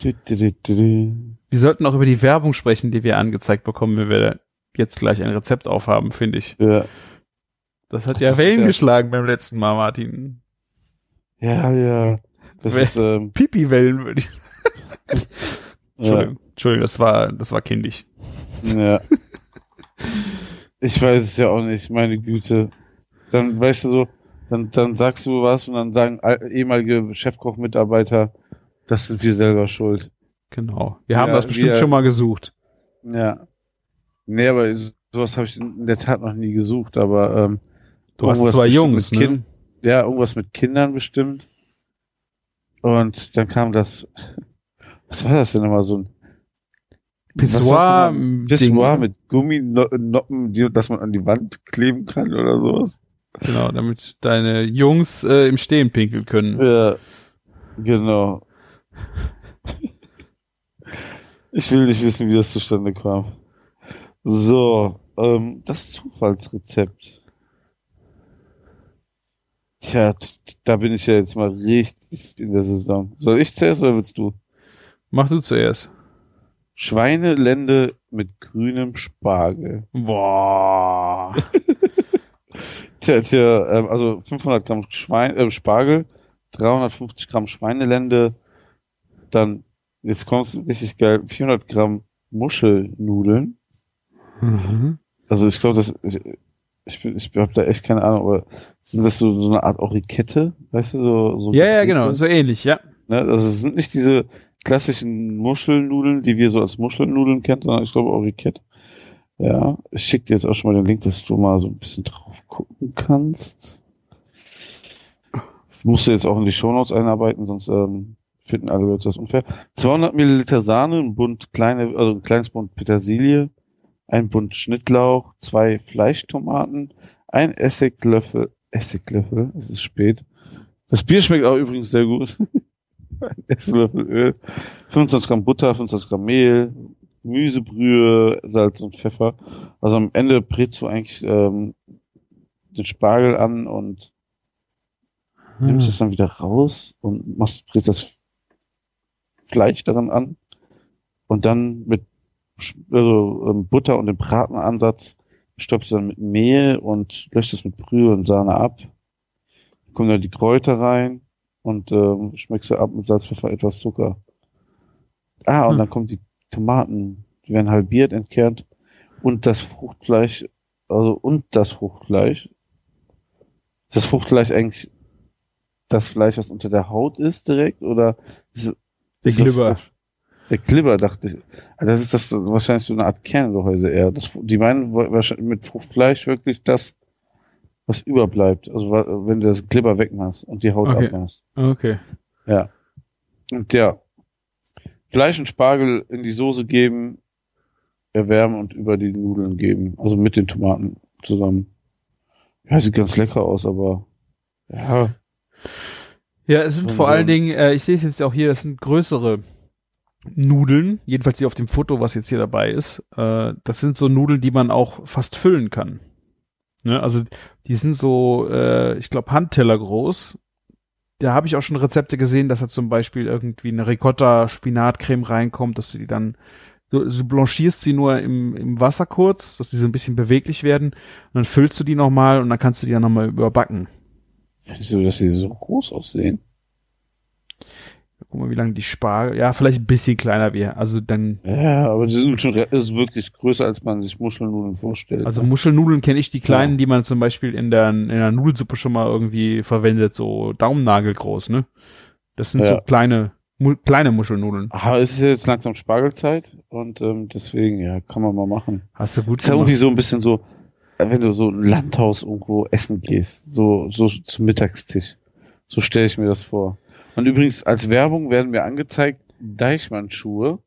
S4: Wir sollten auch über die Werbung sprechen, die wir angezeigt bekommen, wenn wir jetzt gleich ein Rezept aufhaben, finde ich.
S5: Ja.
S4: Das hat ja das Wellen ja geschlagen beim letzten Mal, Martin.
S5: Ja, ja.
S4: Das We ist, ähm, Pipi-Wellen, würde ich Entschuldigung, ja. Entschuldigung, das war, das war kindisch.
S5: Ja. Ich weiß es ja auch nicht, meine Güte. Dann, weißt du so, dann, dann sagst du was und dann sagen ehemalige Chefkoch-Mitarbeiter, das sind wir selber schuld.
S4: Genau. Wir haben ja, das bestimmt wir, schon mal gesucht.
S5: Ja. Nee, aber sowas habe ich in der Tat noch nie gesucht, aber ähm,
S4: Du hast zwei Jungs, ne? Kind,
S5: ja, irgendwas mit Kindern bestimmt. Und dann kam das, was war das denn nochmal, so ein
S4: Pissoir,
S5: Pissoir mit Gumminoppen, die, dass man an die Wand kleben kann oder sowas.
S4: Genau, damit deine Jungs äh, im Stehen pinkeln können.
S5: Ja, genau. ich will nicht wissen, wie das zustande kam. So, ähm, das Zufallsrezept. Tja, da bin ich ja jetzt mal richtig in der Saison. Soll ich zuerst oder willst du?
S4: Mach du zuerst.
S5: Schweinelende mit grünem Spargel.
S4: Boah.
S5: tja, tja, ähm, also 500 Gramm Schwein, äh, Spargel, 350 Gramm Schweinelende, dann, jetzt kommt es richtig geil, 400 Gramm Muschelnudeln. Mhm. Also ich glaube, das, ich, ich habe da echt keine Ahnung, aber sind das so, so eine Art Orikette, weißt du, so, so
S4: Ja, ja, genau, so ähnlich, ja.
S5: Ne? Also es sind nicht diese klassischen Muschelnudeln, die wir so als Muschelnudeln kennen, sondern ich glaube Orikette. Ja, ich schicke dir jetzt auch schon mal den Link, dass du mal so ein bisschen drauf gucken kannst. Ich musste jetzt auch in die Shownotes einarbeiten, sonst ähm, finden alle Leute das unfair. 200 Milliliter Sahne, ein Bund kleine, also ein kleines Bund Petersilie, ein Bund Schnittlauch, zwei Fleischtomaten, ein Essiglöffel, Essiglöffel, es ist spät. Das Bier schmeckt auch übrigens sehr gut. ein Esslöffel Öl, 25 Gramm Butter, 25 Gramm Mehl, Gemüsebrühe, Salz und Pfeffer. Also am Ende brätst du eigentlich ähm, den Spargel an und hm. nimmst es dann wieder raus und machst, brätst das Fleisch daran an und dann mit also, ähm, Butter und dem Bratenansatz stopfst du dann mit Mehl und löscht es mit Brühe und Sahne ab. Dann kommen dann die Kräuter rein und ähm, schmeckst du ab mit Salz, Pfeffer, etwas Zucker. Ah, und hm. dann kommen die Tomaten, die werden halbiert, entkernt und das Fruchtfleisch, also und das Fruchtfleisch. Ist das Fruchtfleisch eigentlich das Fleisch, was unter der Haut ist direkt oder ist,
S4: der Glibber?
S5: Der Glibber, dachte ich. Ah, das ist das wahrscheinlich so eine Art Kerngehäuse eher. Das, die meinen wahrscheinlich mit Fruchtfleisch wirklich das, was überbleibt. Also wenn du das Glibber wegmachst und die Haut
S4: okay.
S5: abmachst.
S4: Okay.
S5: Ja. Und ja. Fleisch und Spargel in die Soße geben, erwärmen und über die Nudeln geben. Also mit den Tomaten zusammen. Ja, sieht ganz lecker aus, aber ja.
S4: Ja, es sind vor allen Dingen, äh, ich sehe es jetzt auch hier, das sind größere Nudeln, jedenfalls die auf dem Foto, was jetzt hier dabei ist. Äh, das sind so Nudeln, die man auch fast füllen kann. Ne? Also die sind so, äh, ich glaube, Handteller groß. Da habe ich auch schon Rezepte gesehen, dass da zum Beispiel irgendwie eine Ricotta-Spinatcreme reinkommt, dass du die dann, du, du blanchierst sie nur im, im Wasser kurz, dass die so ein bisschen beweglich werden. Und dann füllst du die nochmal und dann kannst du die dann nochmal überbacken.
S5: Findest du, dass sie so groß aussehen?
S4: Guck mal, wie lange die Spargel, ja, vielleicht ein bisschen kleiner wäre. Also dann,
S5: Ja, aber die sind schon ist wirklich größer, als man sich Muschelnudeln vorstellt.
S4: also
S5: ne?
S4: Muschelnudeln kenne ich die kleinen, die man zum Beispiel in der, in der Nudelsuppe schon mal irgendwie verwendet, so Daumennagel groß, ne? Das sind so
S5: Ja.
S4: kleine, mu kleine Muschelnudeln.
S5: Aber es ist jetzt langsam Spargelzeit und ähm, deswegen, ja, kann man mal machen.
S4: Hast du gut
S5: ist ja irgendwie so ein bisschen so, wenn du so ein Landhaus irgendwo essen gehst, so, so zum Mittagstisch. So stelle ich mir das vor. Und übrigens, als Werbung werden mir angezeigt Deichmann-Schuhe.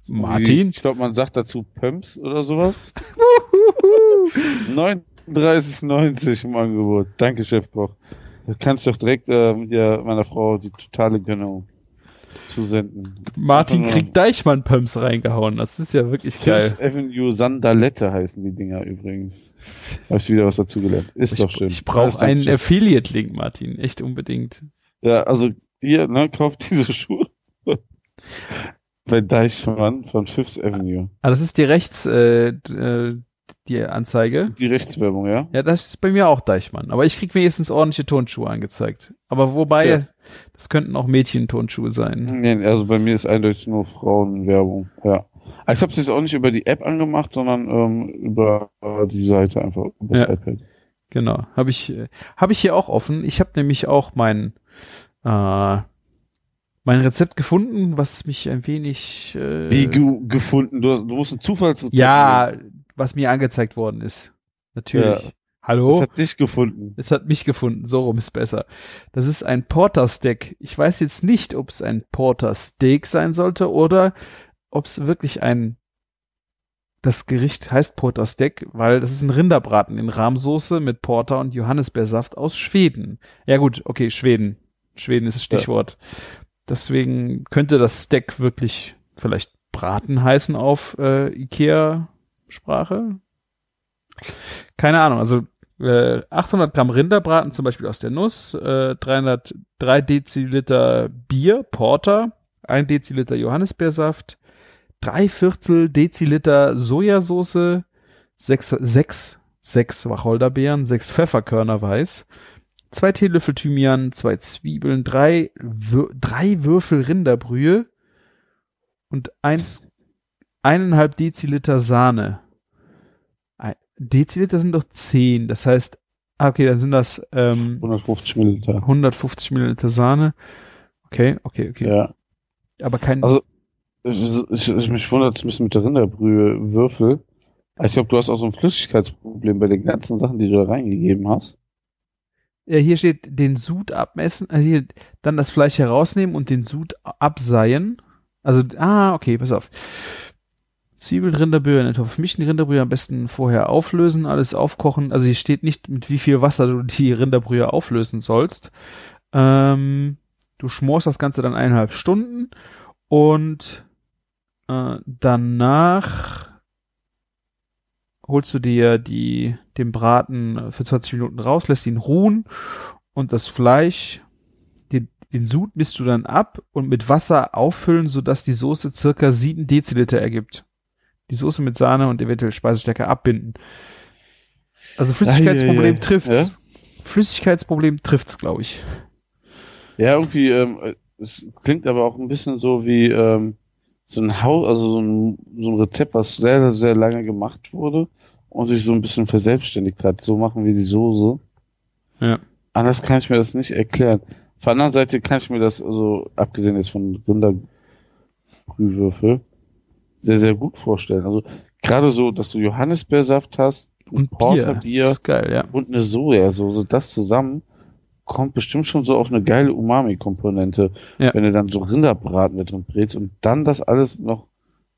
S5: So
S4: Martin?
S5: Wie, ich glaube, man sagt dazu Pumps oder sowas. 39,90 im Angebot. Danke, Chef Koch. Da kann ich doch direkt ähm, hier meiner Frau die totale Gönnung zusenden.
S4: Martin kriegt Deichmann-Pumps reingehauen. Das ist ja wirklich
S5: Fifth
S4: geil.
S5: Avenue Sandalette heißen die Dinger übrigens. Habe ich wieder was dazu gelernt. Ist doch
S4: Ich,
S5: schön.
S4: ich brauche einen. Affiliate-Link, Martin. Echt unbedingt.
S5: Ja, also hier, ne, kauft diese Schuhe. Bei Deichmann von Fifth Avenue.
S4: Ah, das ist die rechts, äh, äh, die Anzeige.
S5: Die Rechtswerbung, ja?
S4: Ja, das ist bei mir auch Deichmann. Aber ich krieg wenigstens ordentliche Turnschuhe angezeigt. Aber wobei,
S5: Tja.
S4: das könnten auch Mädchen-Turnschuhe sein.
S5: Nee, also bei mir ist eindeutig nur Frauenwerbung, ja. Aber ich habe es jetzt auch nicht über die App angemacht, sondern ähm, über äh, die Seite einfach, über das
S4: Ja.
S5: iPad.
S4: Genau. Habe ich, äh, habe ich hier auch offen. Ich habe nämlich auch mein, äh, mein Rezept gefunden, was mich ein wenig, äh,
S5: Wie du gefunden? Du, du musst ein Zufallsrezept
S4: ja,
S5: nehmen.
S4: was mir angezeigt worden ist. Natürlich.
S5: Ja.
S4: Hallo?
S5: Das hat dich gefunden.
S4: Es hat mich gefunden, so rum ist besser. Das ist ein Porter Steak. Ich weiß jetzt nicht, ob es ein Porter Steak sein sollte oder ob es wirklich ein das Gericht heißt Porter Steak, weil das ist ein Rinderbraten in Rahmsoße mit Porter und Johannisbeersaft aus Schweden. Ja gut, okay, Schweden. Schweden ist das Stichwort. Deswegen könnte das Steak wirklich vielleicht Braten heißen auf äh, Ikea-Sprache. Keine Ahnung, also äh, 800 Gramm Rinderbraten zum Beispiel aus der Nuss, äh, 303 Deziliter Bier, Porter, 1 Deziliter Johannisbeersaft, drei Viertel Deziliter Sojasauce, sechs, sechs, sechs Wacholderbeeren, sechs Pfefferkörner weiß, zwei Teelöffel Thymian, zwei Zwiebeln, drei, Wür drei Würfel Rinderbrühe und eins, eineinhalb Deziliter Sahne. Ein- Deziliter sind doch 10, das heißt, ah, okay, dann sind das ähm,
S5: 150 Milliliter.
S4: 150 Milliliter Sahne. Okay, okay, okay.
S5: Ja.
S4: Aber kein.
S5: Also, ich, ich, ich, mich wundert es ein bisschen mit der Rinderbrühe Würfel. Ich glaube, du hast auch so ein Flüssigkeitsproblem bei den ganzen Sachen, die du da reingegeben hast.
S4: Ja, hier steht den Sud abmessen, äh, hier dann das Fleisch herausnehmen und den Sud abseien. Also, ah, okay, pass auf. Zwiebeln, Rinderbrühe in den Topf mischen, Rinderbrühe am besten vorher auflösen, alles aufkochen. Also hier steht nicht, mit wie viel Wasser du die Rinderbrühe auflösen sollst. Ähm, du schmorst das Ganze dann eineinhalb Stunden und äh, danach holst du dir die, den Braten für 20 Minuten raus, lässt ihn ruhen und das Fleisch, den, den Sud misst du dann ab und mit Wasser auffüllen, sodass die Soße circa 7 Deziliter ergibt. Die Soße mit Sahne und eventuell Speisestärke abbinden. Also Flüssigkeitsproblem trifft's. Flüssigkeitsproblem trifft's, glaube ich.
S5: Ja, irgendwie, ähm, es klingt aber auch ein bisschen so wie ähm, so ein Haus, also so ein, so ein Rezept, was sehr, sehr lange gemacht wurde und sich so ein bisschen verselbstständigt hat. So machen wir die Soße.
S4: Ja.
S5: Anders kann ich mir das nicht erklären. Auf der anderen Seite kann ich mir das, also abgesehen jetzt von Rinderbrühwürfel, sehr, sehr gut vorstellen. Also gerade so, dass du Johannisbeersaft hast
S4: Und Bier.
S5: Porterbier
S4: ist geil, ja.
S5: und eine Sojasauce, das zusammen kommt bestimmt schon so auf eine geile Umami-Komponente,
S4: Ja.
S5: wenn du dann so Rinderbraten mit drin brätst und dann das alles noch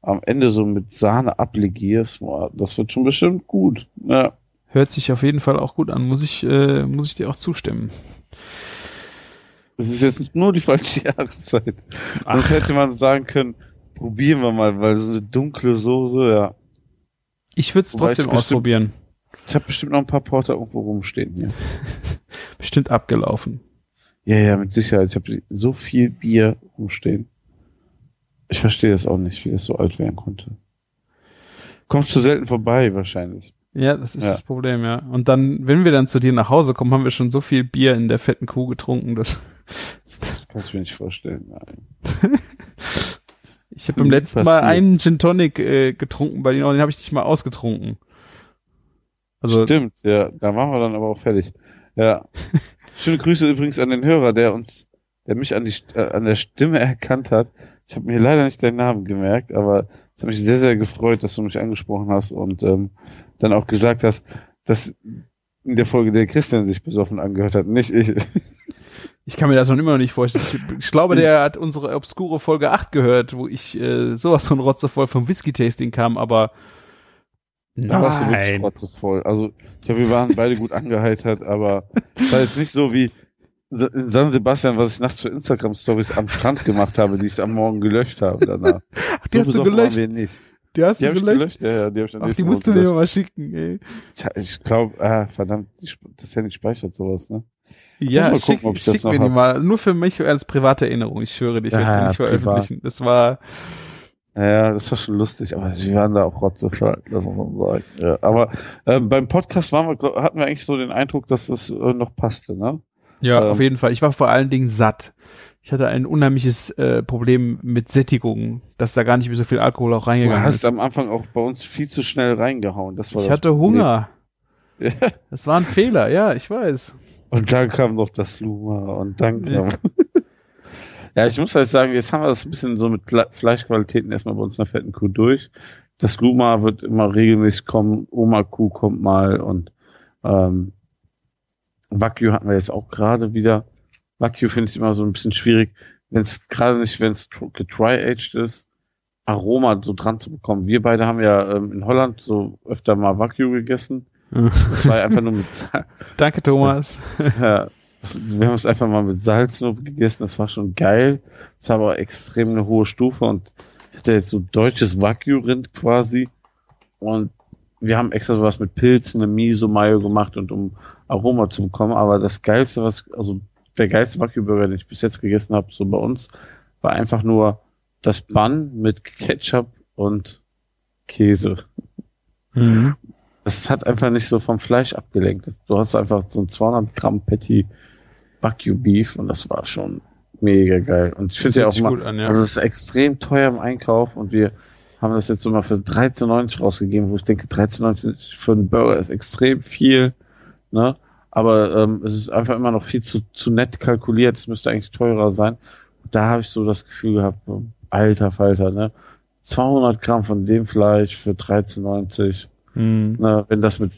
S5: am Ende so mit Sahne ablegierst, boah, das wird schon bestimmt gut. Ja.
S4: Hört sich auf jeden Fall auch gut an. Muss ich, äh, muss ich dir auch zustimmen.
S5: Es ist jetzt nur die falsche Jahreszeit. Sonst hätte man sagen können, probieren wir mal, weil so eine dunkle Soße, ja.
S4: Ich würde es
S5: Wobei ich
S4: trotzdem
S5: bestimmt-
S4: ausprobieren.
S5: Ich habe bestimmt noch ein paar Porter irgendwo rumstehen hier.
S4: Bestimmt abgelaufen.
S5: Ja, ja, mit Sicherheit. Ich habe so viel Bier rumstehen. Ich verstehe das auch nicht, wie das so alt werden konnte. Kommst zu selten vorbei, wahrscheinlich.
S4: Ja, das ist
S5: Ja.
S4: das Problem, ja. Und dann, wenn wir dann zu dir nach Hause kommen, haben wir schon so viel Bier in der fetten Kuh getrunken, dass
S5: Das, das kann ich mir nicht vorstellen. Nein.
S4: Ich habe beim letzten Mal einen Gin Tonic äh, getrunken bei denen, den habe ich nicht mal ausgetrunken.
S5: Also Stimmt, ja, da machen wir dann aber auch fertig. Ja. Schöne Grüße übrigens an den Hörer, der uns, der mich an, die, äh, an der Stimme erkannt hat. Ich habe mir leider nicht deinen Namen gemerkt, aber es hat mich sehr, sehr gefreut, dass du mich angesprochen hast und ähm, dann auch gesagt hast, dass in der Folge der Christian sich besoffen angehört hat, nicht ich.
S4: Ich kann mir das noch immer noch nicht vorstellen. Ich, ich glaube, der hat unsere obskure Folge 8 gehört, wo ich äh, sowas von rotzevoll vom Whisky-Tasting kam, aber
S5: da warst du wirklich rotzevoll. Also, ich glaube, wir waren beide gut angeheitert, aber es war jetzt nicht so wie in San Sebastian, was ich nachts für Instagram-Stories am Strand gemacht habe, die ich am Morgen gelöscht habe danach.
S4: Ach, die so hast du gelöscht?
S5: wir nicht.
S4: Die hast
S5: die
S4: du gelöscht? gelöscht?
S5: Ja, ja, die habe ich
S4: Ach, die musst du mir mal schicken, ey.
S5: Ich, ich glaube, ah, verdammt, das Handy speichert sowas, ne?
S4: Ja, mal schick, gucken, ob ich schick das noch mir die mal. Nur für mich als private Erinnerung. Ich schwöre, ich werde sie nicht veröffentlichen. Das war,
S5: ja, das war schon lustig, aber sie waren da auch rotzevoll, das muss man sagen. Ja, aber äh, beim Podcast waren wir, hatten wir eigentlich so den Eindruck, dass das äh, noch passte, ne?
S4: Ja, ähm, auf jeden Fall. Ich war vor allen Dingen satt. Ich hatte ein unheimliches äh, Problem mit Sättigung, dass da gar nicht mehr so viel Alkohol auch reingegangen ist. Du hast
S5: ist. am Anfang auch bei uns viel zu schnell reingehauen. Das war
S4: ich
S5: das
S4: hatte Problem. Hunger. Ja. Das war ein Fehler, ja, ich weiß.
S5: Und dann kam noch das Luma und dann kam. Ja. Ja, ich muss halt sagen, jetzt haben wir das ein bisschen so mit Fleischqualitäten erstmal bei uns in der fetten Kuh durch. Das Luma wird immer regelmäßig kommen, Oma Kuh kommt mal und ähm, Wagyu hatten wir jetzt auch gerade wieder. Wagyu finde ich immer so ein bisschen schwierig, wenn es gerade nicht, wenn es getry-aged ist, Aroma so dran zu bekommen. Wir beide haben ja ähm, in Holland so öfter mal Wagyu gegessen. Das war einfach nur mit
S4: Danke, Thomas.
S5: ja, wir haben es einfach mal mit Salz nur gegessen, das war schon geil. Das war aber extrem eine hohe Stufe und ich hatte jetzt so deutsches Wagyu-Rind quasi und wir haben extra sowas mit Pilzen, eine Miso-Mayo gemacht und um Aroma zu bekommen, aber das geilste, was, also der geilste Wagyu-Burger, den ich bis jetzt gegessen habe, so bei uns, war einfach nur das Bun mit Ketchup und Käse. Mhm. Das hat einfach nicht so vom Fleisch abgelenkt. Du hast einfach so ein 200 Gramm Patty Wagyu Beef und das war schon mega geil. Und ich finde ja auch mal, an, ja. also es ist extrem teuer im Einkauf und wir haben das jetzt mal für 13,90 rausgegeben, wo ich denke, 13,90 für einen Burger ist extrem viel, ne? Aber ähm, es ist einfach immer noch viel zu, zu nett kalkuliert. Es müsste eigentlich teurer sein. Und da habe ich so das Gefühl gehabt, alter Falter, ne? 200 Gramm von dem Fleisch für 13,90. Mhm. Ne? Wenn das mit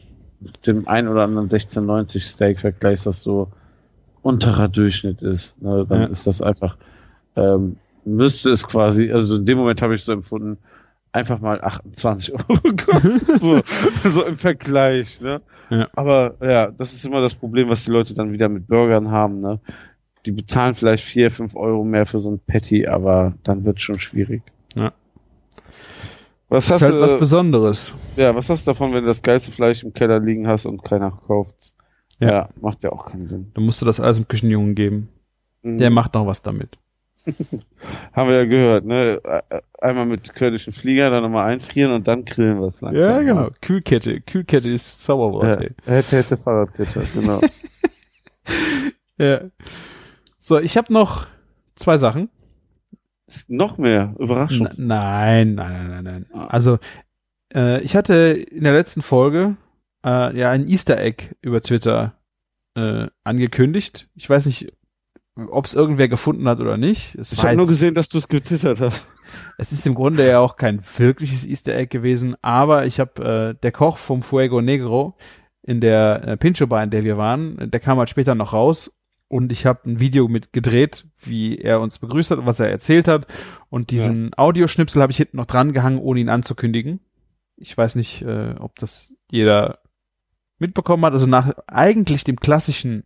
S5: dem ein oder anderen 16,90 Steak vergleichst, das so unterer Durchschnitt ist, ne, dann ja. ist das einfach, ähm, müsste es quasi, also in dem Moment habe ich so empfunden, einfach mal 28 Euro kosten, so, so im Vergleich, ne? Ja. Aber ja, das ist immer das Problem, was die Leute dann wieder mit Burgern haben, ne? Die bezahlen vielleicht 4, 5 Euro mehr für so ein Patty, aber dann wird schon schwierig.
S4: Ja.
S5: Was
S4: das hast ist halt du, was Besonderes.
S5: Ja, was hast du davon, wenn du das geilste Fleisch im Keller liegen hast und keiner kauft? Ja. ja. macht ja auch keinen Sinn.
S4: Dann musst du das alles im Küchenjungen geben. Mhm. Der macht noch was damit.
S5: Haben wir ja gehört, ne? Einmal mit querdischen Flieger, dann nochmal einfrieren und dann grillen wir es
S4: langsam. Ja, genau. Kühlkette. Kühlkette ist Zauberwort, ja. ey.
S5: Hätte, hätte Fahrradkette, genau.
S4: ja. So, ich habe noch zwei Sachen.
S5: Ist noch mehr. Überraschung.
S4: N nein, nein, nein, nein, nein. Ah. Also, äh, ich hatte in der letzten Folge äh, ja ein Easter Egg über Twitter äh, angekündigt. Ich weiß nicht, ob es irgendwer gefunden hat oder nicht. Es
S5: ich habe nur gesehen, dass du es getwittert hast.
S4: Es ist im Grunde ja auch kein wirkliches Easter Egg gewesen, aber ich habe äh, der Koch vom Fuego Negro in der äh, Pincho Bar, in der wir waren, der kam halt später noch raus und ich habe ein Video mit gedreht, wie er uns begrüßt hat und was er erzählt hat und diesen ja. Audioschnipsel habe ich hinten noch dran gehangen, ohne ihn anzukündigen. Ich weiß nicht, äh, ob das jeder mitbekommen hat, also nach eigentlich dem klassischen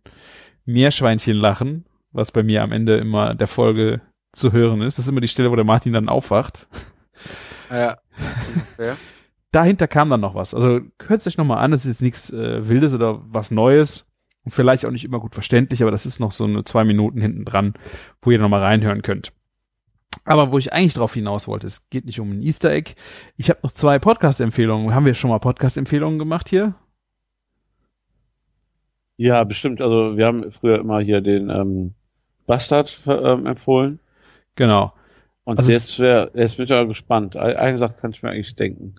S4: Meerschweinchenlachen, was bei mir am Ende immer der Folge zu hören ist, das ist immer die Stelle, wo der Martin dann aufwacht.
S5: Ja.
S4: ja. Dahinter kam dann noch was. Also hört es euch nochmal an, es ist jetzt nichts äh, Wildes oder was Neues und vielleicht auch nicht immer gut verständlich, aber das ist noch so eine zwei Minuten hinten dran, wo ihr nochmal reinhören könnt. Aber wo ich eigentlich drauf hinaus wollte, es geht nicht um ein Easter Egg. Ich habe noch zwei Podcast-Empfehlungen. Haben wir schon mal Podcast-Empfehlungen gemacht hier?
S5: Ja, bestimmt. Also wir haben früher immer hier den ähm, Bastard ähm, empfohlen.
S4: Genau.
S5: Und
S4: Also
S5: jetzt wär, jetzt bin ich aber gespannt. Ein- Eine Sache kann ich mir eigentlich denken.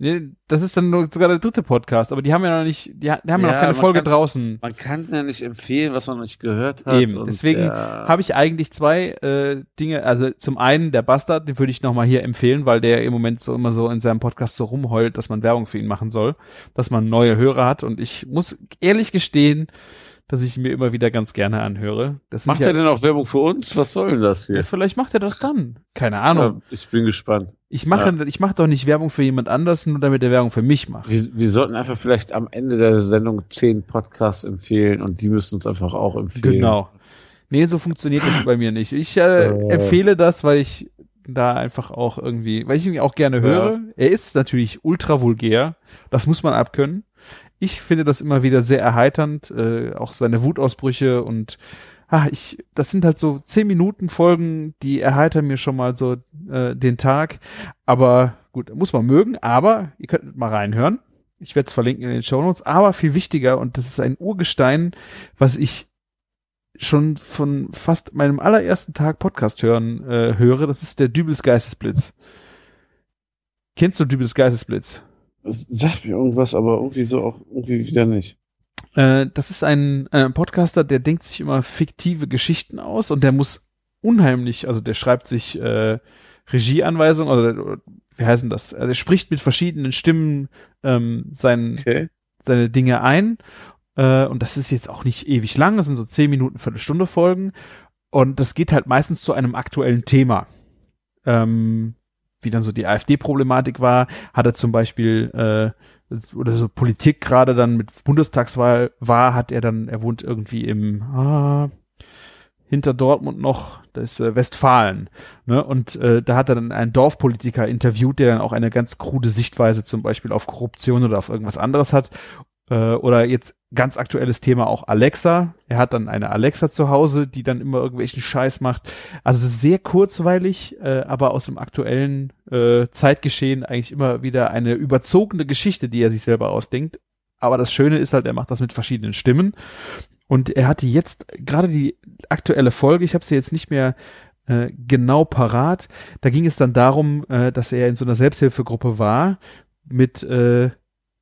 S4: Nee, das ist dann nur sogar der dritte Podcast, aber die haben ja noch nicht, die, die haben ja noch
S5: Ja,
S4: keine Folge draußen.
S5: Man kann ja nicht empfehlen, was man noch nicht gehört hat.
S4: Eben, deswegen
S5: der-
S4: Habe ich eigentlich zwei äh, Dinge, also zum einen der Bastard, den würde ich nochmal hier empfehlen, weil der im Moment so immer so in seinem Podcast so rumheult, dass man Werbung für ihn machen soll, dass man neue Hörer hat und ich muss ehrlich gestehen, dass ich mir immer wieder ganz gerne anhöre. Das
S5: Macht
S4: ja,
S5: er denn auch Werbung für uns? Was soll denn das
S4: ja,
S5: hier?
S4: vielleicht macht er das dann. Keine Ahnung.
S5: Ja, ich bin gespannt.
S4: Ich mache ich mache doch nicht Werbung für jemand anders, nur damit er Werbung für mich macht.
S5: Wir, wir sollten einfach vielleicht am Ende der Sendung zehn Podcasts empfehlen und die müssen uns einfach auch empfehlen.
S4: Genau. Nee, so funktioniert das bei mir nicht. Ich äh,
S5: Äh.
S4: empfehle das, weil ich da einfach auch irgendwie, weil ich ihn auch gerne höre. Er ist natürlich ultra vulgär. Das muss man abkönnen. Ich finde das immer wieder sehr erheiternd, äh, auch seine Wutausbrüche und ah, ich, das sind halt so zehn Minuten Folgen, die erheitern mir schon mal so äh, den Tag. Aber gut, muss man mögen. Aber ihr könnt mal reinhören. Ich werde es verlinken in den Show Notes. Aber viel wichtiger und das ist ein Urgestein, was ich schon von fast meinem allerersten Tag Podcast hören äh, höre, das ist der Dübels Geistesblitz. Kennst du Dübels Geistesblitz?
S5: Sag mir irgendwas, aber irgendwie so auch irgendwie wieder nicht.
S4: Äh, das ist ein äh, Podcaster, der denkt sich immer fiktive Geschichten aus und der muss unheimlich, also der schreibt sich äh, Regieanweisungen, oder, oder wie heißen das? Also er spricht mit verschiedenen Stimmen ähm, sein,
S5: Okay.
S4: seine Dinge ein. Äh, und das ist jetzt auch nicht ewig lang, das sind so zehn Minuten, Viertelstunde Folgen. Und das geht halt meistens zu einem aktuellen Thema. Ähm, wie dann so die AfD-Problematik war, hat er zum Beispiel äh, oder so Politik gerade dann mit Bundestagswahl war, hat er dann, er wohnt irgendwie im ah, hinter Dortmund noch, das ist äh, Westfalen. Ne? Und äh, da hat er dann einen Dorfpolitiker interviewt, der dann auch eine ganz krude Sichtweise zum Beispiel auf Korruption oder auf irgendwas anderes hat. Äh, oder jetzt ganz aktuelles Thema auch Alexa. Er hat dann eine Alexa zu Hause, die dann immer irgendwelchen Scheiß macht. Also sehr kurzweilig, äh, aber aus dem aktuellen äh, Zeitgeschehen eigentlich immer wieder eine überzogene Geschichte, die er sich selber ausdenkt. Aber das Schöne ist halt, er macht das mit verschiedenen Stimmen. Und er hatte jetzt gerade die aktuelle Folge, ich habe sie jetzt nicht mehr äh, genau parat. Da ging es dann darum, äh, dass er in so einer Selbsthilfegruppe war mit äh,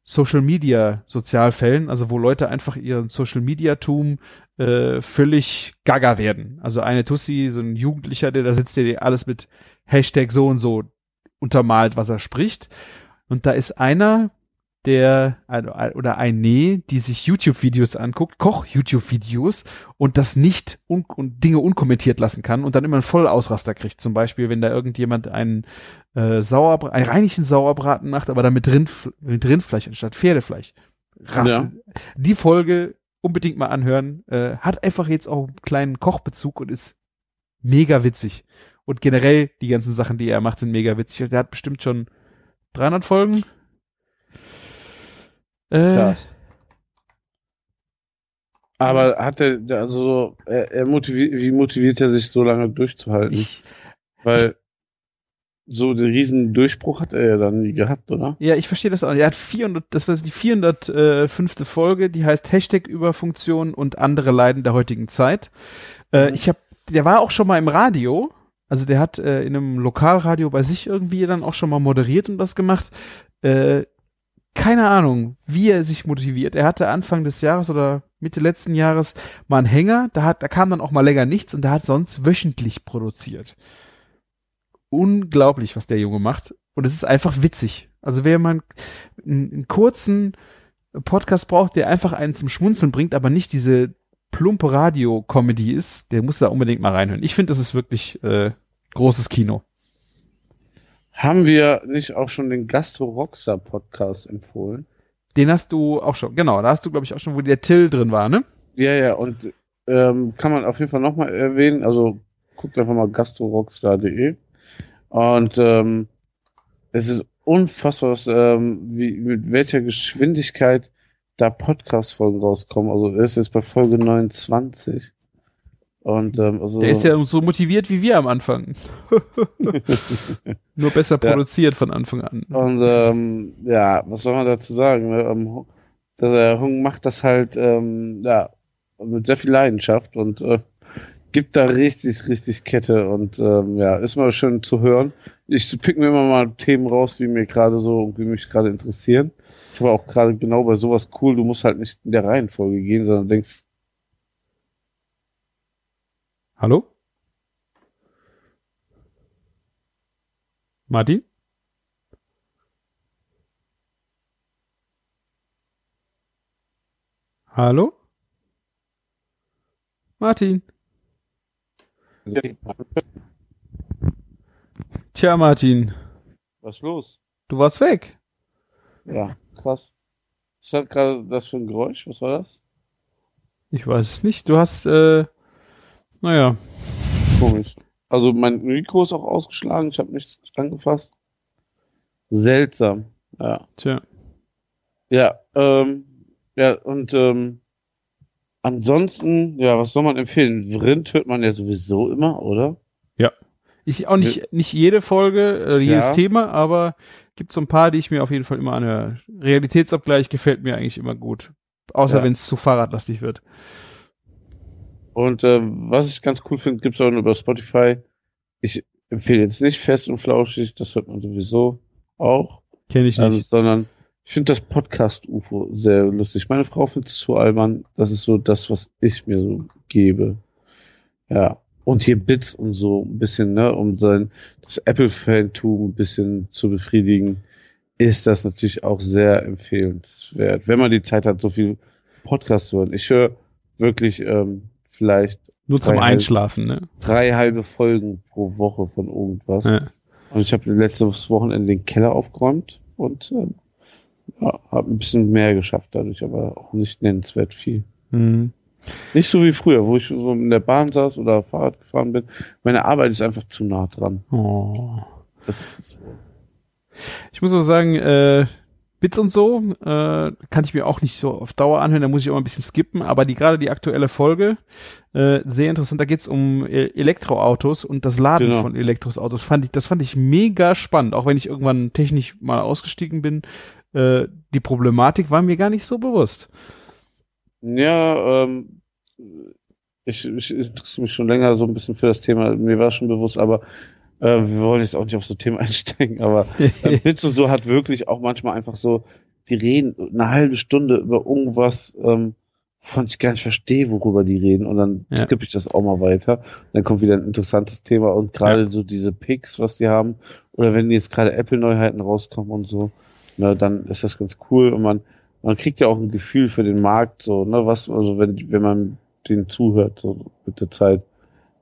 S4: Social Media Sozialfällen, also wo Leute einfach ihren Social Media Tum äh, völlig gaga werden. Also eine Tussi, so ein Jugendlicher, der da sitzt, der alles mit Hashtag so und so untermalt, was er spricht. Und da ist einer, der ein- oder eine, die sich YouTube-Videos anguckt, Koch-YouTube-Videos und das nicht un und Dinge unkommentiert lassen kann und dann immer einen Vollausraster kriegt. Zum Beispiel, wenn da irgendjemand einen äh, Sauerbra einen reinlichen Sauerbraten macht, aber dann mit, Rindf mit Rindfleisch anstatt Pferdefleisch. Rasselt. Die Folge unbedingt mal anhören. Äh, hat einfach jetzt auch einen kleinen Kochbezug und ist mega witzig. Und generell die ganzen Sachen, die er macht, sind mega witzig. Der hat bestimmt schon 300 Folgen. Äh,
S5: Krass. Aber hat er, also, er, er motiviert, wie motiviert er sich so lange durchzuhalten?
S4: ich,
S5: Weil so den riesen Durchbruch hat er ja dann nie gehabt, oder?
S4: ja, ich verstehe das auch. Er hat 400, das war die 405. Folge, die heißt Hashtag Überfunktion und andere Leiden der heutigen Zeit. Äh,
S5: Mhm.
S4: ich habe, der war auch schon mal im Radio. Also der hat äh, in einem Lokalradio bei sich irgendwie dann auch schon mal moderiert und das gemacht. Äh, keine Ahnung, wie er sich motiviert. Er hatte Anfang des Jahres oder Mitte letzten Jahres mal einen Hänger, da hat, da kam dann auch mal länger nichts und der hat sonst wöchentlich produziert. Unglaublich, was der Junge macht. Und es ist einfach witzig. Also wer mal einen, einen kurzen Podcast braucht, der einfach einen zum Schmunzeln bringt, aber nicht diese plumpe Radio-Comedy ist, der muss da unbedingt mal reinhören. Ich finde, das ist wirklich äh, großes Kino.
S5: Haben wir nicht auch schon den Gastro Rockstar Podcast empfohlen?
S4: Den hast du auch schon, genau, da hast du, glaube ich, auch schon, wo der Till drin war, ne?
S5: Ja, ja, und ähm, kann man auf jeden Fall nochmal erwähnen. Also guckt einfach mal gastrorockstar.de. Und ähm, es ist unfassbar, was, ähm, wie, mit welcher Geschwindigkeit da Podcast-Folgen rauskommen. Also er ist jetzt bei Folge 29. Und ähm, also
S4: Der ist ja so motiviert wie wir am Anfang. Nur besser
S5: Ja.
S4: produziert von Anfang an.
S5: Und ähm, ja, was soll man dazu sagen? ne? Ähm, der Hung macht das halt, ähm, ja, mit sehr viel Leidenschaft und äh, gibt da richtig, richtig Kette und ähm, ja, ist mal schön zu hören. Ich pick mir immer mal Themen raus, die mir gerade so, die mich gerade interessieren. Ich habe auch gerade genau bei sowas cool, du musst halt nicht in der Reihenfolge gehen, sondern denkst.
S4: Hallo? Martin? Hallo? Martin? Tja, Martin,
S5: Was ist los?
S4: du warst weg.
S5: Ja, krass. Was hat gerade das für ein Geräusch? Was war das?
S4: Ich weiß es nicht. Du hast, äh, naja,
S5: Komisch. Also mein Mikro ist auch ausgeschlagen, ich habe nichts angefasst. Seltsam. Ja.
S4: tja.
S5: Ja, ähm, ja, und ähm, ansonsten, ja, was soll man empfehlen? Rind hört man ja sowieso immer, oder?
S4: Ich auch nicht, nicht jede Folge, äh, jedes
S5: Ja.
S4: Thema, aber gibt so ein paar, die ich mir auf jeden Fall immer anhöre. Realitätsabgleich gefällt mir eigentlich immer gut. Außer
S5: Ja.
S4: wenn es zu fahrradlastig wird.
S5: Und ähm, was ich ganz cool finde, gibt's auch über Spotify. Ich empfehle jetzt nicht fest und flauschig, das hört man sowieso auch,
S4: Kenne ich
S5: ähm,
S4: nicht.
S5: sondern ich finde das Podcast UFO sehr lustig. Meine Frau findet es zu albern. Das ist so das, was ich mir so gebe. Ja. Und hier Bits und so ein bisschen, ne, um sein, das Apple-Fantum ein bisschen zu befriedigen, ist das natürlich auch sehr empfehlenswert. Wenn man die Zeit hat, so viel Podcast zu hören. Ich höre wirklich, ähm, vielleicht
S4: Nur zum
S5: drei halbe-
S4: Einschlafen, ne?
S5: drei halbe Folgen pro Woche von irgendwas.
S4: Ja.
S5: Und ich habe letztes Wochenende den Keller aufgeräumt und ähm, ja, habe ein bisschen mehr geschafft dadurch, aber auch nicht nennenswert viel.
S4: Mhm.
S5: Nicht so wie früher, wo ich so in der Bahn saß oder Fahrrad gefahren bin. Meine Arbeit ist einfach zu nah dran.
S4: Oh.
S5: Das ist so.
S4: Ich muss aber sagen, äh, Bits und so äh, kann ich mir auch nicht so auf Dauer anhören, da muss ich auch ein bisschen skippen, aber die gerade die aktuelle Folge, äh, sehr interessant, da geht's um äh, Elektroautos und das Laden
S5: Genau.
S4: von Elektroautos. Fand ich, das fand ich mega spannend, auch wenn ich irgendwann technisch mal ausgestiegen bin. Äh, die Problematik war mir gar nicht so bewusst.
S5: Ja, ähm, ich, ich interessiere mich schon länger so ein bisschen für das Thema. Mir war schon bewusst, aber äh, wir wollen jetzt auch nicht auf so Themen einsteigen, aber äh, Bits und so hat wirklich auch manchmal einfach so, die reden eine halbe Stunde über irgendwas, ähm, wovon ich gar nicht verstehe, worüber die reden. Und dann
S4: Ja.
S5: skippe ich das auch mal weiter. Dann kommt wieder ein interessantes Thema und gerade so diese Picks, was die haben, oder wenn jetzt gerade Apple-Neuheiten rauskommen und so, na, dann ist das ganz cool und man, man kriegt ja auch ein Gefühl für den Markt, so, ne, was, also wenn, wenn man den zuhört, so mit der Zeit,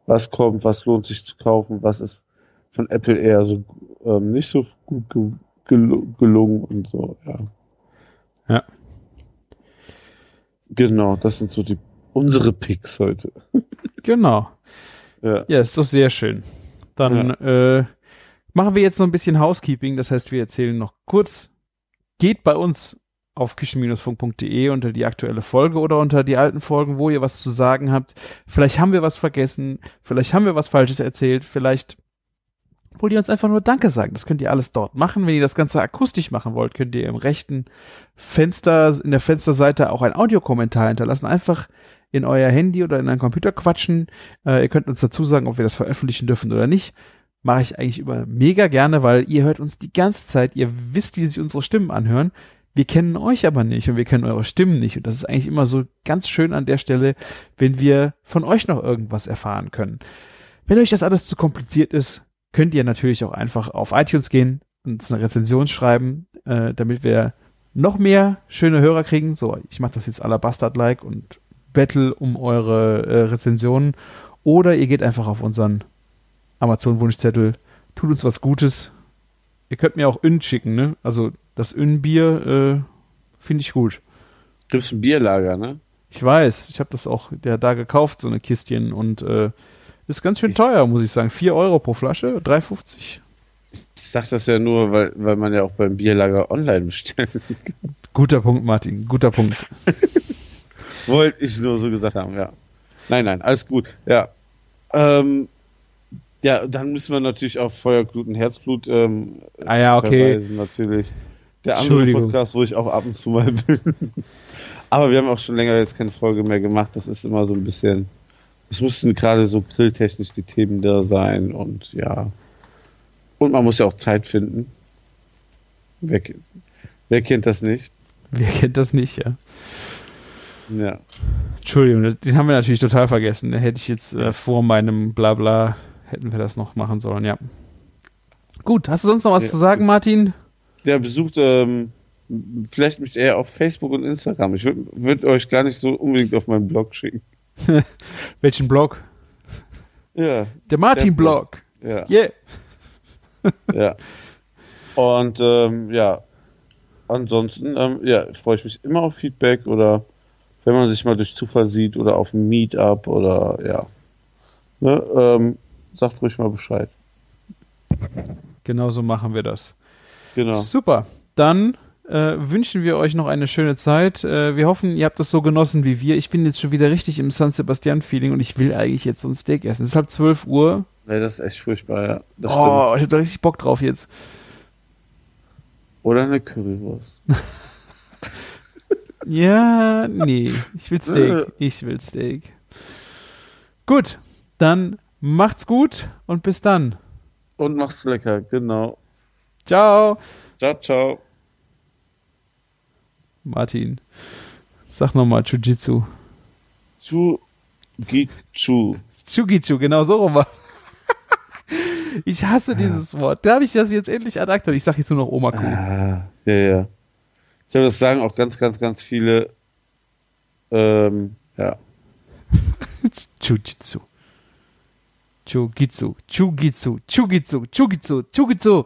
S5: was kommt, was lohnt sich zu kaufen, was ist von Apple eher so ähm, nicht so gut ge gel gelungen und so, ja.
S4: Ja.
S5: Genau, das sind so die unsere Picks heute.
S4: Genau.
S5: Ja.
S4: Ja, ist doch sehr schön. Dann äh, machen wir jetzt noch ein bisschen Housekeeping. Das heißt, wir erzählen noch kurz. Geht bei uns auf küchen-funk.de unter die aktuelle Folge oder unter die alten Folgen, wo ihr was zu sagen habt. Vielleicht haben wir was vergessen, vielleicht haben wir was Falsches erzählt, vielleicht wollt ihr uns einfach nur Danke sagen. Das könnt ihr alles dort machen. Wenn ihr das Ganze akustisch machen wollt, könnt ihr im rechten Fenster, in der Fensterseite auch einen Audiokommentar hinterlassen. Einfach in euer Handy oder in einen Computer quatschen. Äh, ihr könnt uns dazu sagen, ob wir das veröffentlichen dürfen oder nicht. Mache ich eigentlich über mega gerne, weil ihr hört uns die ganze Zeit. Ihr wisst, wie sich unsere Stimmen anhören. Wir kennen euch aber nicht und wir kennen eure Stimmen nicht. Und das ist eigentlich immer so ganz schön an der Stelle, wenn wir von euch noch irgendwas erfahren können. Wenn euch das alles zu kompliziert ist, könnt ihr natürlich auch einfach auf iTunes gehen und uns eine Rezension schreiben, äh, damit wir noch mehr schöne Hörer kriegen. So, ich mache das jetzt aller Bastard-like und battle um eure äh, Rezensionen. Oder ihr geht einfach auf unseren Amazon-Wunschzettel, tut uns was Gutes. Ihr könnt mir auch Ün schicken, ne? Also das Ün-Bier äh, finde ich gut.
S5: Gibt's ein Bierlager, ne?
S4: Ich weiß, ich habe das auch der da gekauft, so eine Kistchen und äh, ist ganz schön
S5: Ich-
S4: teuer, muss ich sagen. 4 Euro pro Flasche, 3,50.
S5: Ich sag das ja nur, weil, weil man ja auch beim Bierlager online bestellt.
S4: Guter Punkt, Martin, guter Punkt.
S5: Wollte ich nur so gesagt haben, ja. Nein, nein, alles gut, ja. Ähm, ja, dann müssen wir natürlich auf Feuerglut und Herzblut ähm,
S4: Ah ja, okay.
S5: verweisen, natürlich. Der andere. Podcast, wo ich auch ab und zu mal bin. Aber wir haben auch schon länger jetzt keine Folge mehr gemacht. Das ist immer so ein bisschen. Es mussten gerade so grilltechnisch die Themen da sein und ja. Und man muss ja auch Zeit finden. Wer, wer kennt das nicht?
S4: Wer kennt das nicht, ja?
S5: Ja.
S4: Entschuldigung, den haben wir natürlich total vergessen. Da hätte ich jetzt äh, vor meinem Blabla, hätten wir das noch machen sollen, ja. Gut, hast du sonst noch was
S5: Ja.
S4: zu sagen, Martin?
S5: Der besucht ähm, vielleicht mich eher auf Facebook und Instagram. Ich würde würd euch gar nicht so unbedingt auf meinen Blog schicken.
S4: Welchen Blog?
S5: Ja,
S4: Der Martin-Blog.
S5: ja,
S4: Yeah.
S5: ja. Und ähm, ja, ansonsten ähm, ja, freue ich mich immer auf Feedback oder wenn man sich mal durch Zufall sieht oder auf einem Meetup oder ja. Ne, ähm, sagt ruhig mal Bescheid.
S4: Genau so machen wir das.
S5: Genau.
S4: Super. Dann äh, wünschen wir euch noch eine schöne Zeit. Äh, wir hoffen, ihr habt das so genossen wie wir. Ich bin jetzt schon wieder richtig im San Sebastian-Feeling und ich will eigentlich jetzt so ein Steak essen. Es ist halb 12 Uhr.
S5: Ja, das ist echt furchtbar, ja. Das
S4: Oh, ich hab da richtig Bock drauf jetzt.
S5: stimmt. Oder eine Currywurst.
S4: Ja, nee. Ich will Steak. Ich will Steak. Gut, dann macht's gut und bis dann.
S5: Und macht's lecker, genau.
S4: Ciao.
S5: Ciao, ciao.
S4: Martin, sag nochmal Jiu-Jitsu.
S5: Chu Gichu.
S4: Chugichu, genau so rum war. Ich hasse dieses Wort. Da habe ich das jetzt endlich adaptiert. Ich sag jetzt nur noch Oma Kuh.
S5: Ah, ja, ja. Ich glaube, das sagen auch ganz, ganz, ganz viele. Ähm, ja.
S4: Jiu-Jitsu. Jiu-Jitsu. Jiu-Jitsu. Jiu-Jitsu. Jiu-Jitsu. Jiu-Jitsu.